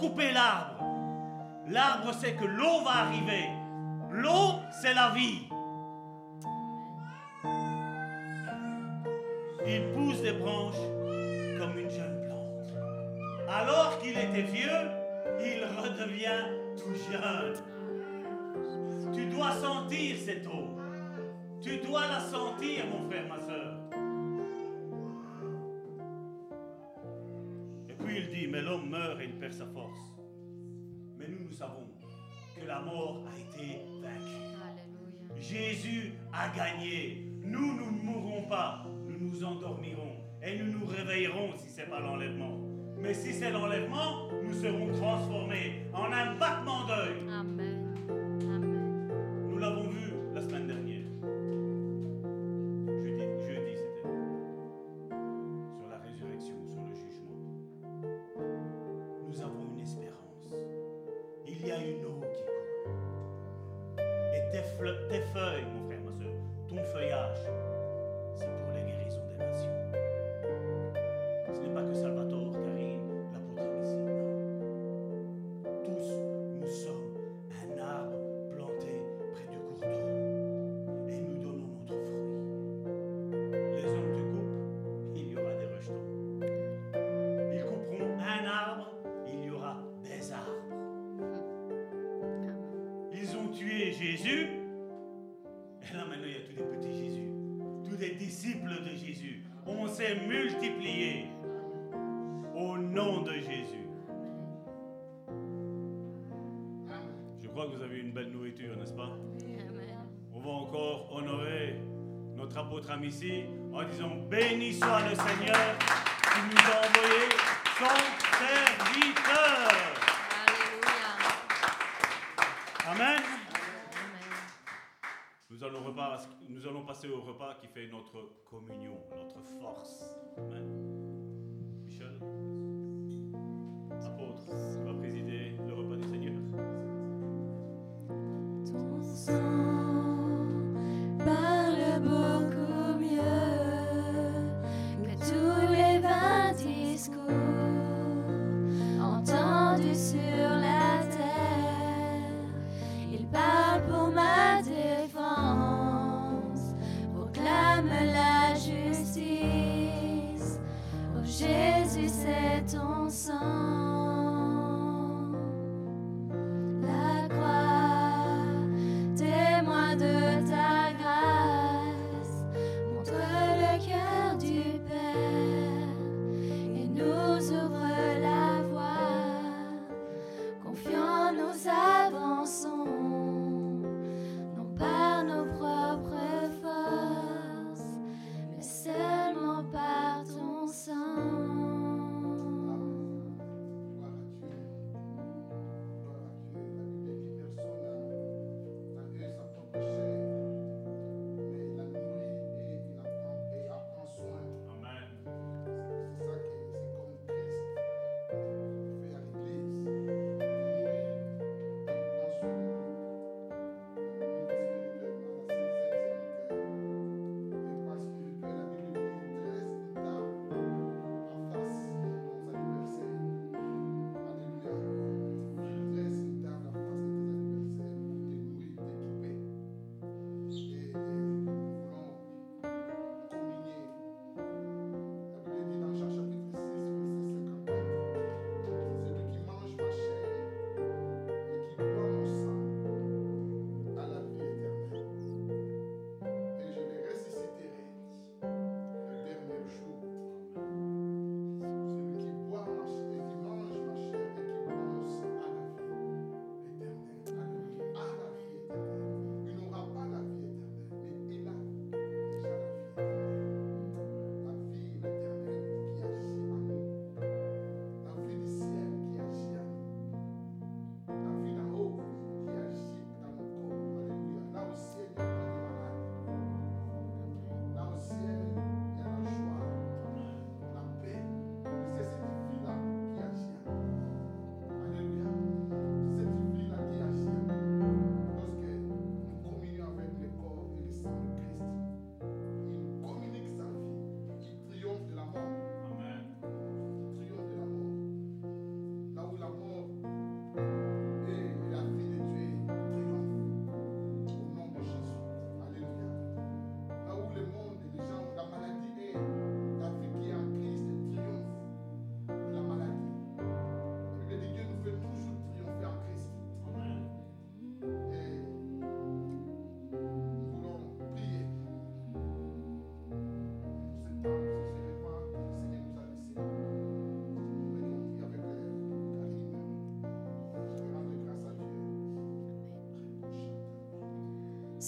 couper l'arbre, l'arbre sait que l'eau va arriver. L'eau, c'est la vie. Il pousse des branches comme une jeune plante. Alors qu'il était vieux, il redevient tout jeune. Tu dois sentir cette eau. Tu dois la sentir, mon frère, ma soeur. mais l'homme meurt et il perd sa force. Mais nous, nous savons que la mort a été vaincue. Jésus a gagné. Nous, nous ne mourrons pas. Nous nous endormirons et nous nous réveillerons si ce n'est pas l'enlèvement. Mais si c'est l'enlèvement, nous serons transformés en un battement d'œil.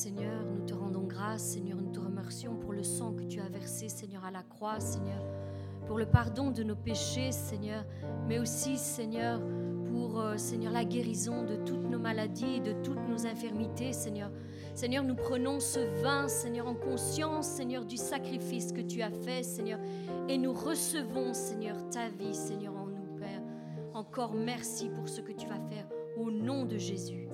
Seigneur, nous te rendons grâce, Seigneur, nous te remercions pour le sang que tu as versé, Seigneur, à la croix, Seigneur, pour le pardon de nos péchés, Seigneur, mais aussi, Seigneur, pour, euh, la guérison de toutes nos maladies de toutes nos infirmités, Seigneur. Seigneur, nous prenons ce vin, Seigneur, en conscience, Seigneur, du sacrifice que tu as fait, Seigneur, et nous recevons, Seigneur, ta vie, Seigneur, en nous, Père. Encore merci pour ce que tu vas faire au nom de Jésus.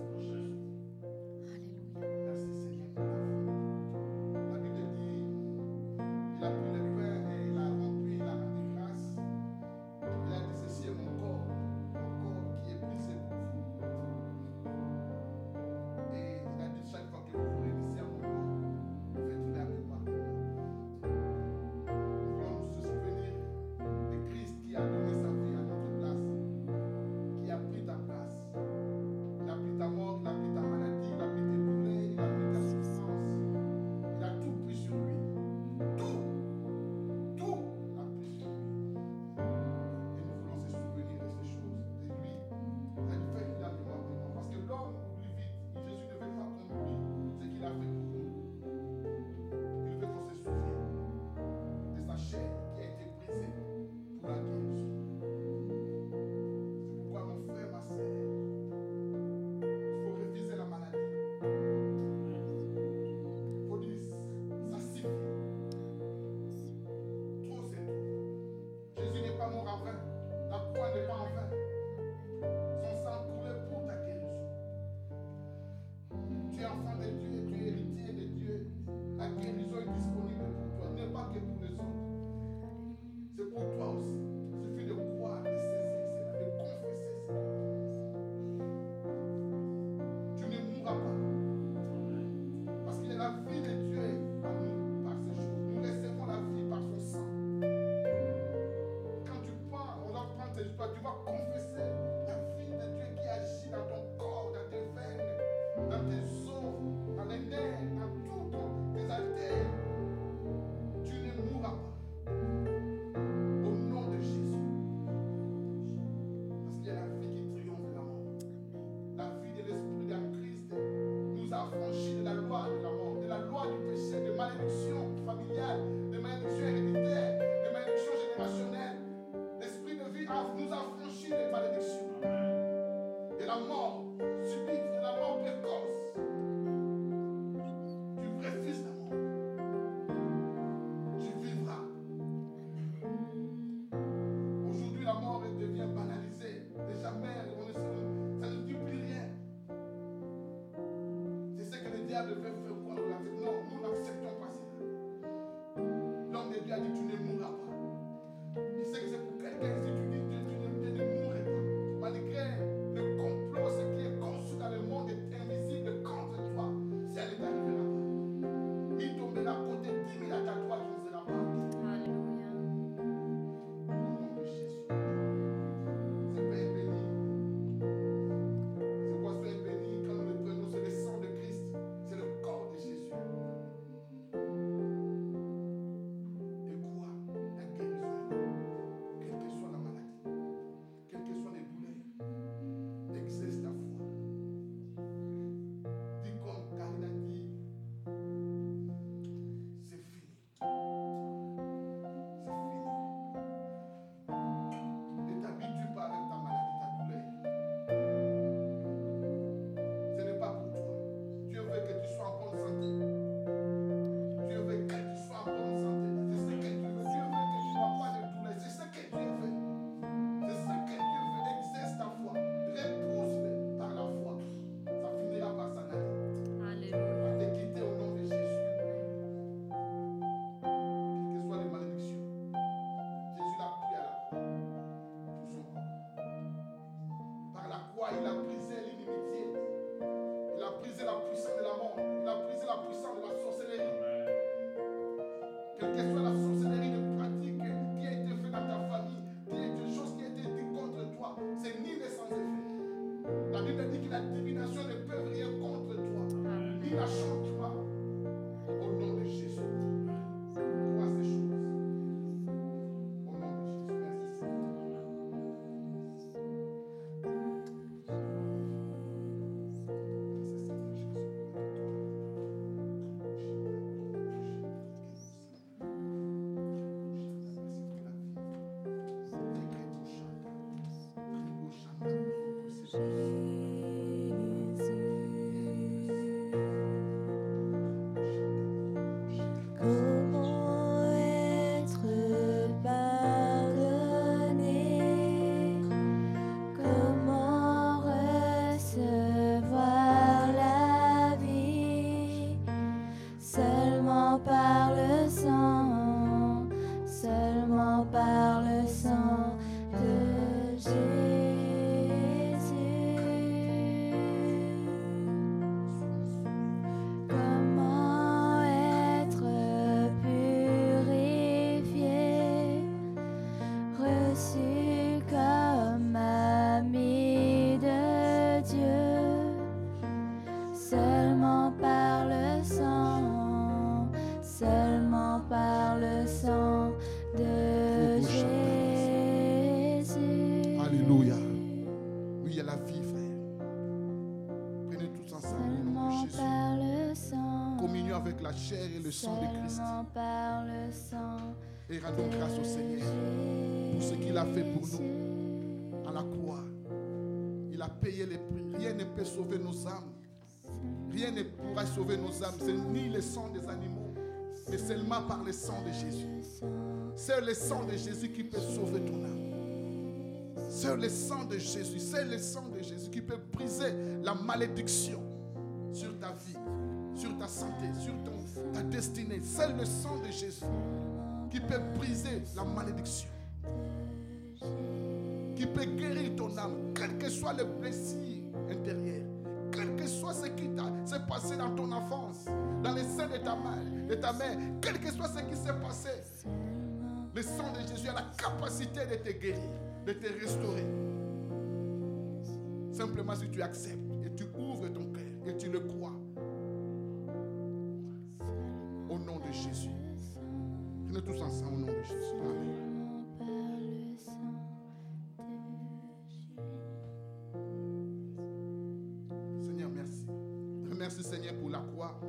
Chair et le sang de Christ. Par le sang. Et rendons grâce au Seigneur pour ce qu'il a fait pour nous à la croix. Il a payé les prix. Rien ne peut sauver nos âmes. Rien ne pourra sauver nos âmes. C'est ni le sang des animaux, mais seulement par le sang de Jésus. C'est le sang de Jésus qui peut sauver ton âme. C'est le sang de Jésus. C'est le sang de Jésus qui peut briser la malédiction sur ta vie, sur ta santé, sur ton- ta destinée. C'est le sang de Jésus qui peut briser la malédiction, qui peut guérir ton âme, quel que soit le blessure intérieur, quel que soit ce qui s'est passé dans ton enfance, dans les seins de ta mère, de ta mère, quel que soit ce qui s'est passé, le sang de Jésus a la capacité de te guérir, de te restaurer. Simplement si tu acceptes et tu ouvres ton cœur et tu le crois. Au nom de Jésus. Venez tous ensemble au nom de Jésus. Amen. Seigneur, merci. Remercie Seigneur pour la croix.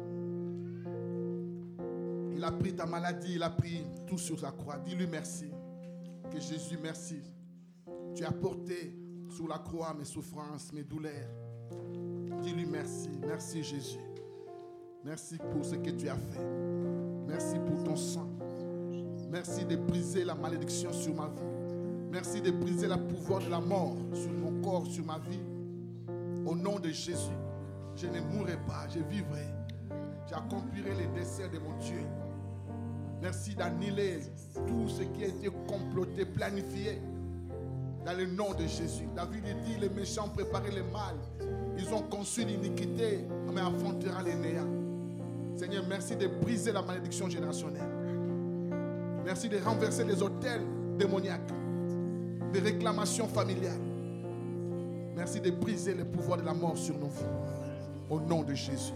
Il a pris ta maladie, il a pris tout sur la croix. Dis-lui merci. Que Jésus, merci. Tu as porté sur la croix mes souffrances, mes douleurs. Dis-lui merci. Merci Jésus. Merci pour ce que tu as fait. Merci pour ton sang. Merci de briser la malédiction sur ma vie. Merci de briser le pouvoir de la mort sur mon corps, sur ma vie. Au nom de Jésus, je ne mourrai pas, je vivrai. J'accomplirai les desseins de mon Dieu. Merci d'annuler tout ce qui a été comploté, planifié. Dans le nom de Jésus. David dit, les méchants préparaient le mal. Ils ont conçu l'iniquité, mais affrontera les néants. Seigneur, merci de briser la malédiction générationnelle. Merci de renverser les hôtels démoniaques, des réclamations familiales. Merci de briser le pouvoir de la mort sur nos vies. Au nom de Jésus.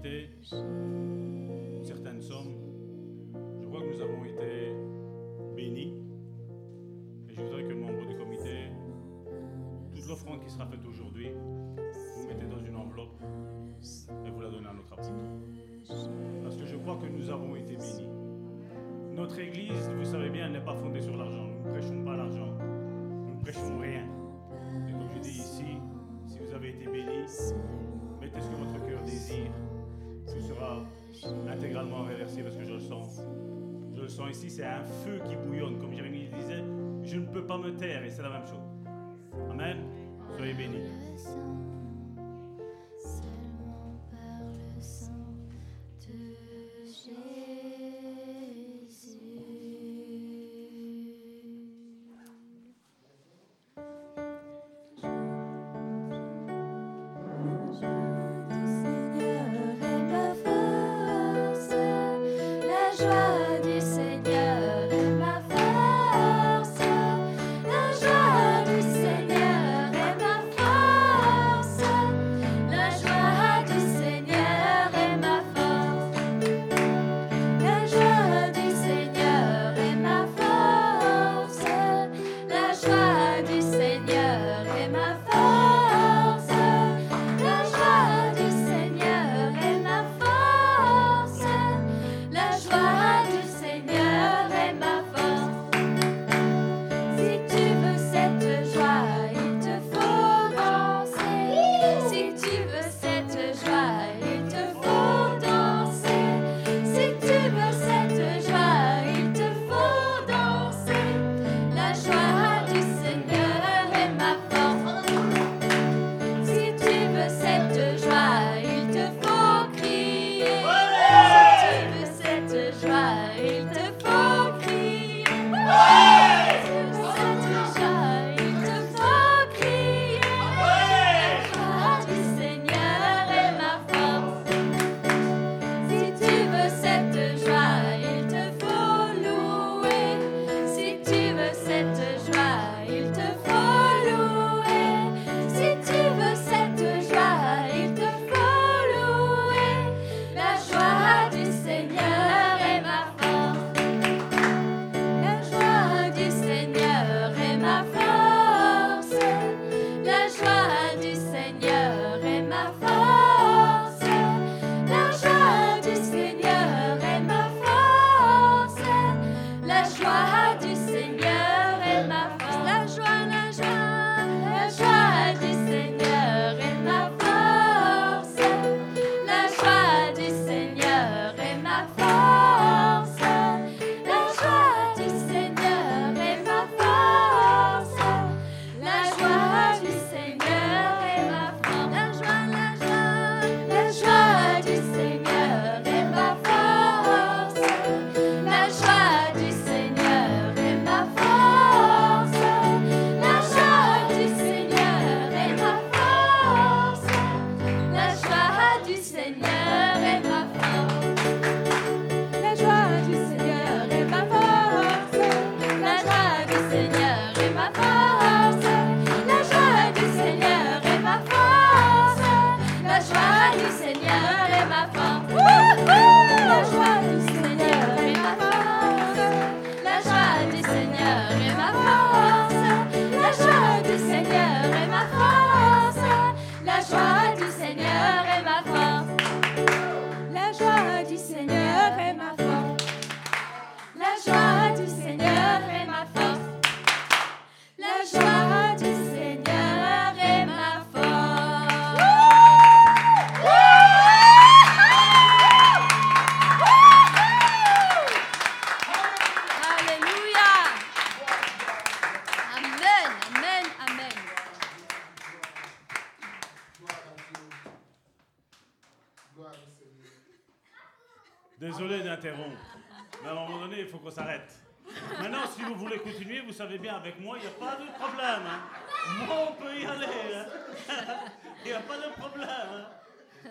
Membres du comité une certaine somme. Je crois que nous avons été bénis. Et je voudrais que le membre du comité, toute l'offrande qui sera faite aujourd'hui, vous mettez dans une enveloppe et vous la donnez à notre apôtre. Parce que je crois que nous avons été bénis. Notre église, vous savez bien, n'est pas fondée sur l'argent. Nous ne prêchons pas l'argent. Nous ne prêchons rien. Et comme je dis ici, si vous avez été bénis, mettez ce que votre cœur désire. Ce sera intégralement reversé parce que je le sens. Je le sens ici, c'est un feu qui bouillonne. Comme Jérémie disait, je ne peux pas me taire et c'est la même chose. Amen. Soyez bénis.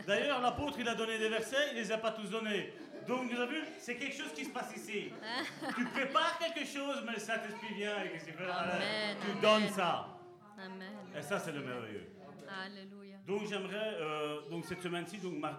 D'ailleurs, l'apôtre, il a donné des versets, il les a pas tous donnés. Donc, vous avez vu, c'est quelque chose qui se passe ici. tu prépares quelque chose, mais le Saint-Esprit vient et qu'est-ce fait? Tu donnes ça. Et ça, c'est le merveilleux. Donc, j'aimerais, euh, cette semaine-ci, donc mardi,